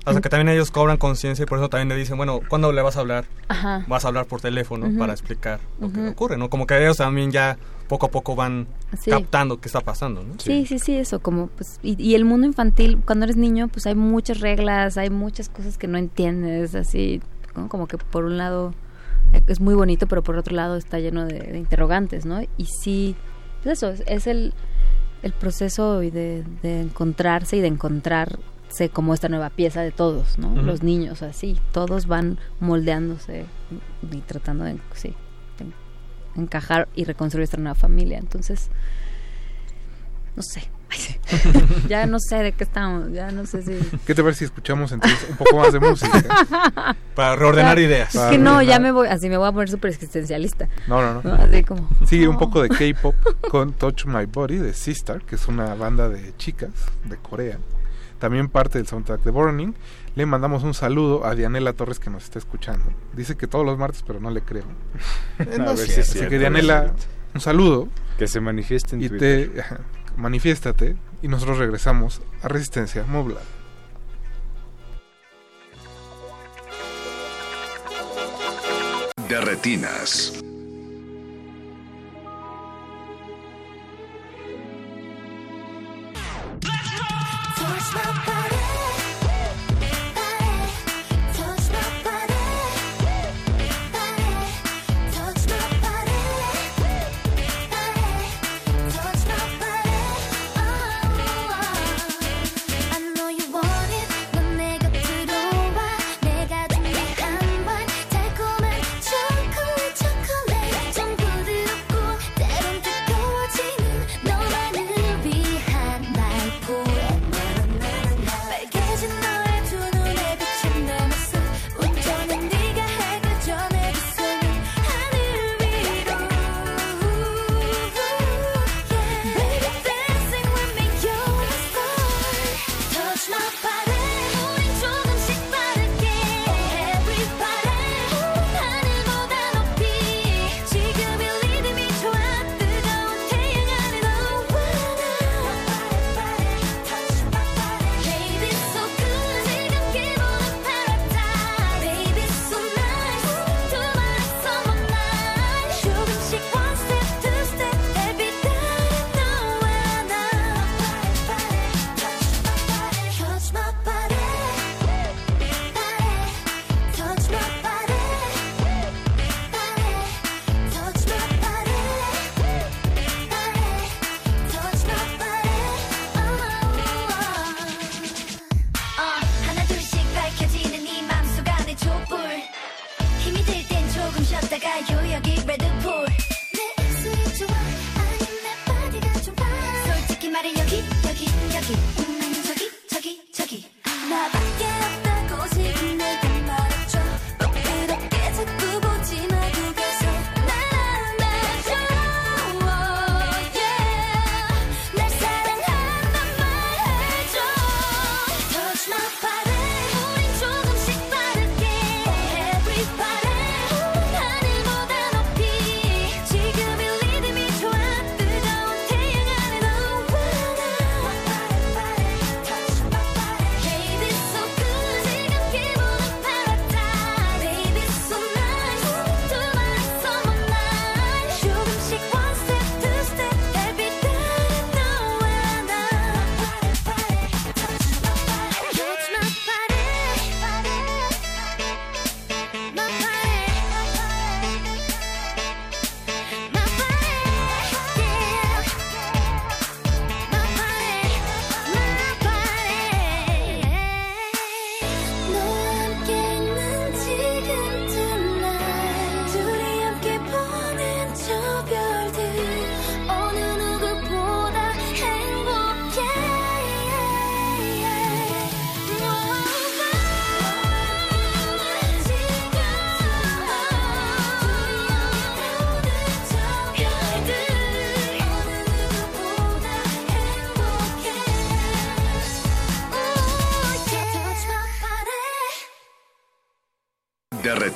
[SPEAKER 24] O sea, que también ellos cobran conciencia y por eso también le dicen, bueno, ¿cuándo le vas a hablar?
[SPEAKER 27] Ajá.
[SPEAKER 24] Vas a hablar por teléfono para explicar lo que ocurre, ¿no? Como que ellos también ya poco a poco van
[SPEAKER 27] Sí.
[SPEAKER 24] captando qué está pasando, ¿no?
[SPEAKER 27] Sí, sí, sí, eso, como, pues, y, y el mundo infantil, cuando eres niño, pues hay muchas reglas, hay muchas cosas que no entiendes, así, ¿no? como que por un lado eh, es muy bonito, pero por otro lado está lleno de, de interrogantes, ¿no? Y sí, pues eso, es, es el, el proceso de, de encontrarse y de encontrarse como esta nueva pieza de todos, ¿no? Los niños, así, todos van moldeándose y tratando de, sí, de encajar y reconstruir esta nueva familia, entonces no sé. Sí. ya no sé de qué estamos. Ya no sé si.
[SPEAKER 23] ¿Qué te parece si escuchamos entonces un poco más de música?
[SPEAKER 24] Para reordenar ideas.
[SPEAKER 27] Es que no, ya me voy. Así me voy a poner súper existencialista.
[SPEAKER 23] No, no, no.
[SPEAKER 27] ¿no? Así como.
[SPEAKER 23] Sí, un poco de K-pop con Touch My Body de Sistar, que es una banda de chicas de Corea. También parte del soundtrack de Burning. Le mandamos un saludo a Dianela Torres que nos está escuchando. Dice que todos los martes, pero no le creo.
[SPEAKER 25] A
[SPEAKER 23] no
[SPEAKER 25] ver
[SPEAKER 23] sé.
[SPEAKER 25] si es
[SPEAKER 23] Así
[SPEAKER 25] cierto,
[SPEAKER 23] que Dianela,
[SPEAKER 25] Dianela.
[SPEAKER 23] un saludo
[SPEAKER 25] Que se manifieste en
[SPEAKER 23] y
[SPEAKER 25] Twitter.
[SPEAKER 23] te manifiéstate y nosotros regresamos a Resistencia Modulada.
[SPEAKER 2] De retinas.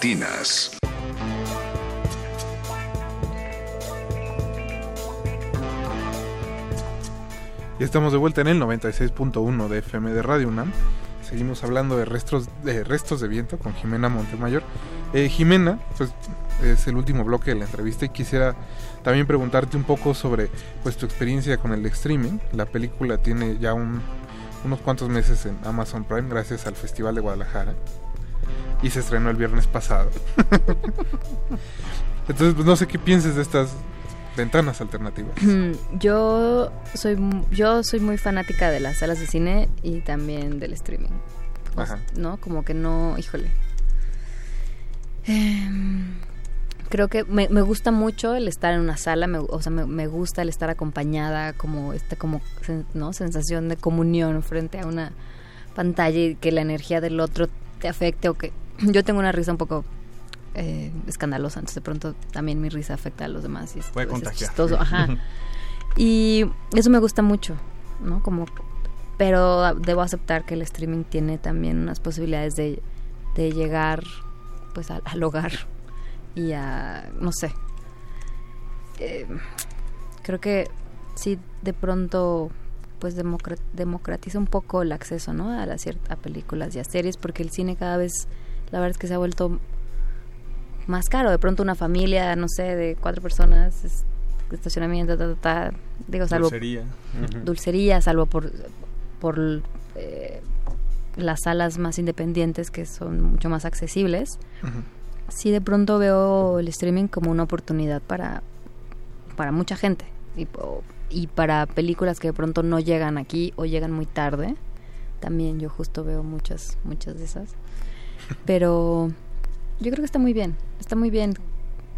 [SPEAKER 2] De retinas.
[SPEAKER 23] Y estamos de vuelta en el 96.1 de FM de Radio UNAM. Seguimos hablando de restos de, restos de viento con Jimena Montemayor. Eh, Jimena, pues es el último bloque de la entrevista y quisiera también preguntarte un poco sobre pues tu experiencia con el streaming. La película tiene ya un, unos cuantos meses en Amazon Prime gracias al Festival de Guadalajara y se estrenó el viernes pasado. Entonces, pues no sé qué pienses de estas ventanas alternativas.
[SPEAKER 27] Yo soy yo soy muy fanática de las salas de cine y también del streaming.
[SPEAKER 23] Ajá.
[SPEAKER 27] ¿No? Como que no, híjole. Em, creo que me, me, gusta mucho el estar en una sala, me, o sea, me, me, gusta el estar acompañada, como esta como no sensación de comunión frente a una pantalla y que la energía del otro te afecte o que yo tengo una risa un poco eh, escandalosa, entonces de pronto también mi risa afecta a los demás y es,
[SPEAKER 24] Puede
[SPEAKER 27] es
[SPEAKER 24] contagiar.
[SPEAKER 27] chistoso, ajá. y eso me gusta mucho, ¿no? Como pero debo aceptar que el streaming tiene también unas posibilidades de, de llegar pues al, al hogar y a no sé. Eh, creo que sí de pronto pues democratiza un poco el acceso, ¿no? A, las a películas y a series porque el cine cada vez la verdad es que se ha vuelto más caro. De pronto una familia, no sé, de cuatro personas, es, estacionamiento, ta, ta, ta, digo, salvo...
[SPEAKER 24] Dulcería.
[SPEAKER 27] Dulcería, salvo por, por eh, las salas más independientes que son mucho más accesibles. Uh -huh. Sí, de pronto veo el streaming como una oportunidad para, para mucha gente y, y para películas que de pronto no llegan aquí o llegan muy tarde. También yo justo veo muchas, muchas de esas. Pero yo creo que está muy bien, está muy bien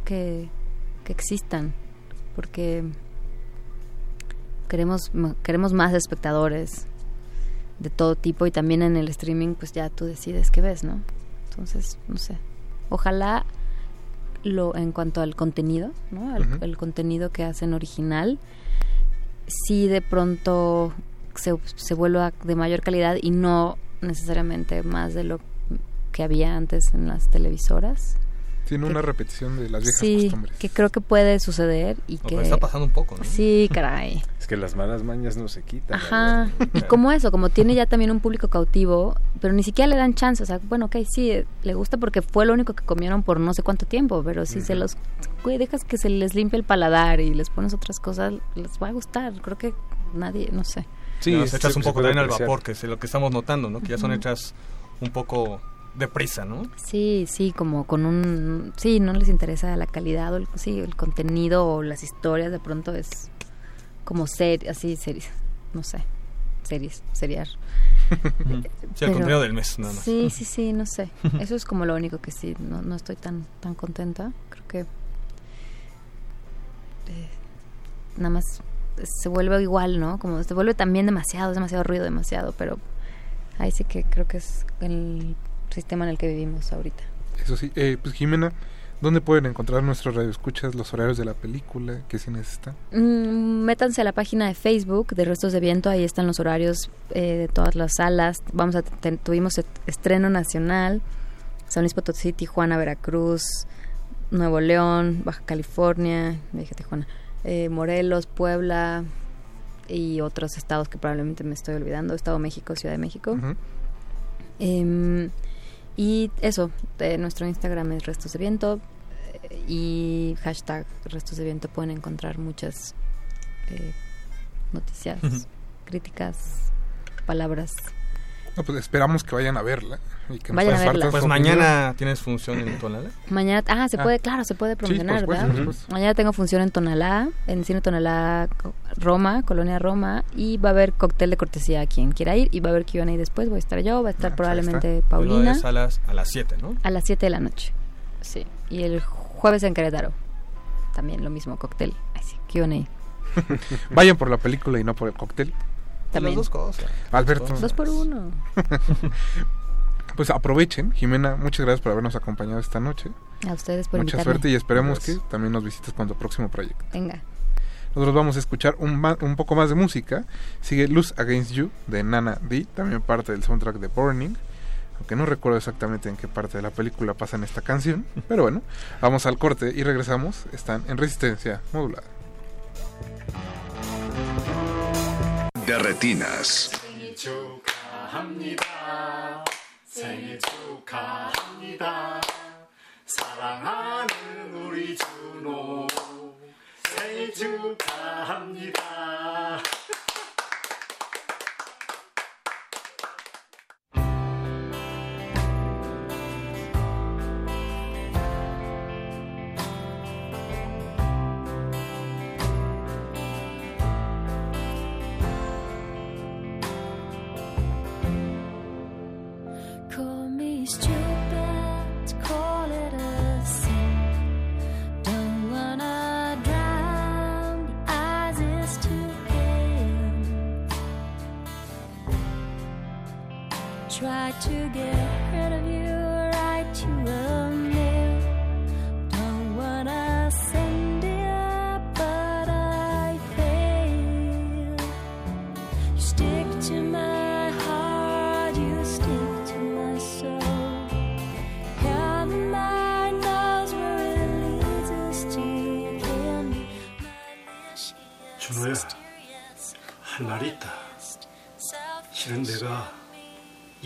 [SPEAKER 27] que, que existan, porque queremos, queremos más espectadores de todo tipo y también en el streaming pues ya tú decides qué ves, ¿no? Entonces, no sé, ojalá lo en cuanto al contenido, ¿no? El, uh -huh. el contenido que hacen original, sí de pronto se, se vuelva de mayor calidad y no necesariamente más de lo que había antes en las televisoras.
[SPEAKER 23] Tiene una repetición de las viejas
[SPEAKER 27] sí,
[SPEAKER 23] costumbres.
[SPEAKER 27] que creo que puede suceder y
[SPEAKER 24] no,
[SPEAKER 27] que
[SPEAKER 24] está pasando un poco, ¿no?
[SPEAKER 27] Sí, caray.
[SPEAKER 25] es que las malas mañas no se quitan.
[SPEAKER 27] Ajá. y como eso, como tiene ya también un público cautivo, pero ni siquiera le dan chance, o sea, bueno, ok, sí, le gusta porque fue lo único que comieron por no sé cuánto tiempo, pero si uh -huh. se los güey, dejas que se les limpie el paladar y les pones otras cosas, les va a gustar. Creo que nadie, no sé.
[SPEAKER 24] Sí, no, se echas un poco también al vapor, que es lo que estamos notando, ¿no? Que ya son hechas un poco deprisa, ¿no?
[SPEAKER 27] Sí, sí, como con un... Sí, no les interesa la calidad o el, sí, el contenido o las historias, de pronto es como ser, así, series, no sé, series, seriar.
[SPEAKER 24] sí, el contenido del mes, nada más.
[SPEAKER 27] Sí, sí, sí, no sé. Eso es como lo único que sí, no, no estoy tan, tan contenta. Creo que eh, nada más se vuelve igual, ¿no? Como se vuelve también demasiado, demasiado ruido, demasiado, pero ahí sí que creo que es el sistema en el que vivimos ahorita.
[SPEAKER 23] Eso sí, eh, pues Jimena, ¿dónde pueden encontrar nuestros radioescuchas, los horarios de la película, qué cines están?
[SPEAKER 27] Mm, métanse a la página de Facebook de Restos de Viento, ahí están los horarios eh, de todas las salas. Vamos a tuvimos estreno nacional, San Luis Potosí, Tijuana, Veracruz, Nuevo León, Baja California, dije Tijuana, eh, Morelos, Puebla y otros estados que probablemente me estoy olvidando, Estado de México, Ciudad de México. Uh -huh. eh, y eso, nuestro Instagram es Restos de Viento eh, y hashtag Restos de Viento pueden encontrar muchas eh, noticias, uh -huh. críticas, palabras.
[SPEAKER 23] No, pues esperamos que vayan a verla. Y que
[SPEAKER 27] vayan a verla.
[SPEAKER 24] Pues mañana tienes función en Tonalá.
[SPEAKER 27] Mañana, ah, se ah. puede, claro, se puede promocionar,
[SPEAKER 23] sí,
[SPEAKER 27] ¿verdad? Mañana tengo función en Tonalá, en Cine Tonalá Roma, Colonia Roma, y va a haber cóctel de cortesía a quien quiera ir, y va a haber Q&A después, voy a estar yo, va a estar ah, probablemente está. Paulina.
[SPEAKER 24] a las, a las 7, ¿no?
[SPEAKER 27] A las 7 de la noche, sí. Y el jueves en Querétaro, también lo mismo, cóctel, así, Q&A.
[SPEAKER 23] Vayan por la película y no por el cóctel.
[SPEAKER 27] También.
[SPEAKER 24] Las dos cosas.
[SPEAKER 23] Alberto.
[SPEAKER 27] Dos por uno.
[SPEAKER 23] pues aprovechen, Jimena, muchas gracias por habernos acompañado esta noche.
[SPEAKER 27] A ustedes por
[SPEAKER 23] Mucha
[SPEAKER 27] invitarme.
[SPEAKER 23] suerte y esperemos que también nos visites con tu próximo proyecto.
[SPEAKER 27] Venga.
[SPEAKER 23] Nosotros vamos a escuchar un, un poco más de música. Sigue Luz Against You de Nana D, también parte del soundtrack de Burning. aunque no recuerdo exactamente en qué parte de la película pasa en esta canción, pero bueno, vamos al corte y regresamos, están en resistencia modulada.
[SPEAKER 2] De retinas.
[SPEAKER 28] 생일 축하합니다. 사랑하는 우리 준호 생일 축하합니다.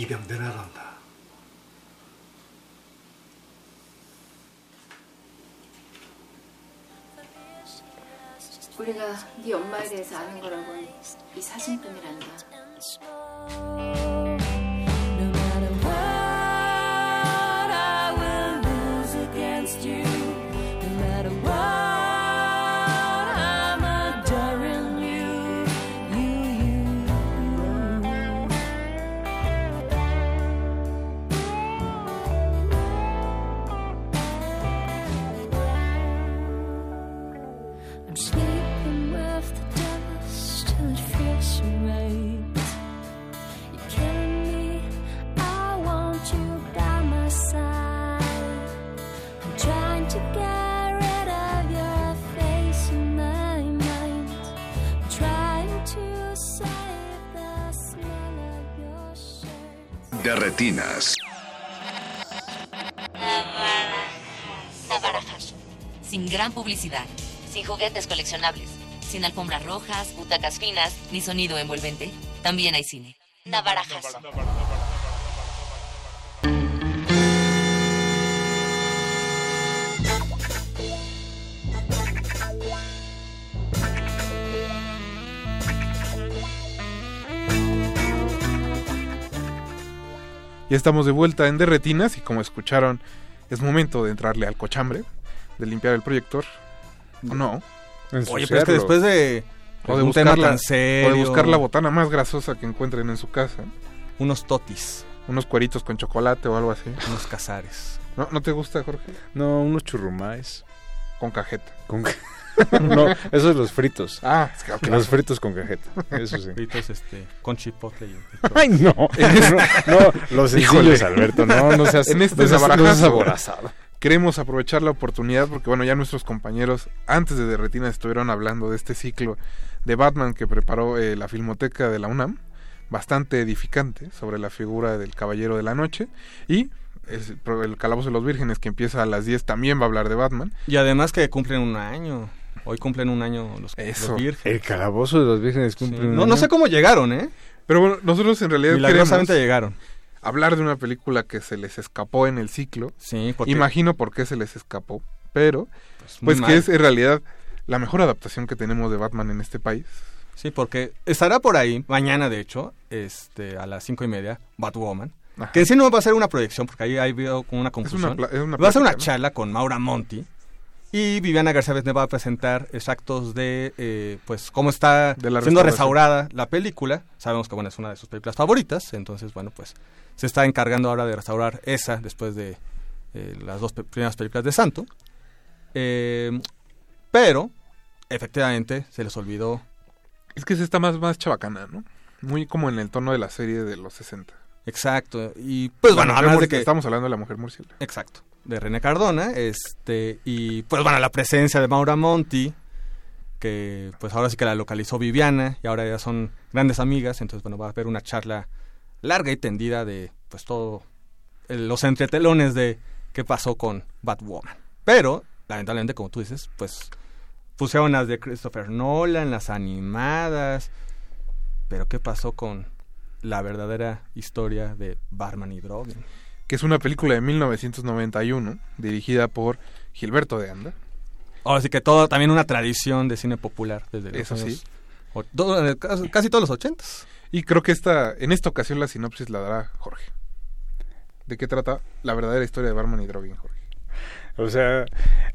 [SPEAKER 29] 입양대 나간다.
[SPEAKER 30] 우리가 네 엄마에 대해서 아는 거라고는 이 사진뿐이란다.
[SPEAKER 2] De retinas.
[SPEAKER 31] Sin gran publicidad, sin juguetes coleccionables, sin alfombras rojas, butacas finas, ni sonido envolvente, también hay cine. Navarajas.
[SPEAKER 23] Ya estamos de vuelta en Derretinas y como escucharon, es momento de entrarle al cochambre, de limpiar el proyector. ¿O no?
[SPEAKER 24] Oye, pero es que después de,
[SPEAKER 23] o de,
[SPEAKER 24] un
[SPEAKER 23] buscar
[SPEAKER 24] tema
[SPEAKER 23] la,
[SPEAKER 24] tan serio,
[SPEAKER 23] o de buscar la botana más grasosa que encuentren en su casa.
[SPEAKER 24] Unos totis.
[SPEAKER 23] Unos cueritos con chocolate o algo así.
[SPEAKER 24] Unos cazares.
[SPEAKER 23] ¿No, ¿no te gusta, Jorge?
[SPEAKER 25] No, unos churrumais.
[SPEAKER 23] Con cajeta.
[SPEAKER 25] Con ca- no, esos los fritos.
[SPEAKER 23] Ah, es que.
[SPEAKER 25] Los fritos con cajeta. Eso sí.
[SPEAKER 24] Fritos, este, con chipotle. y-
[SPEAKER 25] Ay, no. no, no, los sencillos, Alberto. No, no seas,
[SPEAKER 23] En este
[SPEAKER 25] no seas- no seas aborazado.
[SPEAKER 23] Queremos aprovechar la oportunidad porque, bueno, ya nuestros compañeros antes de Derretinas estuvieron hablando de este ciclo de Batman que preparó eh, la Filmoteca de la UNAM, bastante edificante sobre la figura del Caballero de la Noche. Y es- el Calabozo de los Vírgenes, que empieza a las 10, también va a hablar de Batman.
[SPEAKER 24] Y además que cumplen un año. Hoy cumplen un año los,
[SPEAKER 23] Eso.
[SPEAKER 24] los vírgenes.
[SPEAKER 25] El calabozo de los vírgenes cumple
[SPEAKER 24] Sí.
[SPEAKER 25] un
[SPEAKER 24] No, no sé cómo llegaron, ¿eh?
[SPEAKER 23] Pero bueno, nosotros en realidad queremos
[SPEAKER 24] Milagrosamente llegaron.
[SPEAKER 23] Hablar de una película que se les escapó en el ciclo.
[SPEAKER 24] Sí, porque
[SPEAKER 23] Imagino por qué se les escapó, pero pues
[SPEAKER 24] mal.
[SPEAKER 23] que es en realidad la mejor adaptación que tenemos de Batman en este país.
[SPEAKER 24] Sí, porque estará por ahí, mañana de hecho, este, a las cinco y media, Batwoman.
[SPEAKER 23] Ajá.
[SPEAKER 24] Que sí no va a ser una proyección, porque ahí hay veo como una
[SPEAKER 23] Es
[SPEAKER 24] confusión.
[SPEAKER 23] una, pla- es una
[SPEAKER 24] va a ser una
[SPEAKER 23] ¿no?
[SPEAKER 24] charla con Maura Monti. Y Viviana García Besné va a presentar extractos de, eh, pues, cómo está siendo restaurada la película. Sabemos que, bueno, es una de sus películas favoritas. Entonces, bueno, pues, se está encargando ahora de restaurar esa después de eh, las dos primeras películas de Santo. Eh, pero, efectivamente, se les olvidó
[SPEAKER 23] Es que es esta más, más chabacana, ¿no? Muy como en el tono de la serie de los 60.
[SPEAKER 24] Exacto. Y pues
[SPEAKER 23] La
[SPEAKER 24] bueno, además de que...
[SPEAKER 23] Estamos hablando de la mujer murciélago.
[SPEAKER 24] Exacto. De René Cardona. Este, y pues bueno, la presencia de Maura Monti, que pues ahora sí que la localizó Viviana y ahora ya son grandes amigas. Entonces, bueno, va a haber una charla larga y tendida de pues todo eh, los entretelones de qué pasó con Batwoman. Pero, lamentablemente, como tú dices, pues pusieron las de Christopher Nolan, las animadas. Pero ¿qué pasó con la verdadera historia de Barman y Drogen?
[SPEAKER 23] Que es una película de 1991, dirigida por Gilberto de Anda.
[SPEAKER 24] Ahora sí que todo, también una tradición de cine popular desde los
[SPEAKER 23] Eso sí.
[SPEAKER 24] años o- todo- eh, casi, casi todos los ochentas.
[SPEAKER 23] Y creo que esta, en esta ocasión la sinopsis la dará Jorge. ¿De qué trata la verdadera historia de Barman y Drogen, Jorge?
[SPEAKER 25] O sea,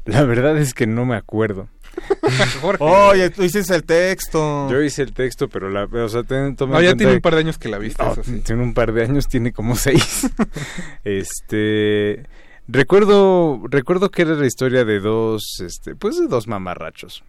[SPEAKER 25] la verdad es que no me acuerdo.
[SPEAKER 23] Jorge.
[SPEAKER 24] Oye, tú hiciste el texto.
[SPEAKER 25] Yo hice el texto, pero la, o sea, ten- toma
[SPEAKER 23] No,
[SPEAKER 25] en
[SPEAKER 23] ya
[SPEAKER 25] cuenta
[SPEAKER 23] tiene un par de años que la viste,
[SPEAKER 25] No,
[SPEAKER 23] eso sí.
[SPEAKER 25] Tiene un par de años, tiene como seis. este, recuerdo, recuerdo que era la historia de dos, este, pues de dos mamarrachos.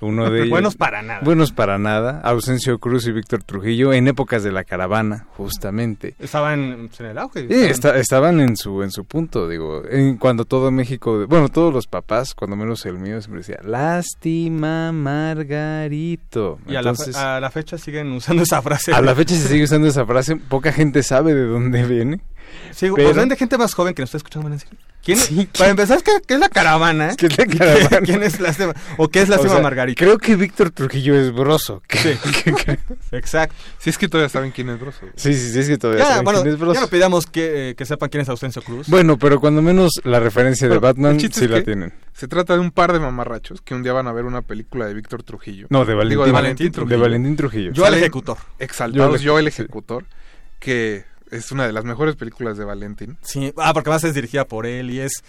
[SPEAKER 25] Uno de ellos-
[SPEAKER 24] Buenos para nada.
[SPEAKER 25] Buenos para nada. Ausencio Cruz y Víctor Trujillo en épocas de la caravana, justamente.
[SPEAKER 24] Estaban en el auge.
[SPEAKER 25] Sí, estaban en su en su punto, digo, en cuando todo México, bueno, todos los papás, cuando menos el mío, siempre decía, lástima Margarito.
[SPEAKER 24] Y a, la, fe- a la fecha siguen usando esa frase.
[SPEAKER 25] a la fecha se sigue usando esa frase, poca gente sabe de dónde viene.
[SPEAKER 24] Sí,
[SPEAKER 25] pero-
[SPEAKER 24] o sea, de gente más joven que nos está escuchando van a decir, ¿quién es?
[SPEAKER 25] Sí,
[SPEAKER 24] Para empezar, ¿qué, qué es la caravana?
[SPEAKER 25] ¿Qué es la caravana?
[SPEAKER 24] ¿Quién es Lástima? ¿O qué es
[SPEAKER 25] O
[SPEAKER 24] Lástima
[SPEAKER 25] sea,
[SPEAKER 24] Margarita?
[SPEAKER 25] Creo que Víctor Trujillo es broso.
[SPEAKER 24] Sí. Exacto.
[SPEAKER 23] Si es que todavía saben quién es Broso.
[SPEAKER 25] Sí, sí, sí, es que todavía
[SPEAKER 24] Ya,
[SPEAKER 25] saben
[SPEAKER 24] bueno,
[SPEAKER 25] quién es broso.
[SPEAKER 24] ya no pidamos que, eh, que sepan quién es Ausencio Cruz.
[SPEAKER 25] Bueno, pero cuando menos la referencia de
[SPEAKER 23] Pero
[SPEAKER 25] Batman
[SPEAKER 23] el
[SPEAKER 25] sí
[SPEAKER 23] es
[SPEAKER 25] la tienen.
[SPEAKER 23] Se trata de un par de mamarrachos que un día van a ver una película de Víctor Trujillo.
[SPEAKER 25] No, de Valentín,
[SPEAKER 23] Digo, de Valentín Trujillo.
[SPEAKER 25] De Valentín Trujillo.
[SPEAKER 24] Yo al
[SPEAKER 23] Salen
[SPEAKER 24] ejecutor.
[SPEAKER 23] Exaltados,
[SPEAKER 25] Yo
[SPEAKER 23] el ejecutor, que es una de las mejores películas de Valentín.
[SPEAKER 24] Sí, ah, porque además es dirigida por él y es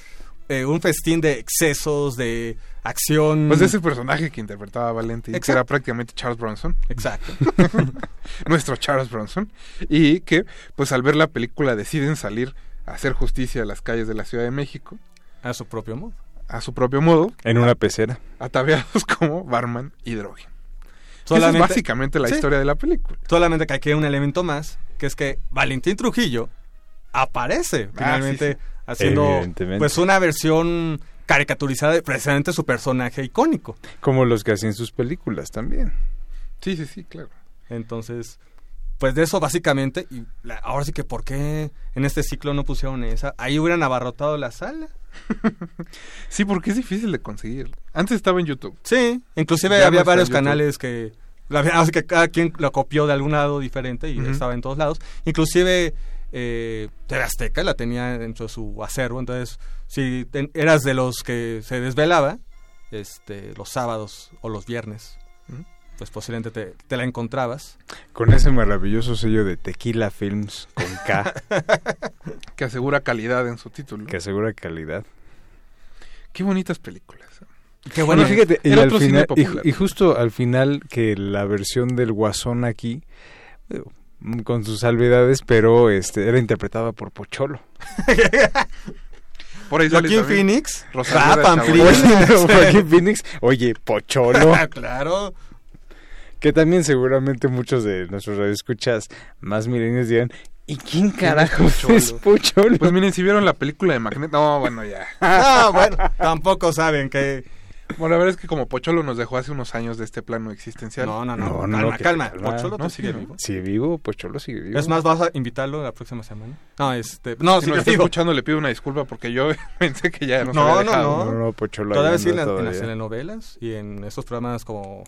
[SPEAKER 24] eh, un festín de excesos, de acción.
[SPEAKER 23] Pues ese personaje que interpretaba a Valentín, que era prácticamente Charles Bronson.
[SPEAKER 24] Exacto.
[SPEAKER 23] Nuestro Charles Bronson. Y que, pues al ver la película, deciden salir a hacer justicia a las calles de la Ciudad de México,
[SPEAKER 24] A su propio modo.
[SPEAKER 23] a su propio modo,
[SPEAKER 25] En una pecera.
[SPEAKER 23] ataviados como barman y Esa es básicamente la
[SPEAKER 24] Sí.
[SPEAKER 23] historia de la película.
[SPEAKER 24] Solamente que aquí hay un elemento más, que es que Valentín Trujillo aparece
[SPEAKER 23] Ah,
[SPEAKER 24] finalmente
[SPEAKER 23] sí, sí.
[SPEAKER 24] haciendo pues una versión caricaturizada de precisamente su personaje icónico.
[SPEAKER 25] Como los que hacían sus películas también.
[SPEAKER 23] Sí, sí, sí, claro.
[SPEAKER 24] Entonces, pues de eso básicamente, y la- ahora sí que por qué en este ciclo no pusieron esa, ahí hubieran abarrotado la sala.
[SPEAKER 23] Sí, porque es difícil de conseguir. Antes estaba en YouTube.
[SPEAKER 24] Sí, inclusive
[SPEAKER 23] Ya
[SPEAKER 24] había varios canales que es que cada quien lo copió de algún lado diferente y estaba en todos lados. Inclusive eh, TV Azteca la tenía dentro de su acervo, entonces si ten- eras de los que se desvelaba este los sábados o los viernes,
[SPEAKER 23] Ujú.
[SPEAKER 24] Pues posiblemente te, te la encontrabas.
[SPEAKER 25] Con ese maravilloso sello de Tequila Films con K,
[SPEAKER 23] Que asegura calidad en su título.
[SPEAKER 25] que asegura calidad.
[SPEAKER 23] Qué bonitas películas.
[SPEAKER 24] Qué
[SPEAKER 25] Bueno,
[SPEAKER 24] bueno,
[SPEAKER 25] fíjate, y, al final,
[SPEAKER 23] popular.
[SPEAKER 25] y justo al final que la versión del Guasón aquí, eh, con sus salvedades, pero este era interpretada por Pocholo.
[SPEAKER 23] Por ahí
[SPEAKER 24] Joaquín Phoenix,
[SPEAKER 23] Rosalía.
[SPEAKER 25] Joaquín Phoenix, oye, Pocholo.
[SPEAKER 24] claro.
[SPEAKER 25] Que también seguramente muchos de nuestros radioescuchas más milenios dirán, ¿y quién carajo
[SPEAKER 23] Pocholo?
[SPEAKER 25] es Pocholo?
[SPEAKER 23] Pues miren, si vieron la película de Magneto... No, bueno, ya.
[SPEAKER 24] Ah, bueno, tampoco saben que
[SPEAKER 23] Bueno, la verdad es que como Pocholo nos dejó hace unos años de este plano existencial.
[SPEAKER 24] No, no, no,
[SPEAKER 25] No, no,
[SPEAKER 24] calma, calma.
[SPEAKER 25] calma.
[SPEAKER 24] Pocholo
[SPEAKER 23] No,
[SPEAKER 24] tú sigue
[SPEAKER 23] sí,
[SPEAKER 24] vivo.
[SPEAKER 25] Sigue vivo, Pocholo sigue vivo.
[SPEAKER 24] Es más, vas a invitarlo la próxima semana. No, este, no,
[SPEAKER 23] Si
[SPEAKER 24] sigue
[SPEAKER 23] nos está
[SPEAKER 24] vivo.
[SPEAKER 23] escuchando, le pido una disculpa porque yo pensé que ya nos
[SPEAKER 24] No,
[SPEAKER 23] había
[SPEAKER 24] no.
[SPEAKER 25] No, no, Pocholo
[SPEAKER 24] Todavía sí en, en las telenovelas y en esos programas como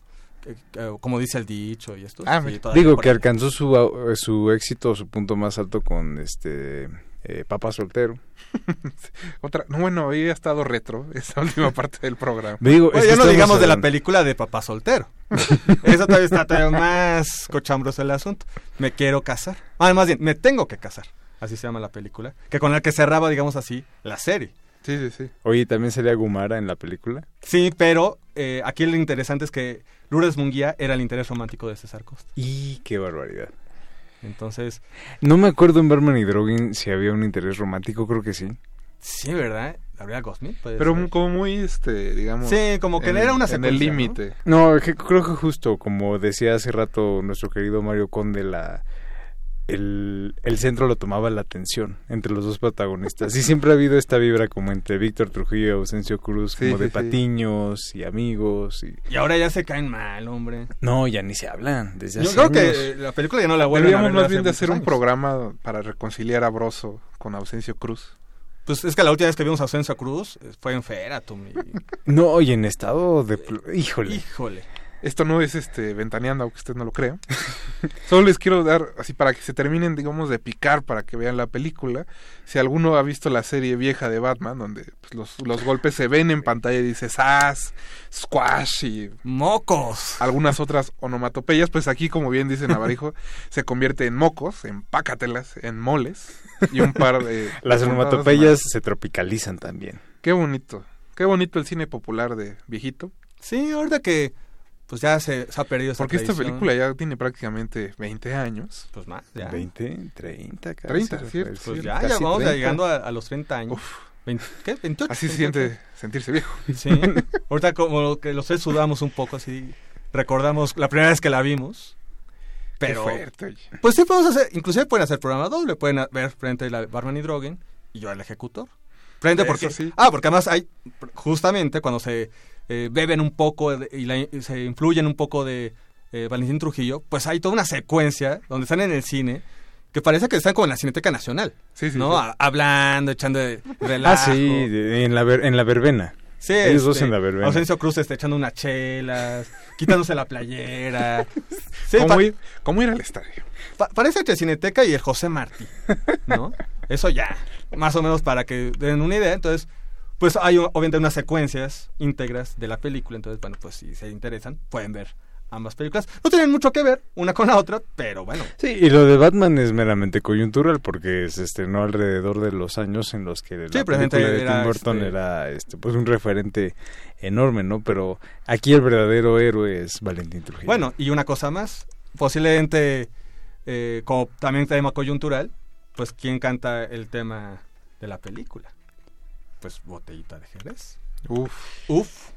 [SPEAKER 24] como dice el dicho y esto.
[SPEAKER 23] Ah,
[SPEAKER 24] sí,
[SPEAKER 25] Digo que
[SPEAKER 24] ahí.
[SPEAKER 25] alcanzó su, su éxito, su punto más alto con este eh, Papa Soltero.
[SPEAKER 23] Otra, no, bueno, había estado retro esa última parte del programa.
[SPEAKER 25] Digo,
[SPEAKER 24] Bueno, ya no digamos de la película de Papá Soltero. Eso todavía está todavía más cochambroso el asunto. Me quiero casar. Ah, más bien, me tengo que casar. Así se llama la película. Que con la que cerraba, digamos así, la serie.
[SPEAKER 23] Sí, sí, sí.
[SPEAKER 25] Oye, ¿también salía Gumara en la película?
[SPEAKER 24] Sí, pero eh, aquí lo interesante es que Lourdes Munguía era el interés romántico de César Costa.
[SPEAKER 25] Y qué barbaridad.
[SPEAKER 24] Entonces,
[SPEAKER 25] No me acuerdo en Barman y Drogin si había un interés romántico, creo que sí.
[SPEAKER 24] sí, ¿verdad? Gabriela puede
[SPEAKER 23] Pero
[SPEAKER 24] ser.
[SPEAKER 23] como muy, este, digamos...
[SPEAKER 24] Sí, como que
[SPEAKER 23] en-
[SPEAKER 24] era una
[SPEAKER 23] En el
[SPEAKER 24] ¿no?
[SPEAKER 23] límite.
[SPEAKER 25] No, que creo que justo, como decía hace rato nuestro querido Mario Conde, la, el, el centro lo tomaba la atención entre los dos protagonistas. Y siempre ha habido esta vibra como entre Víctor Trujillo y Ausencio Cruz,
[SPEAKER 24] Sí,
[SPEAKER 25] como de
[SPEAKER 24] sí, sí.
[SPEAKER 25] patiños y amigos. Y...
[SPEAKER 24] Y ahora ya se caen mal, hombre.
[SPEAKER 25] No, ya ni se hablan. Desde
[SPEAKER 24] Yo
[SPEAKER 25] hace
[SPEAKER 24] creo que
[SPEAKER 25] años.
[SPEAKER 24] eh, la película ya no la vuelven a
[SPEAKER 23] Deberíamos
[SPEAKER 24] ver
[SPEAKER 23] más bien de
[SPEAKER 24] hace
[SPEAKER 23] hacer un
[SPEAKER 24] años.
[SPEAKER 23] programa para reconciliar a Broso con Ausencio Cruz.
[SPEAKER 24] Pues es que la última vez que vimos a Ausencio Cruz eh, fue en Feratum. y-
[SPEAKER 25] No, y en estado de... Híjole.
[SPEAKER 24] Híjole.
[SPEAKER 23] Esto no es este ventaneando, aunque usted no lo crea. Solo les quiero dar, así para que se terminen, digamos, de picar para que vean la película. Si alguno ha visto la serie vieja de Batman, donde pues, los, los golpes se ven en pantalla y dice ¡Sas! ¡Squash! y
[SPEAKER 24] ¡Mocos!
[SPEAKER 23] algunas otras onomatopeyas, pues aquí, como bien dice Navarijo, se convierte en mocos, en pácatelas, en moles y un par de...
[SPEAKER 25] Las onomatopeyas se tropicalizan también.
[SPEAKER 23] Qué bonito. Qué bonito el cine popular de viejito.
[SPEAKER 24] Sí, ahorita que pues ya se, se ha perdido esa
[SPEAKER 23] Porque esta película ya tiene prácticamente 20 años.
[SPEAKER 24] Pues más, ya.
[SPEAKER 25] 20, 30, casi.
[SPEAKER 23] 30,
[SPEAKER 25] se
[SPEAKER 23] cierto.
[SPEAKER 24] Pues
[SPEAKER 23] Sí,
[SPEAKER 24] ya,
[SPEAKER 23] casi
[SPEAKER 24] ya vamos
[SPEAKER 23] 30.
[SPEAKER 24] llegando a, a los 30 años. Veinte- ¿Qué? ¿28?
[SPEAKER 23] Así se
[SPEAKER 24] 28.
[SPEAKER 23] siente sentirse viejo.
[SPEAKER 24] Sí. Ahorita como que los tres sudamos un poco así. Recordamos la primera vez que la vimos. Pero,
[SPEAKER 23] Qué fuerte, oye.
[SPEAKER 24] pues sí podemos hacer, inclusive pueden hacer programa doble, pueden a- ver frente la Barman y Drogen y yo el ejecutor. Frente porque,
[SPEAKER 23] sí.
[SPEAKER 24] ah, porque además hay, justamente cuando se eh, beben un poco de- y, la- y se influyen un poco de eh, Valentín Trujillo, pues hay toda una secuencia donde están en el cine que parece que están como en la Cineteca Nacional,
[SPEAKER 23] Sí, sí,
[SPEAKER 24] ¿no?
[SPEAKER 23] sí.
[SPEAKER 24] Hablando, echando de relajo.
[SPEAKER 25] Ah, sí, en la, ver- en la verbena.
[SPEAKER 24] Sí,
[SPEAKER 25] Ellos dos
[SPEAKER 24] este,
[SPEAKER 25] en la verbena.
[SPEAKER 24] Ausencio Cruz está echando unas chelas, quitándose la playera. Sí,
[SPEAKER 23] ¿Cómo, ir, ¿Cómo ir al estadio?
[SPEAKER 24] pa- parece que Cineteca y el José Martí, ¿no? Eso ya, más o menos para que den una idea. Entonces, pues hay obviamente unas secuencias íntegras de la película. Entonces, bueno, pues si se interesan, pueden ver ambas películas. No tienen mucho que ver una con la otra, pero bueno.
[SPEAKER 25] Sí, y lo de Batman es meramente coyuntural porque se estrenó alrededor de los años en los que la
[SPEAKER 24] Sí,
[SPEAKER 25] película de Tim Burton
[SPEAKER 24] este-
[SPEAKER 25] era este, pues un referente enorme, ¿no? Pero aquí el verdadero héroe es Valentín Trujillo.
[SPEAKER 24] Bueno, y una cosa más, posiblemente eh, como también tema coyuntural, pues ¿quién canta el tema de la película? Pues Botellita de Jerez.
[SPEAKER 23] Uf.
[SPEAKER 24] Uf.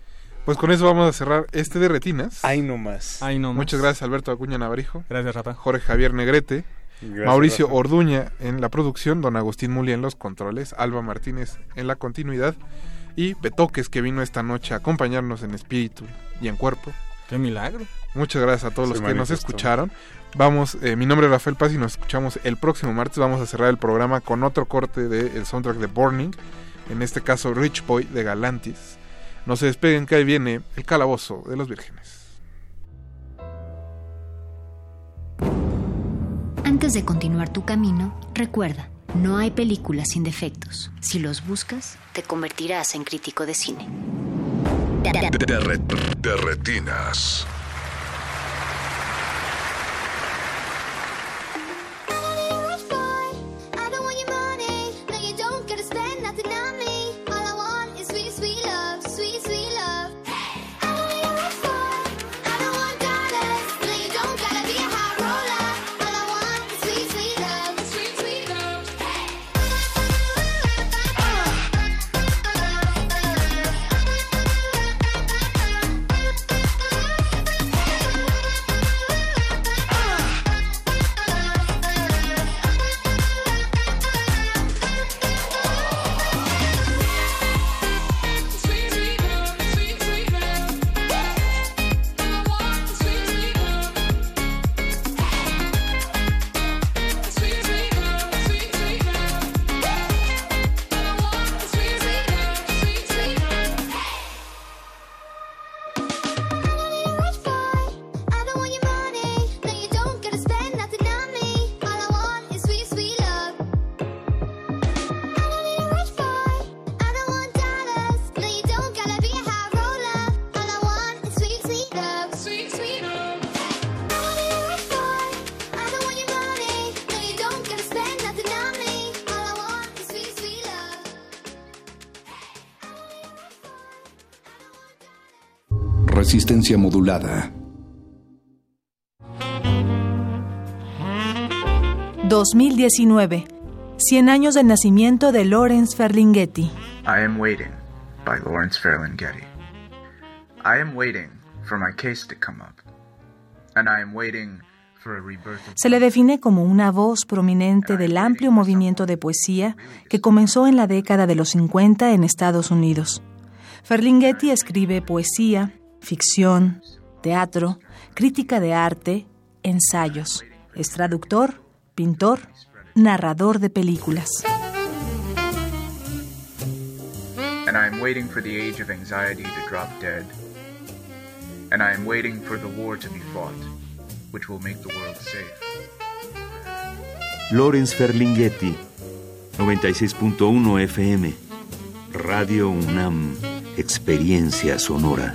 [SPEAKER 23] Pues con eso vamos a cerrar este de retinas.
[SPEAKER 25] Ahí nomás.
[SPEAKER 24] Ahí nomás.
[SPEAKER 23] Muchas gracias Alberto Acuña Navarijo.
[SPEAKER 24] Gracias, Rafa.
[SPEAKER 23] Jorge Javier Negrete.
[SPEAKER 25] Gracias,
[SPEAKER 23] Mauricio
[SPEAKER 25] Rafa.
[SPEAKER 23] Orduña en la producción, don Agustín Muli en los controles, Alba Martínez en la continuidad y Betoques que vino esta noche a acompañarnos en espíritu y en cuerpo.
[SPEAKER 24] Qué milagro.
[SPEAKER 23] Muchas gracias a todos
[SPEAKER 25] Se
[SPEAKER 23] los que nos escucharon. Vamos, eh, mi nombre es Rafael Paz y nos escuchamos el próximo martes. Vamos a cerrar el programa con otro corte del soundtrack de Burning, en este caso Rich Boy de Galantis. No se despeguen que ahí viene el calabozo de los vírgenes.
[SPEAKER 22] Antes de continuar tu camino, recuerda, no hay películas sin defectos. Si los buscas, te convertirás en crítico de cine.
[SPEAKER 2] De, re- de retinas. Resistencia modulada.
[SPEAKER 19] 2019. 100 años del nacimiento de Lawrence Ferlinghetti.
[SPEAKER 32] I am waiting by Lawrence Ferlinghetti. I am waiting for my case to come up. And I am waiting
[SPEAKER 19] Se le define como una voz prominente del amplio movimiento de poesía que comenzó en la década de los 50 en Estados Unidos. Ferlinghetti escribe poesía, ficción, teatro, crítica de arte, ensayos. Es traductor, pintor, narrador de películas.
[SPEAKER 32] And I am waiting for the age of anxiety to drop dead. And I am waiting for the war to be fought, which will make the world safe.
[SPEAKER 20] Lawrence Ferlinghetti, 96.1 FM, Radio UNAM, Experiencia Sonora.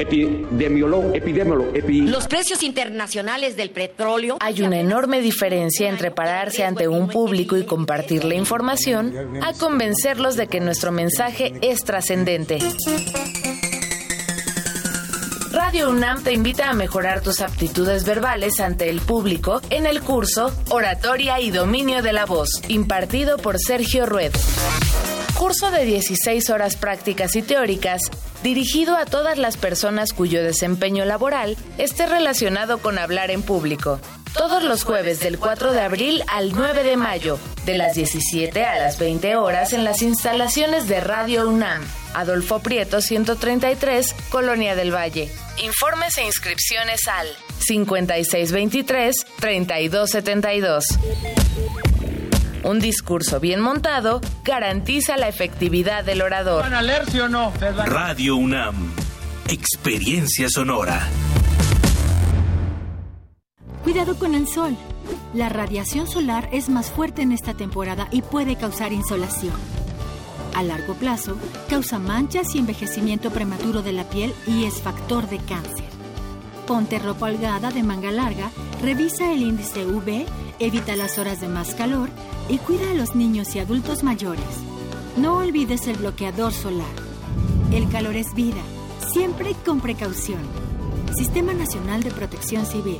[SPEAKER 16] Epidemiólogo, epidemiólogo, Los precios internacionales del petróleo.
[SPEAKER 17] Hay una enorme diferencia entre pararse ante un público y compartir la información a convencerlos de que nuestro mensaje es trascendente. Radio UNAM te invita a mejorar tus aptitudes verbales ante el público en el curso Oratoria y Dominio de la Voz, impartido por Sergio Rued. Curso de 16 horas prácticas y teóricas dirigido a todas las personas cuyo desempeño laboral esté relacionado con hablar en público. Todos los jueves del 4 de abril al 9 de mayo, de las 17 a las 20 horas en las instalaciones de Radio UNAM. Adolfo Prieto 133, Colonia del Valle. Informes e inscripciones al 5623-3272. Un discurso bien montado garantiza la efectividad del orador.
[SPEAKER 33] ¿Van a leer, sí o no?
[SPEAKER 34] Radio UNAM. Experiencia sonora.
[SPEAKER 10] Cuidado con el sol. La radiación solar es más fuerte en esta temporada y puede causar insolación. A largo plazo, causa manchas y envejecimiento prematuro de la piel y es factor de cáncer. Ponte ropa holgada de manga larga, revisa el índice UV, evita las horas de más calor y cuida a los niños y adultos mayores. No olvides el bloqueador solar. El calor es vida, siempre con precaución. Sistema Nacional de Protección Civil.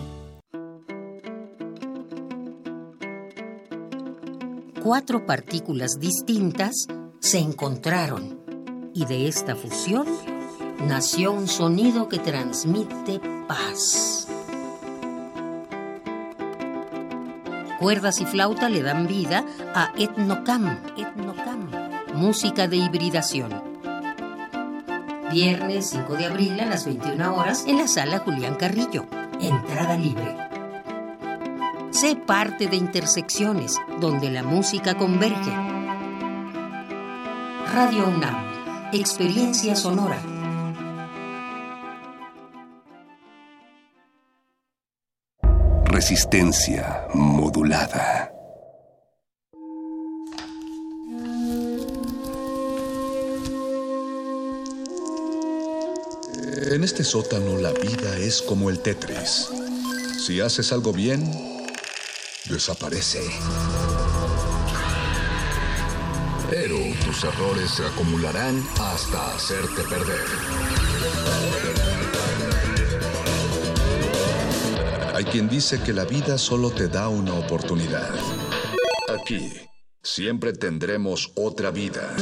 [SPEAKER 35] Cuatro partículas distintas se encontraron y de esta fusión nació un sonido que transmite paz. Cuerdas y flauta le dan vida a Etnocam, Etnocam, música de hibridación. Viernes 5 de abril a las 21 horas en la sala Julián Carrillo. Entrada libre. Sé parte de Intersecciones, donde la música converge. Radio UNAM, experiencia sonora.
[SPEAKER 2] Resistencia modulada. En este sótano la vida es como el Tetris. Si haces algo bien, desaparece. Pero tus errores se acumularán hasta hacerte perder. Hay quien dice que la vida solo te da una oportunidad. Aquí, siempre tendremos otra vida.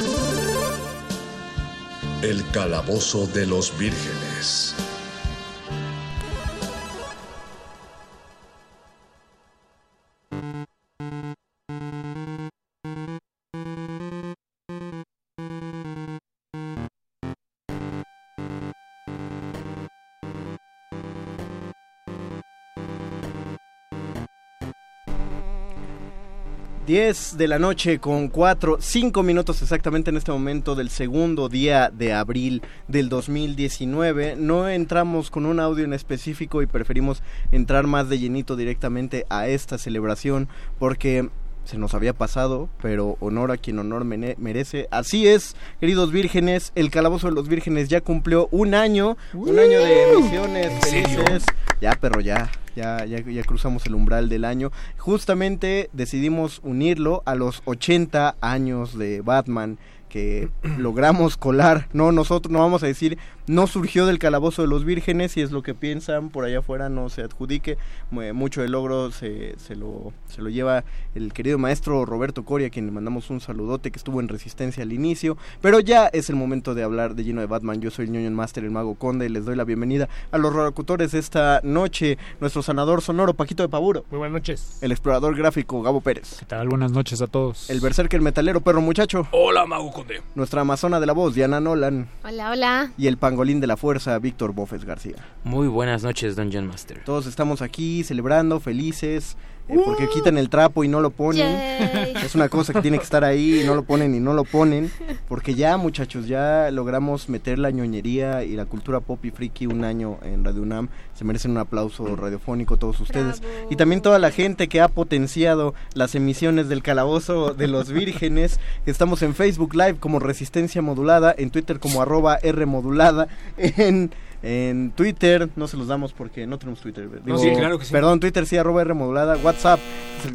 [SPEAKER 2] El calabozo de los vírgenes.
[SPEAKER 6] Diez de la noche con cuatro, cinco minutos exactamente en este momento del segundo día de abril del 2019. No entramos con un audio en específico y preferimos entrar más de llenito directamente a esta celebración porque se nos había pasado, pero honor a quien honor merece. Así es, queridos vírgenes, el Calabozo de los Vírgenes ya cumplió un año, un año de emisiones felices. Ya, perro, ya, ya, ya, ya cruzamos el umbral del año. Justamente decidimos unirlo a los 80 años de Batman que logramos colar. No, nosotros no vamos a decir, no surgió del calabozo de los vírgenes, si es lo que piensan por allá afuera, no se adjudique. Mu- Mucho del logro se, se, lo, se lo lleva el querido maestro Roberto Coria, a quien le mandamos un saludote, que estuvo en resistencia al inicio. Pero ya es el momento de hablar de lleno de Batman. Yo soy el ñoño Master, el mago conde, y les doy la bienvenida a los locutores de esta noche. Nuestro sanador sonoro, Paquito de Paburo.
[SPEAKER 36] Muy buenas noches.
[SPEAKER 6] El explorador gráfico, Gabo Pérez.
[SPEAKER 36] ¿Qué tal? Buenas noches a todos.
[SPEAKER 6] El berserker metalero, perro muchacho.
[SPEAKER 36] Hola, Mago Conde.
[SPEAKER 6] Nuestra amazona de la voz, Diana Nolan.
[SPEAKER 37] Hola, hola.
[SPEAKER 6] Y el pangolín de la fuerza, Víctor Bofes García.
[SPEAKER 38] Muy buenas noches, Dungeon Master.
[SPEAKER 6] Todos estamos aquí celebrando, felices, eh, porque quitan el trapo y no lo ponen.
[SPEAKER 37] Yay.
[SPEAKER 6] Es una cosa que tiene que estar ahí y no lo ponen y no lo ponen. Porque ya, muchachos, ya logramos meter la ñoñería y la cultura pop y friki un año en Radio UNAM. Se merecen un aplauso radiofónico todos ustedes. Y también toda la gente que ha potenciado las emisiones del Calabozo de los Vírgenes. Estamos en Facebook Live como Resistencia Modulada, en Twitter como arroba R Modulada, en... En Twitter, no se los damos porque no tenemos Twitter. Digo,
[SPEAKER 36] sí, claro que sí.
[SPEAKER 6] Perdón, Twitter sí, arroba R modulada. WhatsApp,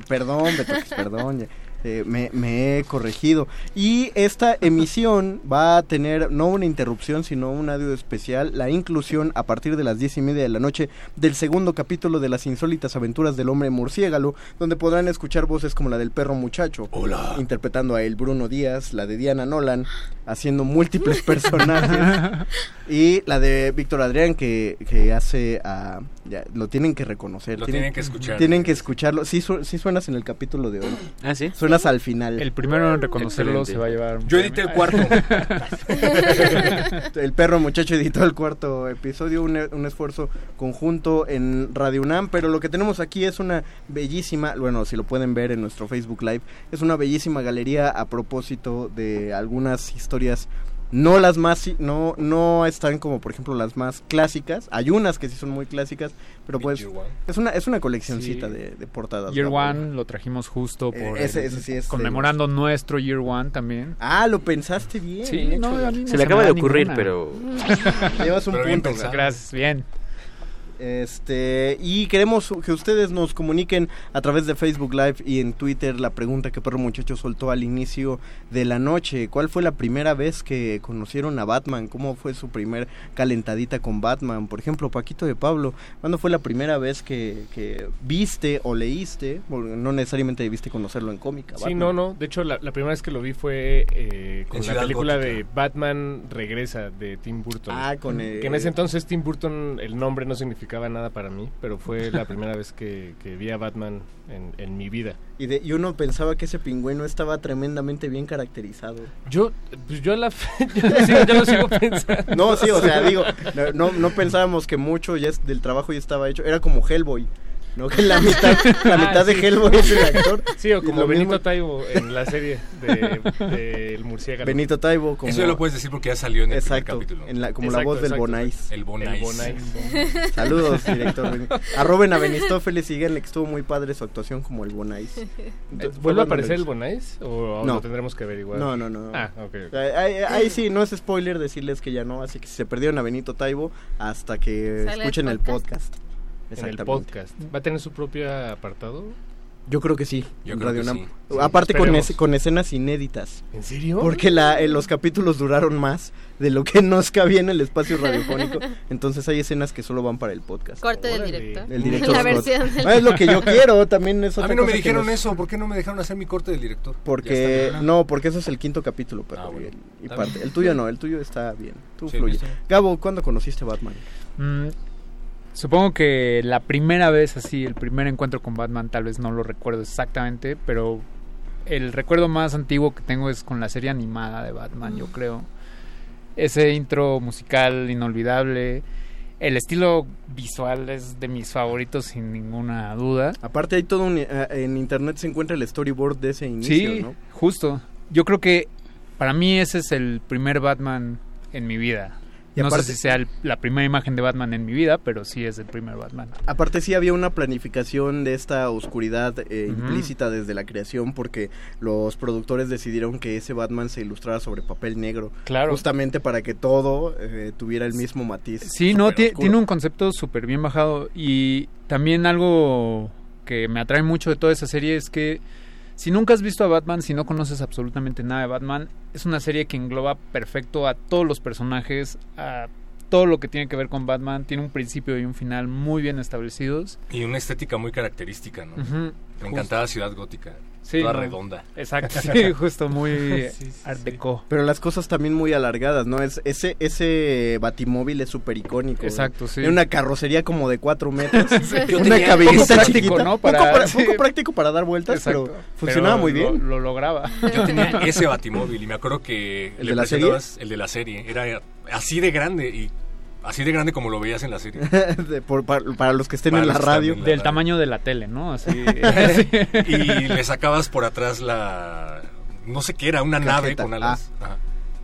[SPEAKER 6] perdón, Betoques, perdón. ya, eh, me, me he corregido. Y esta emisión va a tener no una interrupción, sino un audio especial, la inclusión a partir de las diez y media de la noche del segundo capítulo de las insólitas aventuras del hombre murciélago, donde podrán escuchar voces como la del perro muchacho,
[SPEAKER 36] Hola.
[SPEAKER 6] interpretando a el Bruno Díaz, la de Diana Nolan, haciendo múltiples personajes, y la de Víctor Adrián que, que hace a... ya, lo tienen que reconocer.
[SPEAKER 36] Lo tienen que escuchar.
[SPEAKER 6] Tienen que escucharlo. Sí, su- sí suenas en el capítulo de hoy.
[SPEAKER 38] ¿Ah, sí?
[SPEAKER 6] Suenas al final.
[SPEAKER 36] El primero en reconocerlo se va a llevar. un
[SPEAKER 38] Yo edité el cuarto.
[SPEAKER 6] el perro muchacho editó el cuarto episodio, un, un esfuerzo conjunto en Radio UNAM, pero lo que tenemos aquí es una bellísima, bueno, si lo pueden ver en nuestro Facebook Live, es una bellísima galería a propósito de algunas historias no las más no no están como por ejemplo las más clásicas hay unas que sí son muy clásicas pero pues es una es una coleccioncita
[SPEAKER 36] Sí.
[SPEAKER 6] de, de portadas
[SPEAKER 36] Year. One lo trajimos justo por.
[SPEAKER 6] Eh, ese-
[SPEAKER 36] el-
[SPEAKER 6] ese sí es de
[SPEAKER 36] Conmemorando nuestro Year One también.
[SPEAKER 6] ah lo pensaste bien
[SPEAKER 36] Sí, no,
[SPEAKER 6] hecho.
[SPEAKER 36] a mí no
[SPEAKER 38] Se le acaba de ocurrir,
[SPEAKER 36] ninguna.
[SPEAKER 38] pero...
[SPEAKER 6] llevas un
[SPEAKER 36] Pero
[SPEAKER 6] punto.
[SPEAKER 36] Gracias, bien.
[SPEAKER 6] Este, y queremos que ustedes nos comuniquen a través de Facebook Live y en Twitter la pregunta que Perro Muchacho soltó al inicio de la noche. ¿Cuál fue la primera vez que conocieron a Batman? ¿Cómo fue su primer calentadita con Batman? Por ejemplo, Paquito de Pablo, ¿cuándo fue la primera vez que, que viste o leíste? Porque no necesariamente debiste conocerlo en cómica.
[SPEAKER 39] Sí,
[SPEAKER 6] Batman.
[SPEAKER 39] no, no. De hecho, la, la primera vez que lo vi fue eh, con
[SPEAKER 6] En
[SPEAKER 39] la
[SPEAKER 6] Ciudad
[SPEAKER 39] película
[SPEAKER 6] Gótica.
[SPEAKER 39] de Batman Regresa de Tim Burton.
[SPEAKER 6] Ah, con el-
[SPEAKER 39] Que en ese entonces Tim Burton, el nombre no significaba nada para mí, pero fue la primera vez que, que vi a Batman en, en mi vida.
[SPEAKER 6] Y, de, y uno pensaba que ese pingüino estaba tremendamente bien caracterizado.
[SPEAKER 39] Yo, pues yo a la fe, yo lo sigo, yo lo sigo pensando.
[SPEAKER 6] No, sí, o sea, digo, no, no, no pensábamos que mucho ya es- del trabajo ya estaba hecho. Era como Hellboy, ¿no? Que la mitad, la
[SPEAKER 39] Ah,
[SPEAKER 6] mitad de
[SPEAKER 39] sí.
[SPEAKER 6] Hellboy es el actor.
[SPEAKER 39] Sí, o como Benito
[SPEAKER 6] mismo-
[SPEAKER 39] Taibo en la serie de, de El Murciélago.
[SPEAKER 6] Benito Taibo como...
[SPEAKER 1] Eso ya lo puedes decir porque ya salió en el primer
[SPEAKER 6] Exacto,
[SPEAKER 1] capítulo.
[SPEAKER 6] en la- como la
[SPEAKER 39] Exacto,
[SPEAKER 6] voz del
[SPEAKER 39] exacto,
[SPEAKER 6] Bonais.
[SPEAKER 39] exacto.
[SPEAKER 1] El Bonais.
[SPEAKER 39] El Bonais.
[SPEAKER 6] Saludos, director. Arroben a Benistófeles y díganle que estuvo muy padre su actuación como el Bonais. Entonces,
[SPEAKER 39] ¿Vuelve a aparecer el Bonais? ¿O aún
[SPEAKER 6] No.
[SPEAKER 39] lo tendremos que averiguar?
[SPEAKER 6] No, no, no.
[SPEAKER 39] Ah, ok. ok.
[SPEAKER 6] Ahí, ahí- sí, no es spoiler decirles que ya no, así que si se perdieron a Benito Taibo hasta que escuchen el podcast.
[SPEAKER 39] En el podcast. ¿Va a tener su propio apartado?
[SPEAKER 6] Yo creo que sí.
[SPEAKER 39] Yo creo
[SPEAKER 6] Radio
[SPEAKER 39] que
[SPEAKER 6] Nam.
[SPEAKER 39] sí. Sí,
[SPEAKER 6] Aparte con, es- con escenas inéditas.
[SPEAKER 39] ¿En serio?
[SPEAKER 6] Porque la, eh, los capítulos duraron más de lo que nos cabía en el espacio radiofónico. Entonces hay escenas que solo van para el podcast.
[SPEAKER 37] Corte del director.
[SPEAKER 6] El director
[SPEAKER 37] La
[SPEAKER 6] Scott.
[SPEAKER 37] versión del-
[SPEAKER 6] Ah, es lo que yo quiero, también es
[SPEAKER 1] A
[SPEAKER 6] otra
[SPEAKER 1] mí no me dijeron
[SPEAKER 6] nos-
[SPEAKER 1] eso. ¿Por qué no me dejaron hacer mi corte del director?
[SPEAKER 6] Porque, no, porque eso es el quinto capítulo, pero
[SPEAKER 1] Ah, bueno.
[SPEAKER 6] y parte. El tuyo no, el tuyo está bien. Tú
[SPEAKER 1] Sí,
[SPEAKER 6] fluye. Gabo, ¿cuándo conociste a Batman?
[SPEAKER 36] Mm, supongo que la primera vez así, el primer encuentro con Batman, tal vez no lo recuerdo exactamente, pero el recuerdo más antiguo que tengo es con la serie animada de Batman, yo creo. Ese intro musical inolvidable. El estilo visual es de mis favoritos sin ninguna duda.
[SPEAKER 6] Aparte hay todo un, eh, en internet se encuentra el storyboard de ese inicio,
[SPEAKER 36] Sí,
[SPEAKER 6] ¿no?
[SPEAKER 36] justo. Yo creo que para mí ese es el primer Batman en mi vida.
[SPEAKER 6] Y
[SPEAKER 36] no
[SPEAKER 6] aparte-
[SPEAKER 36] sé si sea el- la primera imagen de Batman en mi vida, pero sí es el primer Batman.
[SPEAKER 6] Aparte sí había una planificación de esta oscuridad eh, implícita desde la creación porque los productores decidieron que ese Batman se ilustrara sobre papel negro.
[SPEAKER 36] Claro.
[SPEAKER 6] Justamente para que todo eh, tuviera el mismo matiz.
[SPEAKER 36] Sí, no, tiene un concepto súper bien bajado y también algo que me atrae mucho de toda esa serie es que si nunca has visto a Batman, si no conoces absolutamente nada de Batman, es una serie que engloba perfecto a todos los personajes, a todo lo que tiene que ver con Batman, tiene un principio y un final muy bien establecidos.
[SPEAKER 1] Y una estética muy característica, ¿no?
[SPEAKER 36] Ujú,
[SPEAKER 1] Me encantaba Ciudad Gótica.
[SPEAKER 36] Sí,
[SPEAKER 1] toda
[SPEAKER 36] no,
[SPEAKER 1] redonda.
[SPEAKER 36] Exacto, sí, justo muy
[SPEAKER 1] Sí, sí,
[SPEAKER 36] art deco.
[SPEAKER 6] Pero las cosas también muy alargadas, ¿no? Es, ese, ese batimóvil es súper icónico.
[SPEAKER 36] Exacto, sí.
[SPEAKER 6] Tiene una carrocería como de cuatro metros.
[SPEAKER 36] Yo
[SPEAKER 6] una
[SPEAKER 36] poco práctico,
[SPEAKER 6] chiquita,
[SPEAKER 36] ¿no?
[SPEAKER 6] Poco,
[SPEAKER 36] Para-
[SPEAKER 6] pra-
[SPEAKER 36] sí.
[SPEAKER 6] poco práctico para dar vueltas,
[SPEAKER 36] Exacto.
[SPEAKER 6] pero funcionaba
[SPEAKER 36] Pero
[SPEAKER 6] muy
[SPEAKER 36] lo-
[SPEAKER 6] bien.
[SPEAKER 36] Lo, lograba.
[SPEAKER 1] Yo tenía ese batimóvil y me acuerdo que
[SPEAKER 6] ¿El
[SPEAKER 1] le
[SPEAKER 6] de la serie?
[SPEAKER 1] el de la serie. Era así de grande y así de grande como lo veías en la serie.
[SPEAKER 6] De- por- para, para los que estén
[SPEAKER 1] Para
[SPEAKER 6] en la radio.
[SPEAKER 1] en la
[SPEAKER 36] Del
[SPEAKER 1] radio.
[SPEAKER 36] tamaño de la tele, ¿no? Así.
[SPEAKER 1] y le sacabas por atrás la no sé qué era, una nave con alas. Ajá.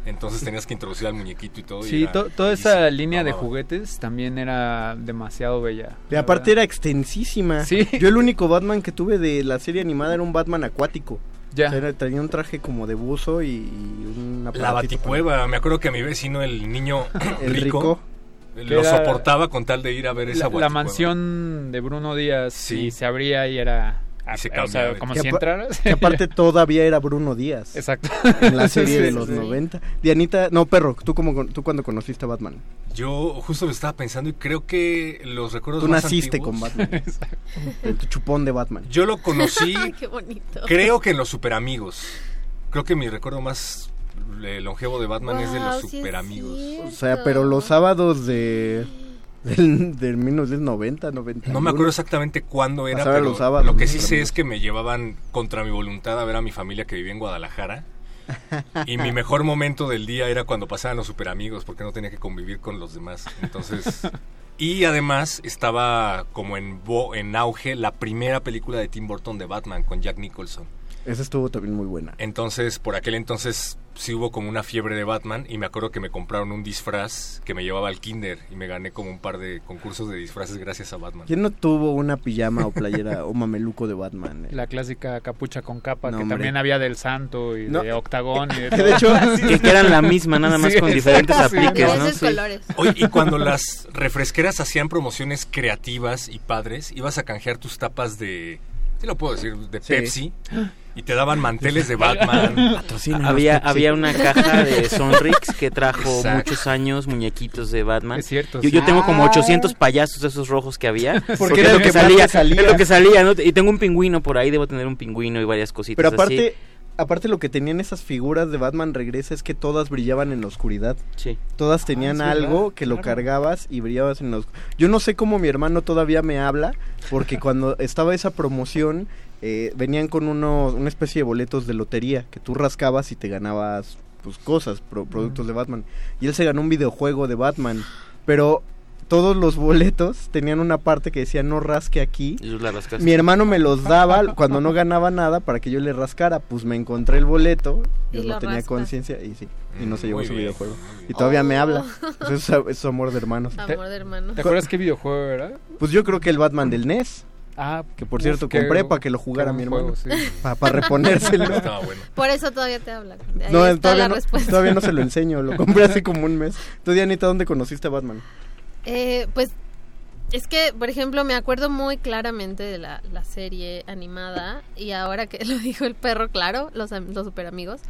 [SPEAKER 1] Entonces tenías que introducir al muñequito y todo. y
[SPEAKER 36] Sí,
[SPEAKER 1] era
[SPEAKER 36] to- toda esa línea de juguetes también era demasiado bella.
[SPEAKER 6] Y aparte era extensísima.
[SPEAKER 36] Sí.
[SPEAKER 6] Yo el único Batman que tuve de la serie animada era un Batman acuático.
[SPEAKER 36] Ya.
[SPEAKER 6] Era- tenía un traje como de buzo y, y un
[SPEAKER 1] La baticueva, me acuerdo que a mi vecino, el niño
[SPEAKER 6] El
[SPEAKER 1] rico,
[SPEAKER 6] rico.
[SPEAKER 1] lo
[SPEAKER 36] Era-
[SPEAKER 1] soportaba con tal de ir a ver esa
[SPEAKER 36] La, la
[SPEAKER 1] baticueva.
[SPEAKER 36] mansión de Bruno Díaz
[SPEAKER 1] Sí.
[SPEAKER 36] y se abría y era...
[SPEAKER 1] Y se
[SPEAKER 36] o sea, como
[SPEAKER 6] Que
[SPEAKER 36] si entraras.
[SPEAKER 6] Que aparte todavía era Bruno Díaz.
[SPEAKER 36] Exacto.
[SPEAKER 6] En la serie
[SPEAKER 36] Sí,
[SPEAKER 6] de
[SPEAKER 36] sí,
[SPEAKER 6] los
[SPEAKER 36] sí.
[SPEAKER 6] 90. Dianita, no, perro, ¿tú, cómo, tú cuando conociste a Batman?
[SPEAKER 1] Yo justo lo estaba pensando y creo que los recuerdos
[SPEAKER 6] Tú
[SPEAKER 1] más
[SPEAKER 6] naciste
[SPEAKER 1] antiguos-
[SPEAKER 6] con Batman. El tu chupón de Batman.
[SPEAKER 1] Yo lo conocí,
[SPEAKER 37] Qué bonito.
[SPEAKER 1] creo que en los Super Amigos. Creo que mi recuerdo más eh, longevo de Batman es de los
[SPEAKER 37] sí
[SPEAKER 1] Super Amigos.
[SPEAKER 6] O sea, pero los sábados de... Del, del 1990, 90.
[SPEAKER 1] No me acuerdo exactamente cuándo era,
[SPEAKER 6] Pasaba
[SPEAKER 1] pero
[SPEAKER 6] los sábados,
[SPEAKER 1] lo que sí sé es que me llevaban contra mi voluntad a ver a mi familia que vivía en Guadalajara. Y mi mejor momento del día era cuando pasaban los super amigos, porque no tenía que convivir con los demás. Entonces. Y además estaba como en, bo- en auge la primera película de Tim Burton de Batman con Jack Nicholson.
[SPEAKER 6] Esa estuvo también muy buena.
[SPEAKER 1] Entonces, por aquel entonces sí hubo como una fiebre de Batman y me acuerdo que me compraron un disfraz que me llevaba al kinder y me gané como un par de concursos de disfraces gracias a Batman.
[SPEAKER 6] ¿Quién no tuvo una pijama o playera o mameluco de Batman? eh?
[SPEAKER 36] La clásica capucha con capa,
[SPEAKER 6] No,
[SPEAKER 36] que
[SPEAKER 6] hombre.
[SPEAKER 36] también había del santo y
[SPEAKER 6] No.
[SPEAKER 36] de octagón. Y de, todo.
[SPEAKER 6] de hecho-
[SPEAKER 38] Que- que eran la misma, nada más con diferentes
[SPEAKER 36] sí.
[SPEAKER 38] apliques, ¿no? Sí.
[SPEAKER 37] colores.
[SPEAKER 1] Oye, y cuando las refresqueras hacían promociones creativas y padres, ibas a canjear tus tapas de, sí lo puedo decir, de
[SPEAKER 6] Sí.
[SPEAKER 1] Pepsi, y te daban manteles de Batman.
[SPEAKER 38] Había, había una caja de Sonrix que trajo
[SPEAKER 1] Exacto.
[SPEAKER 38] muchos años muñequitos de Batman.
[SPEAKER 36] Es cierto,
[SPEAKER 38] Yo,
[SPEAKER 36] sí.
[SPEAKER 38] yo tengo como
[SPEAKER 36] Ah.
[SPEAKER 38] 800 payasos de esos rojos que había.
[SPEAKER 6] Porque
[SPEAKER 38] es
[SPEAKER 6] era
[SPEAKER 38] lo
[SPEAKER 6] lo
[SPEAKER 38] que salía,
[SPEAKER 6] salía.
[SPEAKER 38] Es lo que salía, ¿no? Y tengo un pingüino por ahí, debo tener un pingüino y varias cositas
[SPEAKER 6] Pero
[SPEAKER 38] así.
[SPEAKER 6] Aparte, lo que tenían esas figuras de Batman regresa es que todas brillaban en la oscuridad.
[SPEAKER 38] Sí.
[SPEAKER 6] Todas tenían
[SPEAKER 36] Ah,
[SPEAKER 6] algo
[SPEAKER 36] verdad,
[SPEAKER 6] que lo
[SPEAKER 36] claro.
[SPEAKER 6] cargabas y brillabas en la oscuridad. Yo no sé cómo mi hermano todavía me habla, porque cuando estaba esa promoción eh, venían con unos, una especie de boletos de lotería que tú rascabas y te ganabas pues cosas, pro- productos de Batman. Y él se ganó un videojuego de Batman, pero todos los boletos tenían una parte que decía no rasque aquí.
[SPEAKER 38] Y tú la rascaste.
[SPEAKER 6] Mi hermano me los daba cuando no ganaba nada para que yo le rascara. Pues me encontré el boleto, yo
[SPEAKER 37] Y
[SPEAKER 6] no
[SPEAKER 37] lo
[SPEAKER 6] tenía conciencia y sí, y no se llevó
[SPEAKER 1] Muy
[SPEAKER 6] su
[SPEAKER 1] bien,
[SPEAKER 6] videojuego. Y todavía me
[SPEAKER 37] Oh.
[SPEAKER 6] habla. Pues es, es su amor de hermanos.
[SPEAKER 37] Amor de hermano.
[SPEAKER 36] ¿Te acuerdas qué videojuego era?
[SPEAKER 6] Pues yo creo que el Batman del NES,
[SPEAKER 36] Ah,
[SPEAKER 6] que por cierto compré para que lo jugara mi hermano.
[SPEAKER 36] sí.
[SPEAKER 6] Para reponérselo.
[SPEAKER 1] Estaba bueno.
[SPEAKER 37] Por eso todavía te habla.
[SPEAKER 6] No, todavía no,
[SPEAKER 37] respuesta.
[SPEAKER 6] todavía no se lo enseño, lo compré hace como un mes. ¿Tú, Dianita, dónde conociste a Batman?
[SPEAKER 37] Eh, pues es que, por ejemplo, me acuerdo muy claramente de la, la serie animada y ahora que lo dijo el perro, claro, los, los super amigos.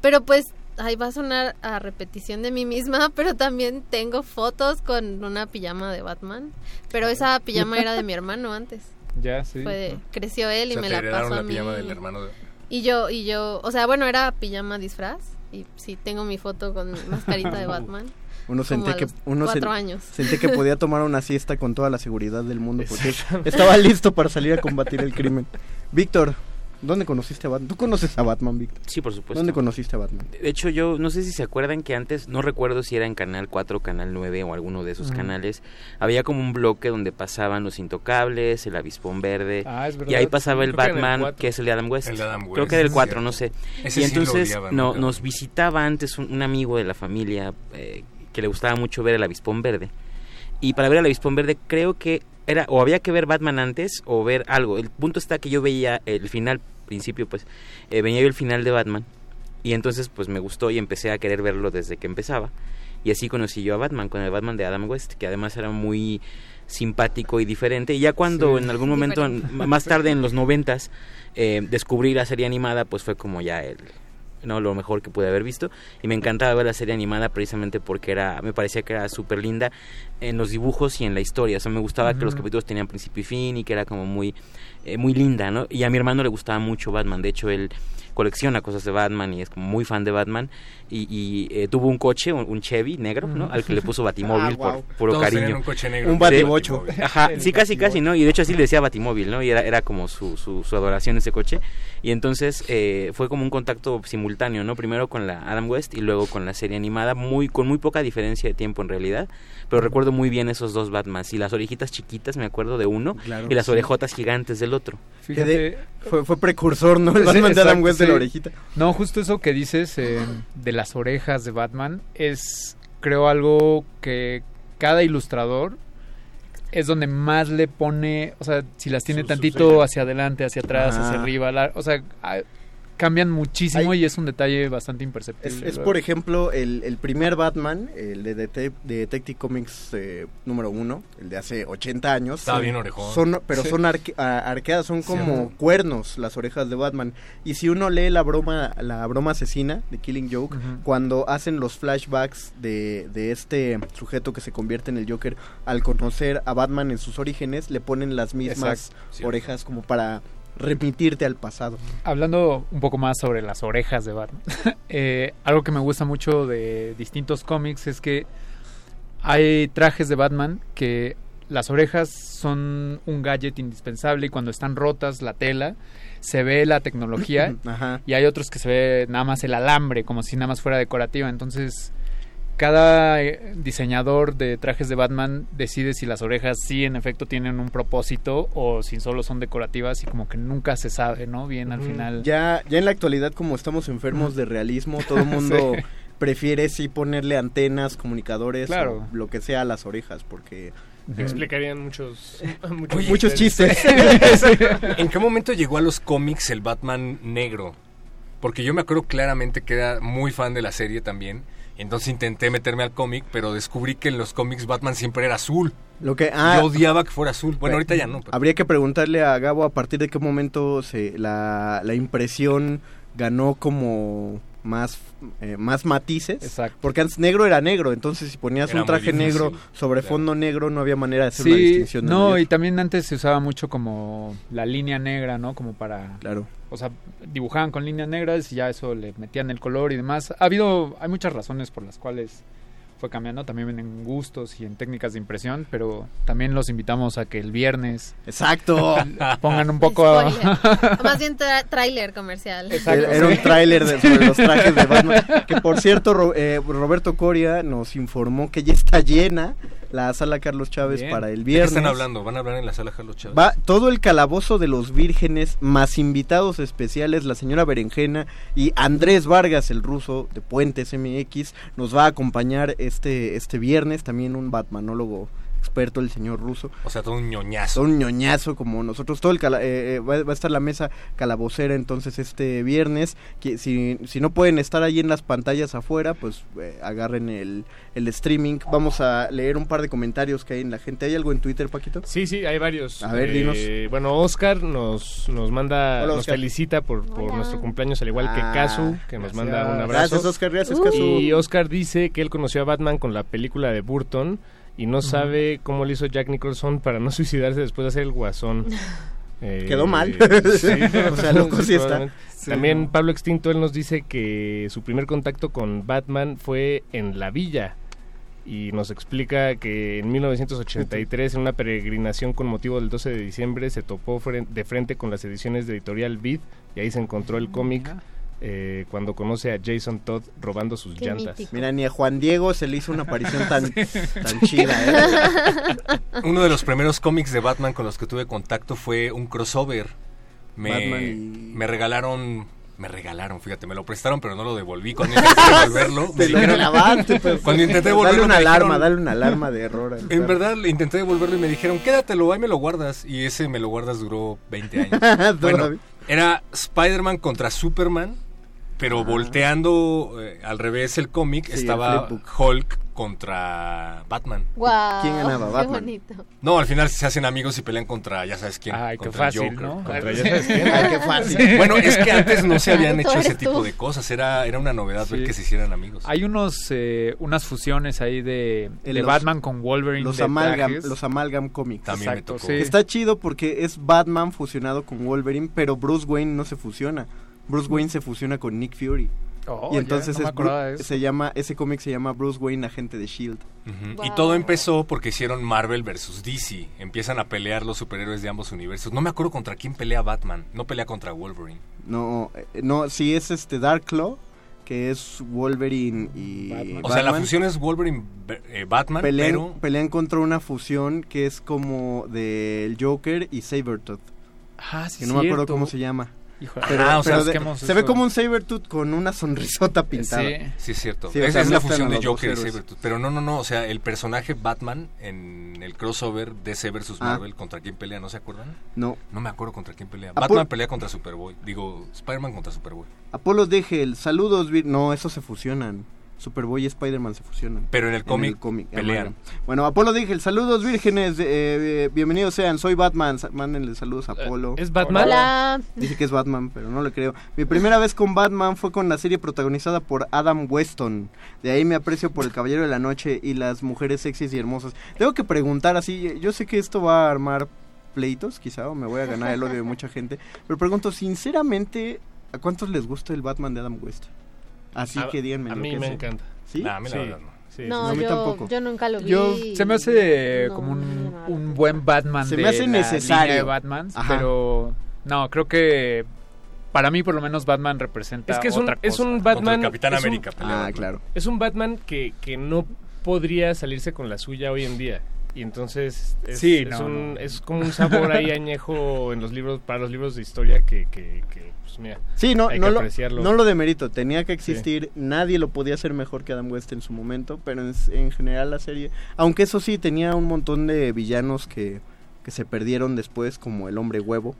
[SPEAKER 37] Pero pues ahí va a sonar a repetición de mí misma, pero también tengo fotos con una pijama de Batman. Pero esa pijama era de mi hermano antes.
[SPEAKER 36] Ya, sí.
[SPEAKER 37] Fue de- creció él
[SPEAKER 1] O
[SPEAKER 37] y
[SPEAKER 1] sea,
[SPEAKER 37] me
[SPEAKER 1] te
[SPEAKER 37] la pasó a
[SPEAKER 1] la
[SPEAKER 37] mí.
[SPEAKER 1] pijama del hermano de...
[SPEAKER 37] Y yo, y yo, o sea, bueno, era pijama disfraz. Y sí, tengo mi foto con mi mascarita de Batman.
[SPEAKER 6] Uno sentía que uno sen-
[SPEAKER 37] cuatro años.
[SPEAKER 6] sentía que podía tomar una siesta con toda la seguridad del mundo porque estaba listo para salir a combatir el crimen. Víctor, ¿dónde conociste a Batman? ¿Tú conoces a Batman, Víctor?
[SPEAKER 38] Sí, por supuesto.
[SPEAKER 6] ¿Dónde conociste a Batman?
[SPEAKER 38] De hecho, yo no sé si se acuerdan que antes, no recuerdo si era en Canal 4 o Canal 9 o alguno de esos canales, había como un bloque donde pasaban Los Intocables, El Avispón Verde,
[SPEAKER 36] Ah, es verdad.
[SPEAKER 38] y ahí pasaba el
[SPEAKER 1] Creo que del
[SPEAKER 38] Batman, que es el de Adam West.
[SPEAKER 1] El de Adam
[SPEAKER 38] Creo
[SPEAKER 1] West,
[SPEAKER 38] que era el
[SPEAKER 1] es
[SPEAKER 38] 4,
[SPEAKER 1] cierto.
[SPEAKER 38] no sé.
[SPEAKER 1] Ese
[SPEAKER 38] y
[SPEAKER 1] sí lo
[SPEAKER 38] entonces
[SPEAKER 1] odiaban,
[SPEAKER 38] no, nos visitaba antes un, un amigo de la familia eh, que le gustaba mucho ver el avispón verde. Y para ver el avispón verde creo que era o había que ver Batman antes o ver algo. El punto está que yo veía el final, principio pues, eh, venía yo el final de Batman y entonces pues me gustó y empecé a querer verlo desde que empezaba. Y así conocí yo a Batman, con el Batman de Adam West, que además era muy simpático y diferente. Y ya cuando
[SPEAKER 36] Sí.
[SPEAKER 38] en algún momento, en- más tarde en los noventas, eh, descubrí la serie animada, pues fue como ya el no lo mejor que pude haber visto. Y me encantaba ver la serie animada precisamente porque era me parecía que era súper linda en los dibujos y en la historia. O sea me gustaba que los capítulos tenían principio y fin y que era como muy eh, muy linda no y a mi hermano le gustaba mucho Batman. De hecho él colecciona cosas de Batman y es como muy fan de Batman y, y, eh, tuvo un coche un, un Chevy negro no
[SPEAKER 36] Ujú.
[SPEAKER 38] al que le puso Batimóvil
[SPEAKER 36] Ah,
[SPEAKER 38] por puro
[SPEAKER 1] Todos
[SPEAKER 38] cariño
[SPEAKER 1] un coche negro.
[SPEAKER 6] Un
[SPEAKER 38] Sí.
[SPEAKER 6] Batibocho.
[SPEAKER 38] Ajá,
[SPEAKER 6] El
[SPEAKER 38] sí, casi, casi, ¿no? Y de hecho así le decía Batimóvil, ¿no? Y era, era como su, su, su adoración ese coche. Y entonces eh, fue como un contacto simultáneo, ¿no? Primero con la Adam West y luego con la serie animada, muy con muy poca diferencia de tiempo en realidad. Pero recuerdo muy bien esos dos Batmans. Y las orejitas chiquitas, me acuerdo de uno,
[SPEAKER 6] Claro,
[SPEAKER 38] y las
[SPEAKER 6] sí.
[SPEAKER 38] orejotas gigantes del otro.
[SPEAKER 6] Fue, fue precursor, ¿no? El
[SPEAKER 36] Sí,
[SPEAKER 6] Batman de Adam West de la
[SPEAKER 36] sí.
[SPEAKER 6] orejita.
[SPEAKER 36] No, justo eso que dices eh, de las orejas de Batman es, creo, algo que cada ilustrador es donde más le pone, o sea, si las tiene
[SPEAKER 39] Su- su
[SPEAKER 36] tantito hacia adelante, hacia atrás, hacia arriba, la- o sea, ah, cambian muchísimo y es un detalle bastante imperceptible.
[SPEAKER 6] Es, por ejemplo, el, el primer Batman, el de, Dete- de Detective Comics eh, número uno, el de hace 80 años.
[SPEAKER 1] Estaba
[SPEAKER 6] Son-
[SPEAKER 1] bien orejón.
[SPEAKER 6] Son, pero
[SPEAKER 1] Sí.
[SPEAKER 6] son arque- arqueadas, son como cuernos las orejas de Batman. Y si uno lee la broma, la broma asesina de Killing Joke, cuando hacen los flashbacks de, de este sujeto que se convierte en el Joker, al conocer a Batman en sus orígenes, le ponen las mismas
[SPEAKER 36] Exacto.
[SPEAKER 6] Orejas como para remitirte al pasado.
[SPEAKER 36] Hablando un poco más sobre las orejas de Batman, eh, algo que me gusta mucho de distintos cómics es que hay trajes de Batman que las orejas son un gadget indispensable y cuando están rotas la tela se ve la tecnología
[SPEAKER 6] Ajá.
[SPEAKER 36] y hay otros que se ve nada más el alambre como si nada más fuera decorativa entonces cada eh, diseñador de trajes de Batman decide si las orejas sí en efecto tienen un propósito o si solo son decorativas y como que nunca se sabe, ¿no? Bien al final.
[SPEAKER 6] Ya, ya en la actualidad, como estamos enfermos de realismo, todo el mundo
[SPEAKER 36] Sí.
[SPEAKER 6] prefiere sí ponerle antenas, comunicadores,
[SPEAKER 36] Claro.
[SPEAKER 6] o lo que sea a las orejas, porque
[SPEAKER 39] Explicarían muchos, muchos,
[SPEAKER 1] Oye,
[SPEAKER 6] muchos chistes.
[SPEAKER 1] ¿En qué momento llegó a los cómics el Batman negro? Porque yo me acuerdo claramente que era muy fan de la serie también. Entonces intenté meterme al cómic, pero descubrí que en los cómics Batman siempre era azul.
[SPEAKER 6] Lo que, ah,
[SPEAKER 1] yo odiaba que fuera azul. Bueno, ahorita ya no. pero-
[SPEAKER 6] Habría que preguntarle a Gabo a partir de qué momento se, la, la impresión ganó como más, eh, más matices.
[SPEAKER 36] Exacto.
[SPEAKER 6] Porque antes negro era negro, entonces si ponías
[SPEAKER 1] Era
[SPEAKER 6] un traje negro sobre
[SPEAKER 1] claro.
[SPEAKER 6] fondo negro no había manera de hacer una
[SPEAKER 36] Sí,
[SPEAKER 6] distinción. de
[SPEAKER 36] no, y también antes se usaba mucho como la línea negra, ¿no? Como para...
[SPEAKER 6] Claro.
[SPEAKER 36] O sea, dibujaban con líneas negras y ya eso le metían el color y demás. Ha habido, hay muchas razones por las cuales fue cambiando también en gustos y en técnicas de impresión, pero también los invitamos a que el viernes
[SPEAKER 6] Exacto.
[SPEAKER 36] pongan un poco
[SPEAKER 37] más bien tra- tráiler comercial.
[SPEAKER 6] Era, era un tráiler de- sobre los trajes de Batman. Que por cierto, Ro- eh, Roberto Coria nos informó que ya está llena la sala Carlos Chávez
[SPEAKER 1] Bien.
[SPEAKER 6] para el
[SPEAKER 1] ¿De qué
[SPEAKER 6] viernes.
[SPEAKER 1] están hablando? ¿Van a hablar en la sala Carlos Chávez?
[SPEAKER 6] Va todo el calabozo de los vírgenes, más invitados especiales, la señora Berenjena y Andrés Vargas, el ruso de Puentes MX, nos va a acompañar este, este viernes, también un batmanólogo experto, el señor ruso.
[SPEAKER 1] O sea, todo un ñoñazo.
[SPEAKER 6] Todo un ñoñazo como nosotros. Todo el cala- eh, eh, va, va a estar la mesa calabocera entonces este viernes. Que si, si no pueden estar ahí en las pantallas afuera, pues eh, agarren el, el streaming. Vamos a leer un par de comentarios que hay en la gente. ¿Hay algo en Twitter, Paquito?
[SPEAKER 39] Sí, sí, hay varios.
[SPEAKER 6] A ver,
[SPEAKER 39] Eh,
[SPEAKER 6] dinos.
[SPEAKER 39] Bueno, Oscar nos, nos manda,
[SPEAKER 6] Hola,
[SPEAKER 39] nos felicita por, por nuestro cumpleaños, al igual que
[SPEAKER 6] Ah,
[SPEAKER 39] Casu, que nos manda un abrazo.
[SPEAKER 6] Gracias, Oscar, gracias, Casu.
[SPEAKER 39] Y Oscar dice que él conoció a Batman con la película de Burton y no sabe cómo le hizo Jack Nicholson para no suicidarse después de hacer el guasón. Eh,
[SPEAKER 6] Quedó mal.
[SPEAKER 39] sí,
[SPEAKER 6] O sea, loco sí está. Sí,
[SPEAKER 39] También
[SPEAKER 6] no.
[SPEAKER 39] Pablo Extinto, él nos dice que su primer contacto con Batman fue en la villa y nos explica que en 1983 en una peregrinación con motivo del 12 de diciembre se topó de frente con las ediciones de editorial Vid y ahí se encontró el cómic eh, cuando conoce a Jason Todd robando sus
[SPEAKER 6] Qué
[SPEAKER 39] llantas.
[SPEAKER 6] mítico. Mira, ni a Juan Diego se le hizo una aparición tan, tan chida, ¿eh?
[SPEAKER 1] Uno de los primeros cómics de Batman con los que tuve contacto fue un crossover. Me,
[SPEAKER 6] Batman y-
[SPEAKER 1] me regalaron Me regalaron, fíjate, me lo prestaron, pero no lo devolví. Cuando intenté devolverlo, me dijeron-
[SPEAKER 6] clavaste, pues.
[SPEAKER 1] Cuando intenté
[SPEAKER 6] Dale
[SPEAKER 1] devolverlo,
[SPEAKER 6] una
[SPEAKER 1] me
[SPEAKER 6] alarma,
[SPEAKER 1] dijeron-
[SPEAKER 6] dale una alarma de error.
[SPEAKER 1] En verdad, le intenté devolverlo y me dijeron, quédatelo, ahí me lo guardas. Y ese me lo guardas duró 20 años. bueno, era Spider-Man contra Superman, pero
[SPEAKER 6] Ah.
[SPEAKER 1] volteando eh, al revés el cómic,
[SPEAKER 6] Sí,
[SPEAKER 1] estaba
[SPEAKER 6] el.
[SPEAKER 1] Hulk contra Batman.
[SPEAKER 37] Guau,
[SPEAKER 6] ¿Quién ganaba?
[SPEAKER 37] qué
[SPEAKER 6] Batman.
[SPEAKER 37] bonito.
[SPEAKER 1] No, al final se hacen amigos y pelean contra, ya sabes quién.
[SPEAKER 36] Ay, qué
[SPEAKER 1] contra el
[SPEAKER 36] fácil,
[SPEAKER 1] Joker,
[SPEAKER 36] ¿no?
[SPEAKER 1] contra-
[SPEAKER 36] ya sabes quién.
[SPEAKER 6] Ay, qué fácil.
[SPEAKER 1] Bueno, es que antes no se habían hecho ese tipo
[SPEAKER 37] tú.
[SPEAKER 1] de cosas. Era, era una novedad ver
[SPEAKER 36] Sí.
[SPEAKER 1] que se hicieran amigos.
[SPEAKER 36] Hay unos eh, unas fusiones ahí de, de
[SPEAKER 6] los-
[SPEAKER 36] Batman con Wolverine.
[SPEAKER 6] Los
[SPEAKER 36] de
[SPEAKER 6] amalgam,
[SPEAKER 36] trajes.
[SPEAKER 6] los amalgam comics.
[SPEAKER 1] También me
[SPEAKER 36] Exacto,
[SPEAKER 1] tocó.
[SPEAKER 36] sí.
[SPEAKER 6] Está chido porque es Batman fusionado con Wolverine, pero Bruce Wayne no se fusiona. Bruce Wayne se fusiona con Nick Fury.
[SPEAKER 36] Oh,
[SPEAKER 6] y entonces
[SPEAKER 36] no
[SPEAKER 6] es se llama ese cómic se llama Bruce Wayne agente de Shield.
[SPEAKER 1] Y todo empezó porque hicieron Marvel versus DC. Empiezan a pelear los superhéroes de ambos universos. No me acuerdo contra quién pelea Batman. No pelea contra Wolverine.
[SPEAKER 6] No, eh, no, sí es este Dark Claw, que es Wolverine y
[SPEAKER 1] O sea, la fusión es Wolverine eh, Batman,
[SPEAKER 6] pelean,
[SPEAKER 1] pero
[SPEAKER 6] pelean contra una fusión que es como del Joker y Sabretooth.
[SPEAKER 36] Ah, sí,
[SPEAKER 6] que no me acuerdo cómo se llama.
[SPEAKER 36] Híjole.
[SPEAKER 6] Pero,
[SPEAKER 1] Ah, o sea,
[SPEAKER 6] pero de- se
[SPEAKER 1] eso-
[SPEAKER 6] ve como un Sabretooth con una sonrisota pintada.
[SPEAKER 36] Sí.
[SPEAKER 1] Sí, es cierto.
[SPEAKER 6] Sí,
[SPEAKER 1] Esa es la fusión de Joker y
[SPEAKER 6] héroes.
[SPEAKER 1] Sabretooth. Pero no, no, no. O sea, el personaje Batman en el crossover DC versus
[SPEAKER 6] Ah.
[SPEAKER 1] Marvel, ¿contra quién pelea? ¿No se acuerdan?
[SPEAKER 6] No.
[SPEAKER 1] No me acuerdo contra quién pelea.
[SPEAKER 6] Apol-
[SPEAKER 1] Batman pelea contra Superboy. Digo, Spider-Man contra Superboy.
[SPEAKER 6] Apolo Degel, saludos. Vir- No, esos se fusionan. Superboy y Spider-Man se fusionan.
[SPEAKER 1] Pero en el cómic
[SPEAKER 6] cómic,
[SPEAKER 1] pelean.
[SPEAKER 6] amalgam. Bueno, Apolo Degel, saludos vírgenes. eh, eh, bienvenidos sean, soy Batman. Mándenle saludos a Apolo.
[SPEAKER 39] ¿Es Batman?
[SPEAKER 37] Hola.
[SPEAKER 6] Dice que es Batman, pero no le creo. Mi primera vez con Batman fue con la serie protagonizada por Adam Weston. De ahí me aprecio por El Caballero de la Noche y las mujeres sexys y hermosas. Tengo que preguntar así, yo sé que esto va a armar pleitos, quizá, o me voy a ganar el odio de mucha gente, pero pregunto sinceramente, ¿a cuántos les gusta el Batman de Adam West? Así
[SPEAKER 39] A-
[SPEAKER 6] que díganme
[SPEAKER 39] a mí me
[SPEAKER 6] sé.
[SPEAKER 39] encanta.
[SPEAKER 6] ¿Sí?
[SPEAKER 1] Nah, a mí la
[SPEAKER 39] Sí.
[SPEAKER 1] verdad no.
[SPEAKER 39] Sí,
[SPEAKER 37] No,
[SPEAKER 6] No, a mí
[SPEAKER 37] yo,
[SPEAKER 6] tampoco.
[SPEAKER 37] yo nunca lo vi.
[SPEAKER 36] Yo, se me hace
[SPEAKER 37] No,
[SPEAKER 36] como un,
[SPEAKER 37] la
[SPEAKER 36] un buen Batman
[SPEAKER 6] Se
[SPEAKER 36] de
[SPEAKER 6] me hace
[SPEAKER 36] la
[SPEAKER 6] necesario.
[SPEAKER 36] de Batman, pero no, creo que para mí por lo menos Batman representa
[SPEAKER 39] Es que es un,
[SPEAKER 36] otra
[SPEAKER 39] es
[SPEAKER 36] cosa.
[SPEAKER 39] un
[SPEAKER 1] Contra
[SPEAKER 39] Batman.
[SPEAKER 1] el Capitán
[SPEAKER 39] es un-
[SPEAKER 1] América
[SPEAKER 6] Ah,
[SPEAKER 1] Batman.
[SPEAKER 6] claro.
[SPEAKER 39] Es un Batman que, que no podría salirse con la suya hoy en día. Y entonces es,
[SPEAKER 36] Sí,
[SPEAKER 39] es
[SPEAKER 36] no,
[SPEAKER 39] un-
[SPEAKER 36] no.
[SPEAKER 39] es como un sabor ahí añejo en los libros, para los libros de historia que, que, que, pues mira,
[SPEAKER 6] Sí, no,
[SPEAKER 39] hay
[SPEAKER 6] no,
[SPEAKER 39] que
[SPEAKER 6] lo,
[SPEAKER 39] apreciarlo.
[SPEAKER 6] no lo demerito, tenía que existir, nadie lo podía hacer mejor que Adam West en su momento, pero en, en general la serie, aunque eso sí, tenía un montón de villanos que, que se perdieron después, como el hombre huevo,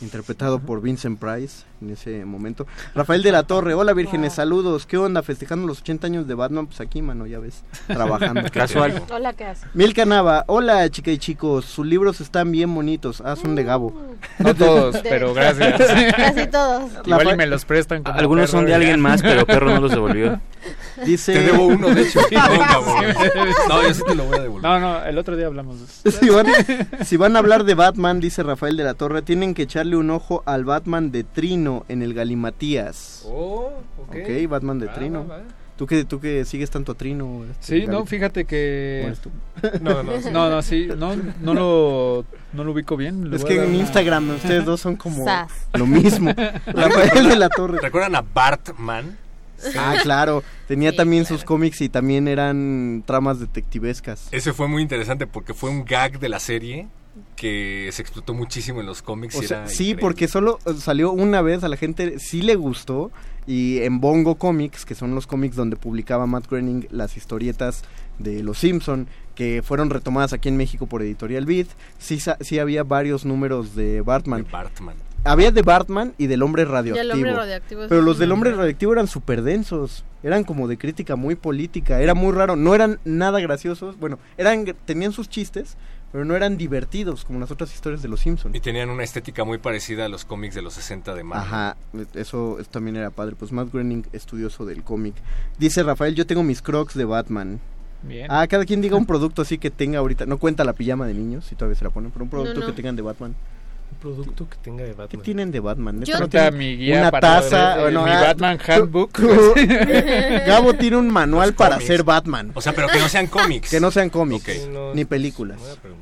[SPEAKER 6] interpretado por Vincent Price en ese momento. Rafael de la Torre, hola vírgenes, saludos, ¿qué onda? Festejando los 80 años de Batman, pues aquí, mano, ya ves, trabajando.
[SPEAKER 38] Casual.
[SPEAKER 37] Hola, ¿qué haces?
[SPEAKER 6] Milka Nava, hola chica y chicos, sus libros están bien bonitos, ah, son de Gabo.
[SPEAKER 36] No todos, pero gracias.
[SPEAKER 37] Casi todos.
[SPEAKER 36] Igual y me los prestan
[SPEAKER 38] Algunos son de alguien más, pero Perro no los devolvió.
[SPEAKER 6] Dice...
[SPEAKER 1] Te debo uno, de hecho. No, yo sí te lo voy a devolver.
[SPEAKER 36] No, no, el otro día hablamos de eso.
[SPEAKER 6] si, van, si van a hablar de Batman, dice Rafael de la Torre, tienen que echarle un ojo al Batman de Trino en el Galimatías.
[SPEAKER 39] Oh, ok.
[SPEAKER 6] Ok, Batman de
[SPEAKER 39] Va,
[SPEAKER 6] Trino. ¿Tú que, tú que sigues tanto a Trino. este,
[SPEAKER 36] Sí, no, fíjate que...
[SPEAKER 39] No, no,
[SPEAKER 36] No, no, sí, no, no lo, no lo ubico bien.
[SPEAKER 6] Es que en
[SPEAKER 36] una-
[SPEAKER 6] Instagram ustedes dos son como
[SPEAKER 37] Sas.
[SPEAKER 6] lo mismo. Rafael de la Torre.
[SPEAKER 1] ¿Recuerdan a Bartman?
[SPEAKER 6] Ah, claro. Tenía
[SPEAKER 37] Sí,
[SPEAKER 6] también
[SPEAKER 37] claro.
[SPEAKER 6] sus cómics y también eran tramas detectivescas.
[SPEAKER 1] Ese fue muy interesante porque fue un gag de la serie que se explotó muchísimo en los cómics.
[SPEAKER 6] O
[SPEAKER 1] y
[SPEAKER 6] sea,
[SPEAKER 1] era
[SPEAKER 6] sí,
[SPEAKER 1] increíble.
[SPEAKER 6] porque solo salió una vez, a la gente sí le gustó. Y en Bongo Comics, que son los cómics donde publicaba Matt Groening las historietas de Los Simpson, que fueron retomadas aquí en México por Editorial Beat, sí, sí había varios números de Bartman.
[SPEAKER 1] De Bartman.
[SPEAKER 6] Había de Bartman y del hombre
[SPEAKER 37] Y el
[SPEAKER 6] radioactivo.
[SPEAKER 37] hombre radioactivo. es
[SPEAKER 6] Pero los del hombre radioactivo eran súper densos. Eran como de crítica muy política. Era muy raro. No eran nada graciosos. Bueno, eran tenían sus chistes, pero no eran divertidos como las otras historias de los Simpsons.
[SPEAKER 1] Y tenían una estética muy parecida a los cómics de los 60 de Marvel.
[SPEAKER 6] Ajá, eso, eso también era padre. Pues Matt Groening, estudioso del cómic. Dice Rafael, yo tengo mis crocs de Batman.
[SPEAKER 36] Bien.
[SPEAKER 6] Ah, cada quien diga un producto así que tenga ahorita. No cuenta la pijama de niños, si todavía se la ponen, pero un producto
[SPEAKER 37] no.
[SPEAKER 6] que tengan de Batman.
[SPEAKER 39] Un producto que tenga de
[SPEAKER 6] ¿Qué
[SPEAKER 39] Batman.
[SPEAKER 6] tienen de Batman? ¿Neta
[SPEAKER 37] Yo-
[SPEAKER 6] no tienen
[SPEAKER 36] mi guía
[SPEAKER 6] una
[SPEAKER 36] para
[SPEAKER 6] taza,
[SPEAKER 36] de-
[SPEAKER 6] bueno,
[SPEAKER 36] mi
[SPEAKER 6] ah,
[SPEAKER 36] Batman
[SPEAKER 6] tú-
[SPEAKER 36] Handbook.
[SPEAKER 6] tú- Gabo tiene un manual
[SPEAKER 1] Los
[SPEAKER 6] para
[SPEAKER 1] cómics.
[SPEAKER 6] ser Batman.
[SPEAKER 1] O sea, pero que no sean cómics.
[SPEAKER 6] Que no sean cómics,
[SPEAKER 39] no,
[SPEAKER 6] ni películas.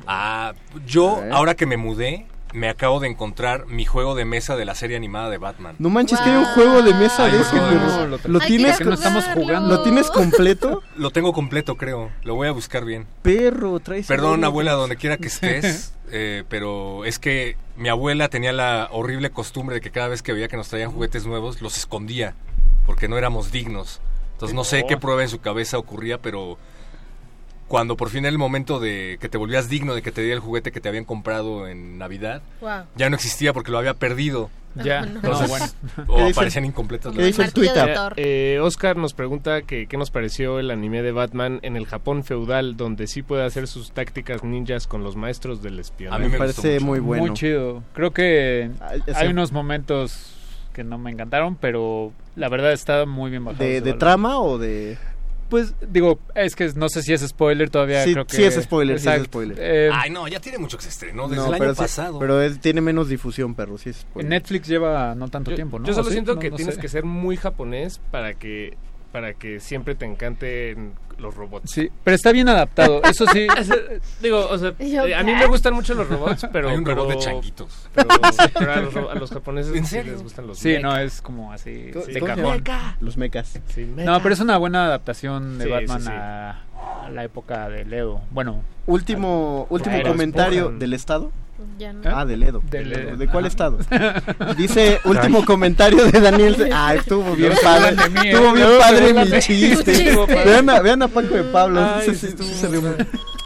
[SPEAKER 1] Ah, yo, ahora que me mudé, me acabo de encontrar mi juego de mesa de la serie animada de Batman.
[SPEAKER 6] No manches, que hay un juego de mesa
[SPEAKER 1] Ay,
[SPEAKER 6] de
[SPEAKER 1] favor,
[SPEAKER 6] perro.
[SPEAKER 1] no,
[SPEAKER 6] ¿Lo,
[SPEAKER 1] lo-
[SPEAKER 6] tienes,
[SPEAKER 1] que no estamos jugando.
[SPEAKER 6] ¿Lo tienes completo?
[SPEAKER 1] Lo tengo completo, creo. Lo voy a buscar bien.
[SPEAKER 6] Perro, traes.
[SPEAKER 1] Perdón, abuela, donde quiera que estés, eh, pero es que mi abuela tenía la horrible costumbre de que cada vez que veía que nos traían juguetes nuevos, los escondía, porque no éramos dignos. Entonces no sé qué prueba en su cabeza ocurría, pero cuando por fin era el momento de que te volvías digno de que te diera el juguete que te habían comprado en Navidad,
[SPEAKER 37] Wow.
[SPEAKER 1] ya no existía porque lo había perdido.
[SPEAKER 36] Ya, no,
[SPEAKER 1] Entonces,
[SPEAKER 36] bueno.
[SPEAKER 1] O
[SPEAKER 39] ¿Qué dice-
[SPEAKER 1] aparecían incompletas.
[SPEAKER 39] ¿Qué
[SPEAKER 1] las
[SPEAKER 39] dice el. Twitter? Eh, Oscar nos pregunta que qué nos pareció el anime de Batman en el Japón feudal, donde sí puede hacer sus tácticas ninjas con los maestros del espionaje.
[SPEAKER 6] me parece muy bueno.
[SPEAKER 36] Muy chido. Creo que hay unos momentos que no me encantaron, pero la verdad está muy bien bajado.
[SPEAKER 6] ¿De, trama o de.?
[SPEAKER 36] Pues digo, es que no sé si es spoiler todavía.
[SPEAKER 6] Sí,
[SPEAKER 36] creo que
[SPEAKER 6] sí es spoiler, sí es spoiler.
[SPEAKER 36] Eh,
[SPEAKER 1] Ay, no, ya tiene mucho que se estrenó desde
[SPEAKER 6] No,
[SPEAKER 1] el año
[SPEAKER 6] sí-
[SPEAKER 1] pasado.
[SPEAKER 6] pero él tiene menos difusión, perro. Sí es spoiler.
[SPEAKER 36] Netflix lleva no tanto
[SPEAKER 39] Yo-
[SPEAKER 36] tiempo, ¿no?
[SPEAKER 39] Yo
[SPEAKER 36] ¿O
[SPEAKER 39] solo
[SPEAKER 36] sí?
[SPEAKER 39] siento
[SPEAKER 36] No-
[SPEAKER 39] que
[SPEAKER 36] no
[SPEAKER 39] tienes
[SPEAKER 36] sé.
[SPEAKER 39] que ser muy japonés para que para que siempre te encanten los robots.
[SPEAKER 36] Sí, pero está bien adaptado. Eso sí.
[SPEAKER 39] Digo, o sea,
[SPEAKER 37] Yo,
[SPEAKER 39] eh, a mí me gustan mucho los robots, pero
[SPEAKER 1] Hay un
[SPEAKER 39] pero,
[SPEAKER 1] robot de changuitos.
[SPEAKER 39] Pero, pero a, los, a los japoneses
[SPEAKER 1] ¿En
[SPEAKER 39] sí les gustan los
[SPEAKER 36] Sí, no, es como así
[SPEAKER 6] ¿Cómo-
[SPEAKER 36] de cajón.
[SPEAKER 6] Los mechas.
[SPEAKER 39] Sí,
[SPEAKER 36] No, pero es una buena adaptación de
[SPEAKER 39] Sí,
[SPEAKER 36] Batman
[SPEAKER 39] sí, sí.
[SPEAKER 36] A, a la época de Leo. Bueno,
[SPEAKER 6] Último, último
[SPEAKER 36] Era
[SPEAKER 6] comentario del Estado.
[SPEAKER 37] Ya no.
[SPEAKER 6] Ah, del Edo.
[SPEAKER 36] Del
[SPEAKER 6] ¿De,
[SPEAKER 36] Edo.
[SPEAKER 6] ¿De cuál
[SPEAKER 36] Ajá.
[SPEAKER 6] estado? Dice último comentario de Daniel. Ah, estuvo bien
[SPEAKER 36] se
[SPEAKER 6] padre. Estuvo bien
[SPEAKER 36] se
[SPEAKER 6] padre mi chiste. Vean a, vean a Paco de Pablo.
[SPEAKER 39] Ay,
[SPEAKER 6] Sí,
[SPEAKER 39] sí,
[SPEAKER 6] sí,
[SPEAKER 39] estuvo
[SPEAKER 6] sí, se rió.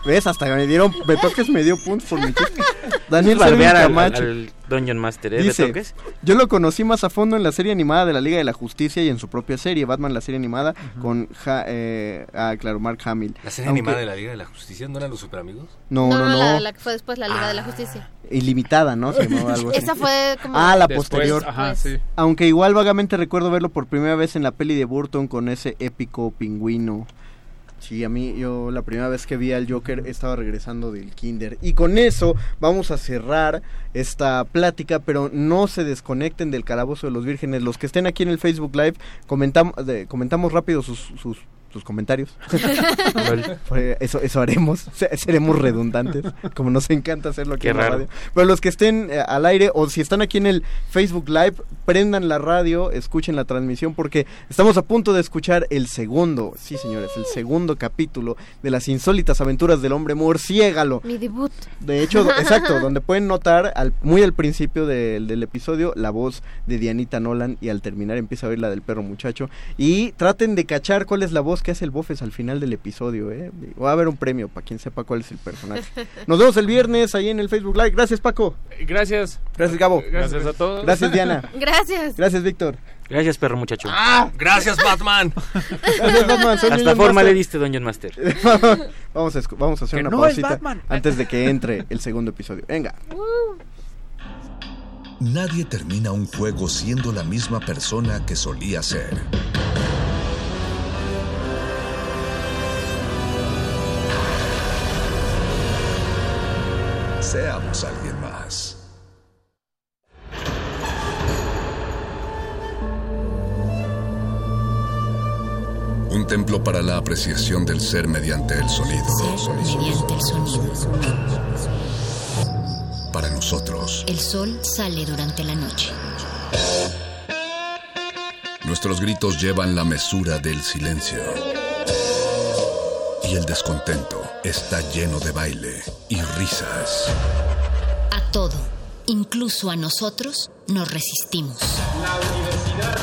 [SPEAKER 6] ¿Ves? Hasta me dieron. Betoques me dio puntos por mi chiste. Daniel
[SPEAKER 38] al Dungeon Master, ¿eh?
[SPEAKER 6] Dice,
[SPEAKER 38] ¿Betoques?
[SPEAKER 6] yo lo conocí más a fondo en la serie animada de la Liga de la Justicia y en su propia serie, Batman la serie animada, con, Ja- eh, ah, claro, Mark Hamill.
[SPEAKER 1] La serie
[SPEAKER 6] Aunque-
[SPEAKER 1] animada de la Liga de la Justicia, ¿no eran los superamigos?
[SPEAKER 6] No, no, no,
[SPEAKER 37] La, la que fue después la Liga de la Justicia.
[SPEAKER 6] ilimitada, ¿no? Se llamaba algo así.
[SPEAKER 37] Esa fue como...
[SPEAKER 6] Ah, la
[SPEAKER 36] Después,
[SPEAKER 6] posterior.
[SPEAKER 36] ajá, sí.
[SPEAKER 6] Aunque igual vagamente recuerdo verlo por primera vez en la peli de Burton con ese épico pingüino. Sí, a mí, yo la primera vez que vi al Joker estaba regresando del kinder. Y con eso vamos a cerrar esta plática, pero no se desconecten del calabozo de los vírgenes. Los que estén aquí en el Facebook Live, comentamos, comentamos rápido sus, sus, sus comentarios. Pues eso, eso haremos, Se- seremos redundantes, como nos encanta hacerlo aquí
[SPEAKER 38] Qué
[SPEAKER 6] en la
[SPEAKER 38] raro.
[SPEAKER 6] radio. Pero los que estén eh, al aire o si están aquí en el Facebook Live, prendan la radio, escuchen la transmisión porque estamos a punto de escuchar el segundo, sí señores, el segundo capítulo de las insólitas aventuras del hombre murciégalo.
[SPEAKER 37] Mi debut.
[SPEAKER 6] De hecho, exacto, donde pueden notar al, muy al principio del, del episodio la voz de Dianita Nolan y al terminar empieza a oír la del perro muchacho. Y traten de cachar cuál es la voz que hace el Bofes al final del episodio. ¿eh? Va a haber un premio para quien sepa cuál es el personaje. Nos vemos el viernes ahí en el Facebook Live. Gracias Paco.
[SPEAKER 39] Gracias.
[SPEAKER 6] Gracias Gabo.
[SPEAKER 39] Gracias a todos.
[SPEAKER 6] Gracias Diana.
[SPEAKER 37] Gracias.
[SPEAKER 6] Gracias Víctor.
[SPEAKER 38] Gracias, perro muchacho.
[SPEAKER 1] Gracias, Batman.
[SPEAKER 6] Gracias Batman. Soy
[SPEAKER 38] Hasta
[SPEAKER 6] Dungeon
[SPEAKER 38] forma
[SPEAKER 6] Master.
[SPEAKER 38] le diste, Dungeon Master.
[SPEAKER 6] vamos, a, escu- vamos a hacer
[SPEAKER 36] Que
[SPEAKER 6] una
[SPEAKER 36] no
[SPEAKER 6] pausita antes de que entre el segundo episodio. Venga.
[SPEAKER 2] Nadie termina un juego siendo la misma persona que solía ser. Seamos alguien más. Un templo para la apreciación del ser mediante el sonido.
[SPEAKER 22] Mediante el sonido.
[SPEAKER 2] Para nosotros,
[SPEAKER 22] El sol sale durante la noche.
[SPEAKER 2] nuestros gritos llevan la mesura del silencio. Y el descontento está lleno de baile y risas.
[SPEAKER 22] A todo, incluso a nosotros, nos resistimos.
[SPEAKER 40] La universidad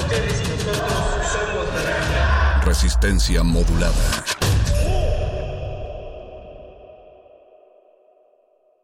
[SPEAKER 40] Ustedes y nosotros somos la realidad.
[SPEAKER 2] Resistencia modulada.